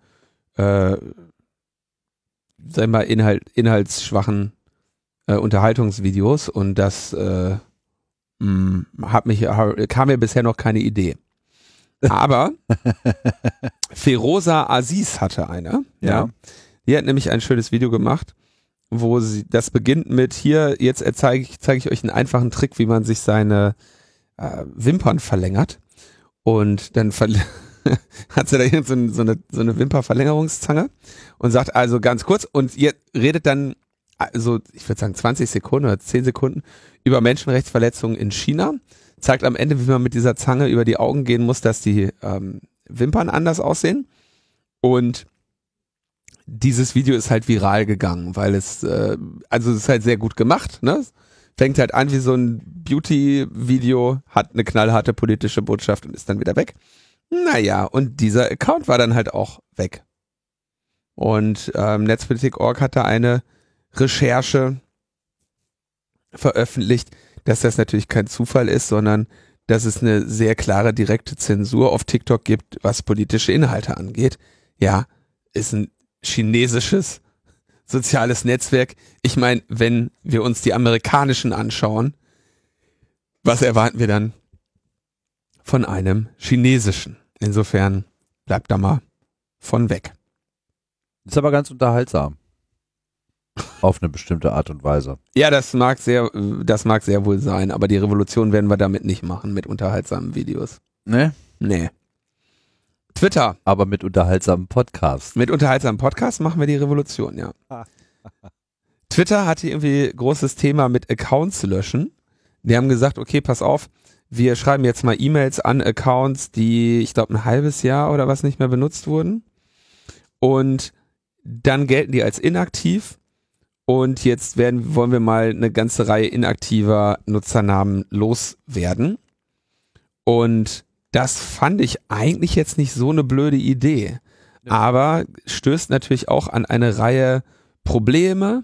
äh, sag mal, Inhalt, inhaltsschwachen äh, Unterhaltungsvideos und das äh, mh, hat mich, kam mir bisher noch keine Idee. Aber Feroza Aziz hatte eine. Ja. Ja. Die hat nämlich ein schönes Video gemacht, wo sie, das beginnt mit hier, jetzt zeige ich, zeige ich euch einen einfachen Trick, wie man sich seine äh, Wimpern verlängert. Und dann verl hat sie da irgend so, so eine, so eine Wimperverlängerungszange und sagt also ganz kurz und ihr redet dann also ich würde sagen 20 Sekunden oder 10 Sekunden über Menschenrechtsverletzungen in China, zeigt am Ende, wie man mit dieser Zange über die Augen gehen muss, dass die ähm, Wimpern anders aussehen und dieses Video ist halt viral gegangen, weil es, äh, also es ist halt sehr gut gemacht, ne? Fängt halt an wie so ein Beauty-Video, hat eine knallharte politische Botschaft und ist dann wieder weg. Naja, und dieser Account war dann halt auch weg. Und ähm, Netzpolitik.org hat da eine Recherche veröffentlicht, dass das natürlich kein Zufall ist, sondern dass es eine sehr klare direkte Zensur auf TikTok gibt, was politische Inhalte angeht. Ja, ist ein chinesisches soziales Netzwerk. Ich meine, wenn wir uns die amerikanischen anschauen, was erwarten wir dann von einem chinesischen? Insofern bleibt da mal von weg. Ist aber ganz unterhaltsam. Auf eine bestimmte Art und Weise. Ja, das mag sehr, das mag sehr wohl sein, aber die Revolution werden wir damit nicht machen mit unterhaltsamen Videos. Ne? Nee. Twitter. Aber mit unterhaltsamen Podcasts. Mit unterhaltsamen Podcasts machen wir die Revolution, ja. Twitter hatte irgendwie großes Thema mit Accounts löschen. Die haben gesagt, okay, pass auf, wir schreiben jetzt mal E-Mails an Accounts, die, ich glaube, ein halbes Jahr oder was nicht mehr benutzt wurden. Und dann gelten die als inaktiv. Und jetzt werden, wollen wir mal eine ganze Reihe inaktiver Nutzernamen loswerden. Und das fand ich eigentlich jetzt nicht so eine blöde Idee. Aber stößt natürlich auch an eine Reihe Probleme,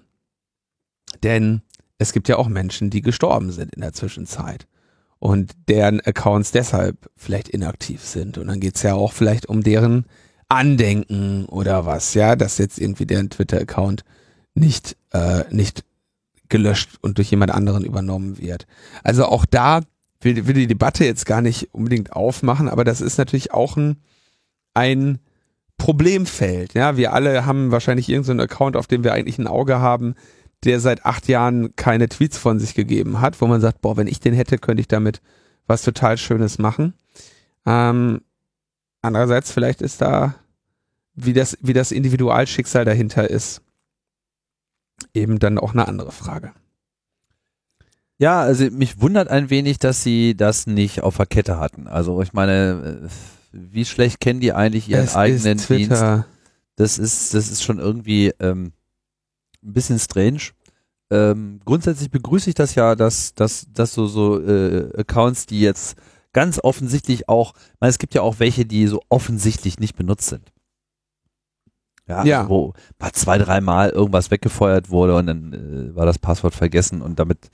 denn es gibt ja auch Menschen, die gestorben sind in der Zwischenzeit und deren Accounts deshalb vielleicht inaktiv sind. Und dann geht's ja auch vielleicht um deren Andenken oder was, ja, dass jetzt irgendwie deren Twitter-Account nicht, äh, nicht gelöscht und durch jemand anderen übernommen wird. Also auch da will, will die Debatte jetzt gar nicht unbedingt aufmachen, aber das ist natürlich auch ein, ein Problemfeld. Ja, wir alle haben wahrscheinlich irgendeinen Account, auf dem wir eigentlich ein Auge haben, der seit acht Jahren keine Tweets von sich gegeben hat, wo man sagt, boah, wenn ich den hätte, könnte ich damit was total Schönes machen. Ähm, andererseits vielleicht ist da, wie das, wie das Individualschicksal dahinter ist, eben dann auch eine andere Frage. Ja, also mich wundert ein wenig, dass sie das nicht auf der Kette hatten. Also ich meine, äh, wie schlecht kennen die eigentlich ihren Es eigenen Dienst? Das ist, das ist schon irgendwie ähm, ein bisschen strange. Ähm, grundsätzlich begrüße ich das ja, dass, dass, dass so, so äh, Accounts, die jetzt ganz offensichtlich auch, ich meine, es gibt ja auch welche, die so offensichtlich nicht benutzt sind. Ja, Ja. Also wo mal zwei, dreimal irgendwas weggefeuert wurde und dann äh, war das Passwort vergessen und damit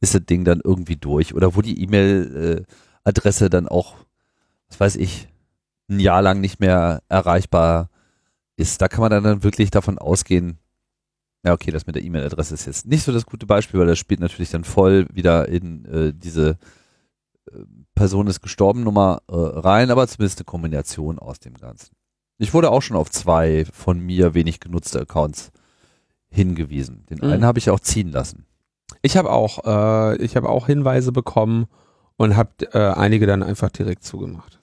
ist das Ding dann irgendwie durch. Oder wo die E-Mail-Adresse dann auch, was weiß ich, ein Jahr lang nicht mehr erreichbar ist. Da kann man dann, dann wirklich davon ausgehen, ja, okay, das mit der E-Mail-Adresse ist jetzt nicht so das gute Beispiel, weil das spielt natürlich dann voll wieder in äh, diese äh, Person ist gestorben Nummer äh, rein, aber zumindest eine Kombination aus dem Ganzen. Ich wurde auch schon auf zwei von mir wenig genutzte Accounts hingewiesen. Den Mhm. einen habe ich auch ziehen lassen. Ich habe auch, äh, ich habe auch Hinweise bekommen und habe äh, einige dann einfach direkt zugemacht.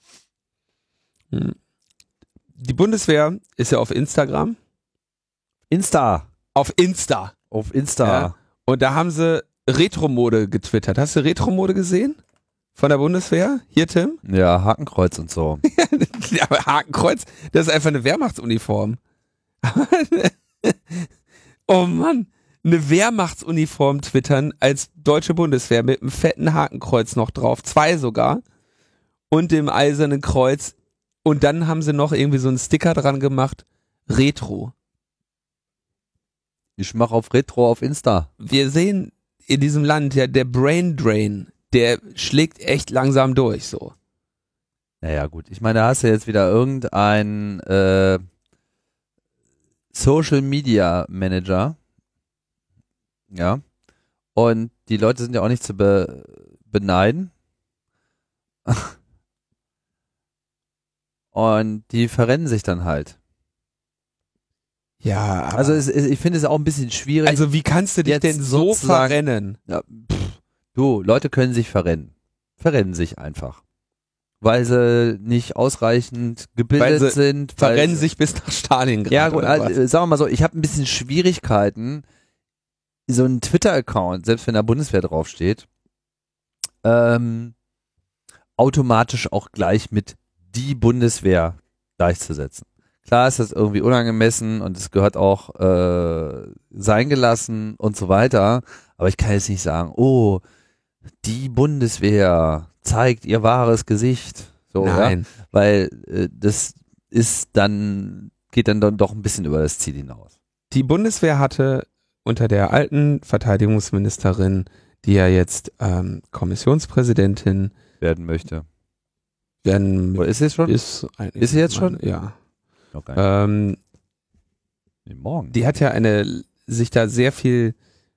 Hm. Die Bundeswehr ist ja auf Instagram. Insta. Auf Insta. Auf Insta. Ja. Und da haben sie Retromode getwittert. Hast du Retromode gesehen? Von der Bundeswehr? Hier, Tim? Ja, Hakenkreuz und so. Ja, aber Hakenkreuz, das ist einfach eine Wehrmachtsuniform. oh Mann, eine Wehrmachtsuniform twittern als deutsche Bundeswehr mit einem fetten Hakenkreuz noch drauf, zwei sogar, und dem eisernen Kreuz. Und dann haben sie noch irgendwie so einen Sticker dran gemacht, Retro. Ich mache auf Retro auf Insta. Wir sehen in diesem Land ja der Brain Drain, der schlägt echt langsam durch, so. Naja, gut. Ich meine, da hast du jetzt wieder irgendein äh, Social Media Manager. Ja. Und die Leute sind ja auch nicht zu be beneiden. Und die verrennen sich dann halt. Ja, Also es, es, ich finde es auch ein bisschen schwierig. Also wie kannst du dich denn so verrennen? Ja, pff, du, Leute können sich verrennen. Verrennen sich einfach. Weil sie nicht ausreichend gebildet Weil sind. weil Verrennen sich bis nach Stalingrad. Ja, gut, also, äh, sagen wir mal so, ich habe ein bisschen Schwierigkeiten, so einen Twitter-Account, selbst wenn da Bundeswehr draufsteht, ähm, automatisch auch gleich mit die Bundeswehr gleichzusetzen. Klar ist das irgendwie unangemessen und es gehört auch äh, sein gelassen und so weiter, aber ich kann jetzt nicht sagen, oh, die Bundeswehr zeigt ihr wahres Gesicht. So, ja? Nein. weil äh, das ist dann, geht dann doch ein bisschen über das Ziel hinaus. Die Bundeswehr hatte unter der alten Verteidigungsministerin, die ja jetzt ähm, Kommissionspräsidentin Werden möchte. werden Oder ist sie schon? ist, Ist sie jetzt schon? Ja. Nicht. Ähm, Nee, morgen. die hat ja eine sich da sehr viel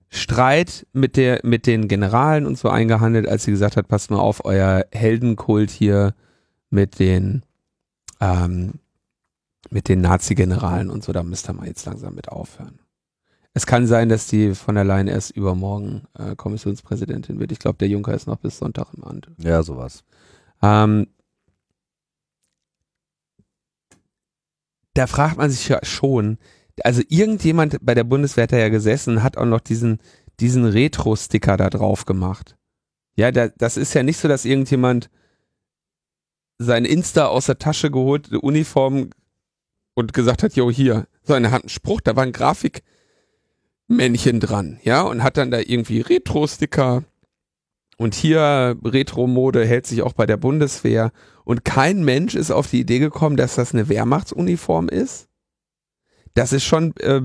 Streit mit der mit den Generalen und so eingehandelt, als sie gesagt hat, passt mal auf euer Heldenkult hier mit den ähm, mit den Nazi-Generalen und so, da müsst ihr mal jetzt langsam mit aufhören. Es kann sein, dass die von der Leyen erst übermorgen äh, Kommissionspräsidentin wird. Ich glaube, der Juncker ist noch bis Sonntag im Amt. ja, sowas. Ähm, da fragt man sich ja schon, also irgendjemand bei der Bundeswehr hat da ja gesessen hat auch noch diesen, diesen Retro-Sticker da drauf gemacht. Ja, da, das ist ja nicht so, dass irgendjemand sein Insta aus der Tasche geholt, eine Uniform und gesagt hat, jo, hier. Sondern er hat einen Spruch, da war ein Grafikmännchen dran, ja, und hat dann da irgendwie Retro-Sticker und hier Retro-Mode hält sich auch bei der Bundeswehr. Und kein Mensch ist auf die Idee gekommen, dass das eine Wehrmachtsuniform ist. Das ist schon äh,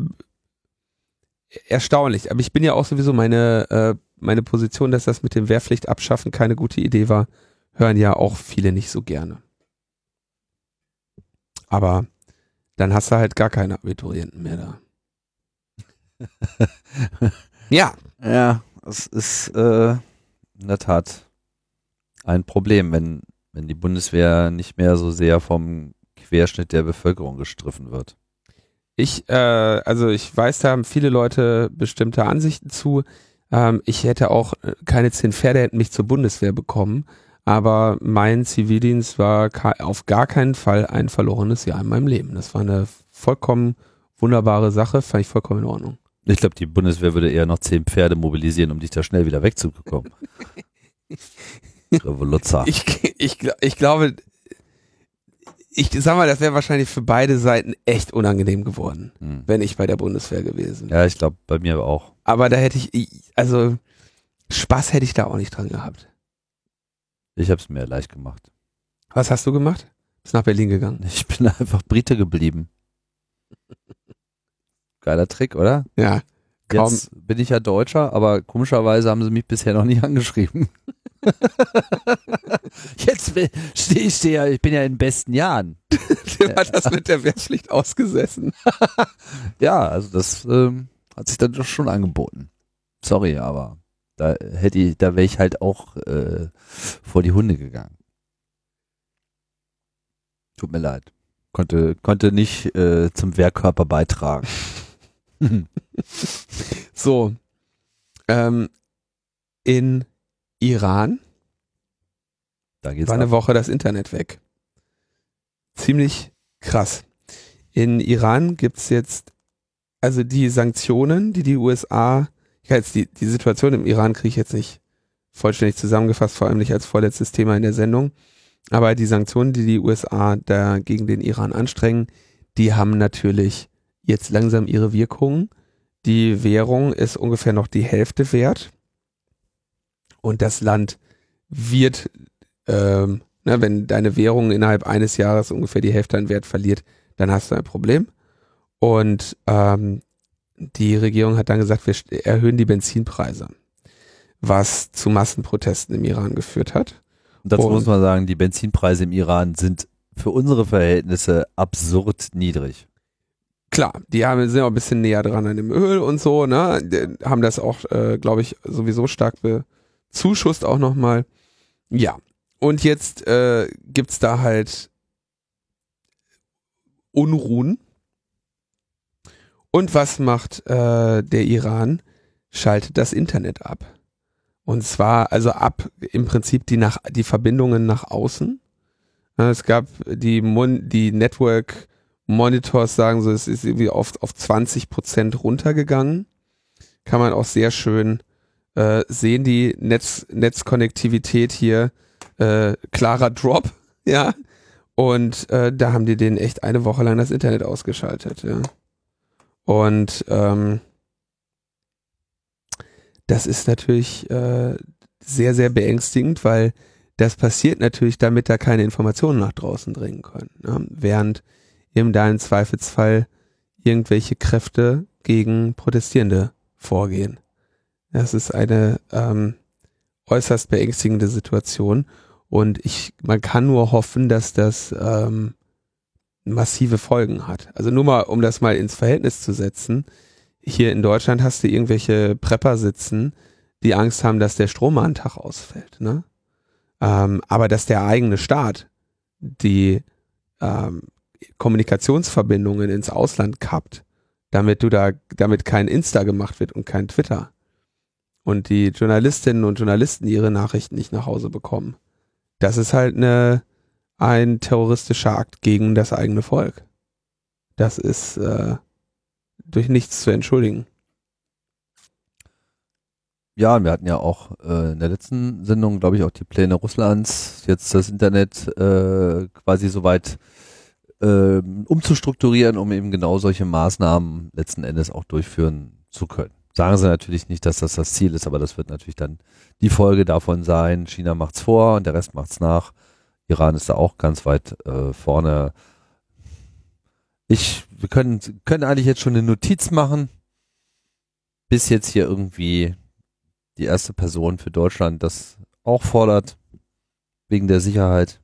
erstaunlich. Aber ich bin ja auch sowieso meine, äh, meine Position, dass das mit dem Wehrpflicht abschaffen keine gute Idee war, hören ja auch viele nicht so gerne. Aber dann hast du halt gar keine Abiturienten mehr da. ja, Ja, es ist äh, in der Tat ein Problem, wenn, wenn die Bundeswehr nicht mehr so sehr vom Querschnitt der Bevölkerung gestriffen wird. Ich, äh, also ich weiß, da haben viele Leute bestimmte Ansichten zu. Ähm, ich hätte auch äh, keine zehn Pferde hätten mich zur Bundeswehr bekommen, aber mein Zivildienst war auf gar keinen Fall ein verlorenes Jahr in meinem Leben. Das war eine vollkommen wunderbare Sache, fand ich vollkommen in Ordnung. Ich glaube, die Bundeswehr würde eher noch zehn Pferde mobilisieren, um dich da schnell wieder wegzubekommen. Revoluzzer. Ich, ich, ich glaube, ich sag mal, das wäre wahrscheinlich für beide Seiten echt unangenehm geworden, Hm. wenn ich bei der Bundeswehr gewesen. Ja, ich glaube, bei mir auch. Aber da hätte ich, ich- also Spaß hätte ich da auch nicht dran gehabt. Ich habe es mir leicht gemacht. Was hast du gemacht? Bist nach Berlin gegangen. Ich bin einfach Brite geblieben. Geiler Trick, oder? Ja. Kaum, Jetzt bin ich ja Deutscher, aber komischerweise haben sie mich bisher noch nicht angeschrieben. Jetzt stehe ich ja, ich bin ja in besten Jahren. dem hat das mit der Wehrpflicht ausgesessen. Ja, also das ähm, hat sich dann doch schon angeboten. Sorry, aber da hätte ich, da wäre ich halt auch äh, vor die Hunde gegangen. Tut mir leid. Konnte, konnte nicht äh, zum Wehrkörper beitragen. So. Ähm, in Iran Da geht's war eine ab. Woche das Internet weg. Ziemlich krass. In Iran gibt's jetzt, also die Sanktionen, die die USA, ich kann jetzt die, die Situation im Iran kriege ich jetzt nicht vollständig zusammengefasst, vor allem nicht als vorletztes Thema in der Sendung. Aber die Sanktionen, die die USA da gegen den Iran anstrengen, die haben natürlich jetzt langsam ihre Wirkung. Die Währung ist ungefähr noch die Hälfte wert. Und das Land wird ähm, ne, wenn deine Währung innerhalb eines Jahres ungefähr die Hälfte an Wert verliert, dann hast du ein Problem. Und ähm, die Regierung hat dann gesagt, wir erhöhen die Benzinpreise, was zu Massenprotesten im Iran geführt hat. Und dazu Und- muss man sagen, die Benzinpreise im Iran sind für unsere Verhältnisse absurd niedrig. Klar, die haben, sind auch ein bisschen näher dran an dem Öl und so, ne? Die haben das auch, äh, glaube ich, sowieso stark bezuschusst auch nochmal. Ja. Und jetzt äh, gibt's da halt Unruhen. Und was macht äh, der Iran? Schaltet das Internet ab. Und zwar, also ab im Prinzip die, nach, die Verbindungen nach außen. Es gab die, Mon die Network Monitors sagen so, es ist irgendwie auf, auf 20 Prozent runtergegangen. Kann man auch sehr schön äh, sehen, die Netz, Netzkonnektivität hier, äh, klarer Drop, ja. Und äh, da haben die denen echt eine Woche lang das Internet ausgeschaltet, ja. Und ähm, das ist natürlich äh, sehr, sehr beängstigend, weil das passiert natürlich, damit da keine Informationen nach draußen dringen können. Ne? Während eben da im Zweifelsfall irgendwelche Kräfte gegen Protestierende vorgehen. Das ist eine ähm, äußerst beängstigende Situation und ich, man kann nur hoffen, dass das ähm, massive Folgen hat. Also nur mal, um das mal ins Verhältnis zu setzen. Hier in Deutschland hast du irgendwelche Prepper sitzen, die Angst haben, dass der Strom einen Tag ausfällt. Ne? Ähm, aber dass der eigene Staat die ähm, Kommunikationsverbindungen ins Ausland kappt, damit du da, damit kein Insta gemacht wird und kein Twitter. Und die Journalistinnen und Journalisten ihre Nachrichten nicht nach Hause bekommen. Das ist halt eine, ein terroristischer Akt gegen das eigene Volk. Das ist äh, durch nichts zu entschuldigen. Ja, wir hatten ja auch äh, in der letzten Sendung, glaube ich, auch die Pläne Russlands, jetzt das Internet äh, quasi soweit äh, umzustrukturieren, um eben genau solche Maßnahmen letzten Endes auch durchführen zu können. Sagen sie natürlich nicht, dass das das Ziel ist, aber das wird natürlich dann die Folge davon sein. China macht's vor und der Rest macht's nach. Iran ist da auch ganz weit äh, vorne. Ich, wir können, können eigentlich jetzt schon eine Notiz machen, bis jetzt hier irgendwie die erste Person für Deutschland das auch fordert, wegen der Sicherheit.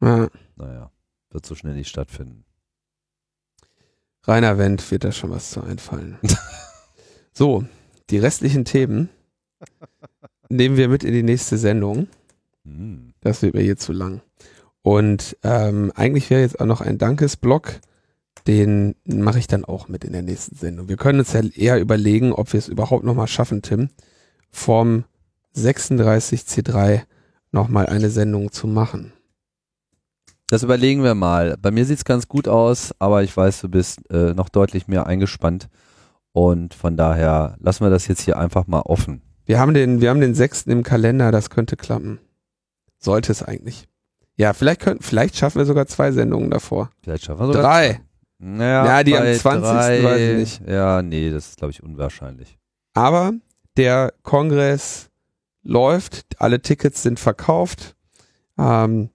Ja. Naja, wird so schnell nicht stattfinden. Rainer Wendt wird da schon was zu einfallen. so, die restlichen Themen nehmen wir mit in die nächste Sendung. Hm. Das wird mir hier zu lang. Und ähm, eigentlich wäre jetzt auch noch ein Dankesblock, den mache ich dann auch mit in der nächsten Sendung. Wir können uns ja eher überlegen, ob wir es überhaupt nochmal schaffen, Tim, vom 36C3 nochmal eine Sendung zu machen. Das überlegen wir mal. Bei mir sieht's ganz gut aus, aber ich weiß, du bist äh, noch deutlich mehr eingespannt. Und von daher lassen wir das jetzt hier einfach mal offen. Wir haben den, wir haben den sechsten im Kalender, das könnte klappen. Sollte es eigentlich. Ja, vielleicht könnten, vielleicht schaffen wir sogar zwei Sendungen davor. Vielleicht schaffen wir sogar Drei. Naja, Ja, die am bei 20. drei- weiß ich nicht. Ja, nee, das ist, glaube ich, unwahrscheinlich. Aber der Kongress läuft, alle Tickets sind verkauft. Ähm,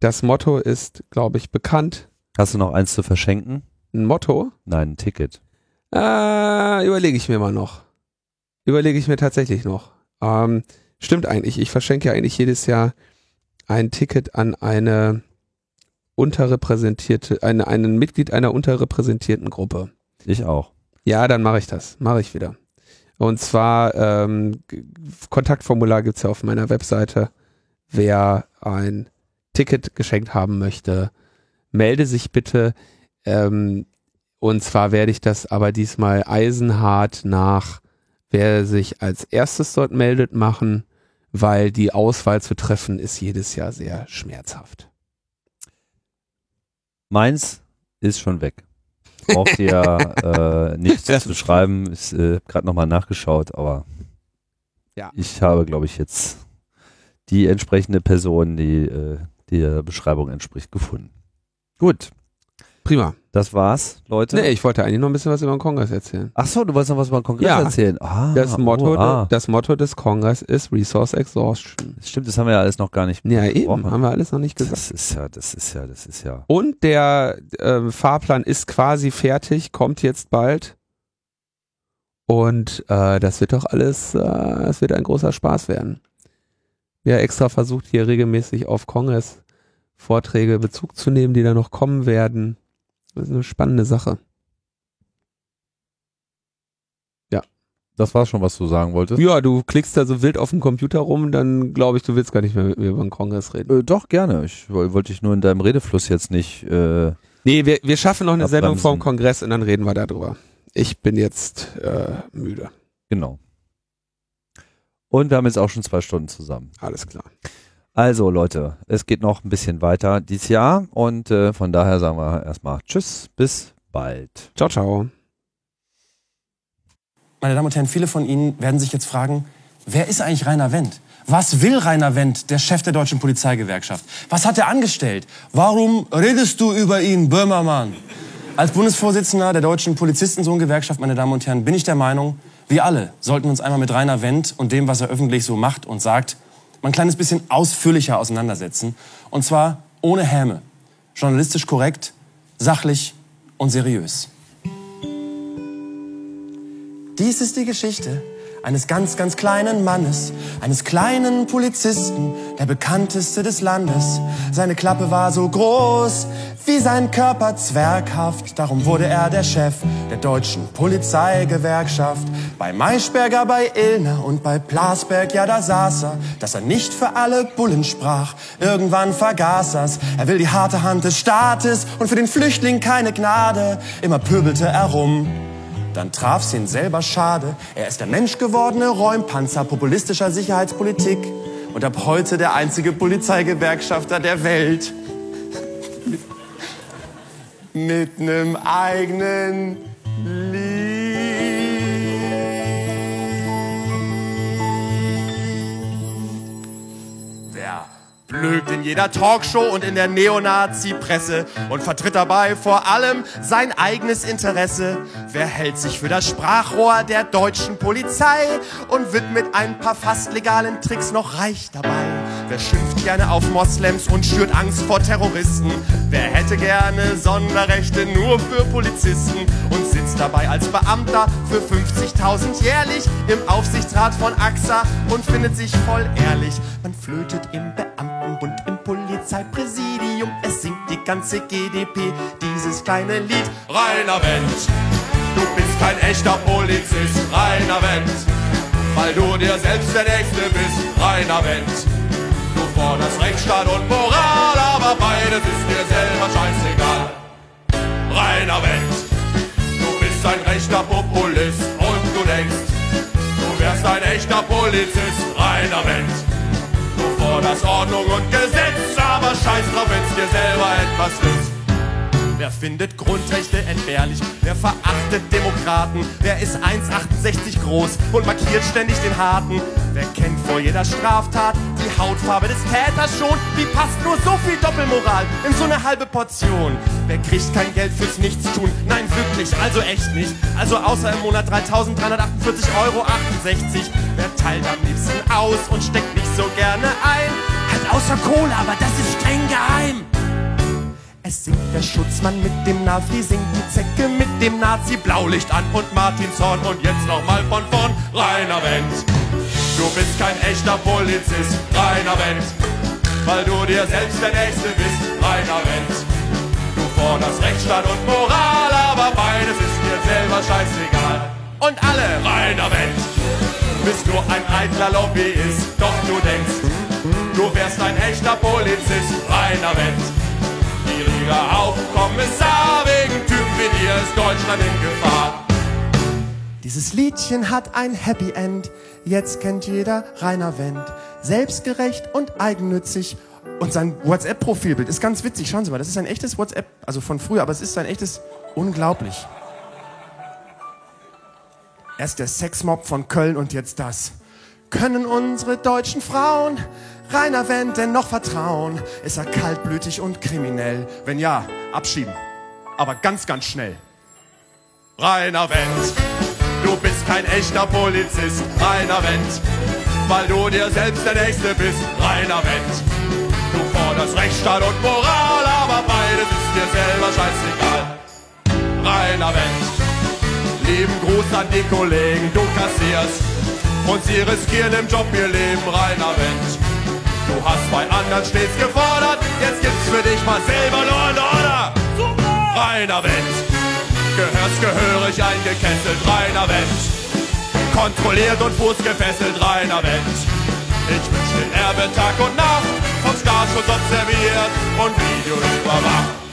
das Motto ist, glaube ich, bekannt. Hast du noch eins zu verschenken? Ein Motto? Nein, ein Ticket. Äh, überlege ich mir mal noch. Überlege ich mir tatsächlich noch. Ähm, stimmt eigentlich. Ich verschenke ja eigentlich jedes Jahr ein Ticket an eine unterrepräsentierte, eine, einen Mitglied einer unterrepräsentierten Gruppe. Ich auch. Ja, dann mache ich das. Mache ich wieder. Und zwar, ähm, Kontaktformular gibt's ja auf meiner Webseite. Wer ein Ticket geschenkt haben möchte, melde sich bitte. Ähm, und zwar werde ich das aber diesmal eisenhart nach, wer sich als erstes dort meldet, machen, weil die Auswahl zu treffen ist jedes Jahr sehr schmerzhaft. Meins ist schon weg. Braucht ihr äh, nichts zu schreiben. Ich äh, gerade nochmal nachgeschaut, aber Ja. ich habe, glaube ich, jetzt die entsprechende Person, die äh, der Beschreibung entspricht, gefunden. Gut, Prima. das war's, Leute. Nee, ich wollte eigentlich noch ein bisschen was über den Kongress erzählen. Ach so, du wolltest noch was über den Kongress Ja. erzählen. Ah, Das Motto, oh, ah. das Motto des Kongress ist Resource Exhaustion. Stimmt, das haben wir ja alles noch gar nicht Ja, eben, haben wir alles noch nicht gesagt. Das ist ja, das ist ja, das ist ja. Und der ähm, Fahrplan ist quasi fertig, kommt jetzt bald. Und äh, das wird doch alles, äh, es wird ein großer Spaß werden. Wir extra versucht hier regelmäßig auf Kongress-Vorträge Bezug zu nehmen, die da noch kommen werden. Das ist eine spannende Sache. Das war schon, was du sagen wolltest. Ja, du klickst da so wild auf dem Computer rum, dann glaube ich, du willst gar nicht mehr mit mir über den Kongress reden. Äh, doch, gerne. Ich woll- wollte dich nur in deinem Redefluss jetzt nicht. Äh, Nee, wir, wir schaffen noch eine Sendung Abbremsen. vom Kongress und dann reden wir darüber. Ich bin jetzt äh, müde. genau. Und wir haben jetzt auch schon zwei Stunden zusammen. Alles klar. Also Leute, es geht noch ein bisschen weiter dieses Jahr und äh, von daher sagen wir erstmal Tschüss, bis bald. Ciao, ciao. Meine Damen und Herren, viele von Ihnen werden sich jetzt fragen, wer ist eigentlich Rainer Wendt? Was will Rainer Wendt, der Chef der deutschen Polizeigewerkschaft? Was hat er angestellt? Warum redest du über ihn, Böhmermann? Als Bundesvorsitzender der deutschen Polizistensohn-Gewerkschaft, meine Damen und Herren, bin ich der Meinung, wir alle sollten uns einmal mit Rainer Wendt und dem, was er öffentlich so macht und sagt, mal ein kleines bisschen ausführlicher auseinandersetzen. Und zwar ohne Häme. Journalistisch korrekt, sachlich und seriös. Dies ist die Geschichte eines ganz, ganz kleinen Mannes, eines kleinen Polizisten, der bekannteste des Landes. Seine Klappe war so groß wie sein Körper zwerghaft. Darum wurde er der Chef der deutschen Polizeigewerkschaft. Bei Maischberger, bei Illner und bei Plasberg, ja, da saß er, dass er nicht für alle Bullen sprach. Irgendwann vergaß er's. Er will die harte Hand des Staates und für den Flüchtling keine Gnade. Immer pöbelte er rum. Dann traf's ihn selber schade. Er ist der menschgewordene Räumpanzer populistischer Sicherheitspolitik und ab heute der einzige Polizeigewerkschafter der Welt. Mit, mit nem eigenen Blökt in jeder Talkshow und in der Neonazi-Presse und vertritt dabei vor allem sein eigenes Interesse? Wer hält sich für das Sprachrohr der deutschen Polizei und wird mit ein paar fast legalen Tricks noch reich dabei? Wer schimpft gerne auf Moslems und schürt Angst vor Terroristen? Wer hätte gerne Sonderrechte nur für Polizisten und sitzt dabei als Beamter für 50.000 jährlich im Aufsichtsrat von AXA und findet sich voll ehrlich? Man flötet im Beamtenbund, im Polizeipräsidium, es singt die ganze GDP dieses kleine Lied. Rainer Wendt, du bist kein echter Polizist, Rainer Wendt, weil du dir selbst der Nächste bist, Rainer Wendt. Du forderst Rechtsstaat und Moral, aber beides ist dir selber scheißegal. Rainer Wendt, du bist ein rechter Populist und du denkst, du wärst ein echter Polizist, Rainer Wendt das Ordnung und Gesetz, aber scheiß drauf, wenn's dir selber etwas nützt. Wer findet Grundrechte entbehrlich? Wer verachtet Demokraten? Wer ist 1,68 groß und markiert ständig den Harten? Wer kennt vor jeder Straftat die Hautfarbe des Täters schon? Wie passt nur so viel Doppelmoral in so eine halbe Portion? Wer kriegt kein Geld fürs Nichtstun? Nein, wirklich, also echt nicht. Also außer im Monat 3.348,68 Euro. Wer teilt am liebsten aus und steckt nicht so gerne ein? Halt außer Kohle, aber das ist streng geheim. Es singt der Schutzmann mit dem Nafri, singt die Zecke mit dem Nazi, Blaulicht an und Martinshorn und jetzt nochmal von vorn, Rainer Wendt. Du bist kein echter Polizist, Rainer Wendt, weil du dir selbst der Nächste bist, Rainer Wendt. Du forderst Rechtsstaat und Moral, aber beides ist dir selber scheißegal. Und alle, Rainer Wendt, bist du ein eitler Lobbyist, doch du denkst, du wärst ein echter Polizist, Rainer Wendt. Gieriger Hauptkommissar, wegen Typen wie dir ist Deutschland in Gefahr. Dieses Liedchen hat ein Happy End, jetzt kennt jeder Rainer Wendt. Selbstgerecht und eigennützig. Und sein WhatsApp-Profilbild ist ganz witzig. Schauen Sie mal, das ist ein echtes WhatsApp, also von früher, aber es ist ein echtes, unglaublich. Erst der Sexmob von Köln und jetzt das. Können unsere deutschen Frauen Rainer Wendt denn noch vertrauen? Ist er kaltblütig und kriminell? Wenn ja, abschieben. Aber ganz, ganz schnell. Rainer Wendt, du bist kein echter Polizist. Rainer Wendt, weil du dir selbst der Nächste bist. Rainer Wendt, du forderst Rechtsstaat und Moral, aber beides ist dir selber scheißegal. Rainer Wendt, lieben Gruß an die Kollegen, du kassierst und sie riskieren im Job ihr Leben. Rainer Wendt, du hast bei anderen stets gefordert, jetzt gibt's für dich mal selber Law and Order. Rainer Wendt, gehörst gehörig eingekesselt, Rainer Wendt, kontrolliert und fußgefesselt, Rainer Wendt. Ich wünsch dir Erbe Tag und Nacht, vom Starschutz observiert und Video überwacht.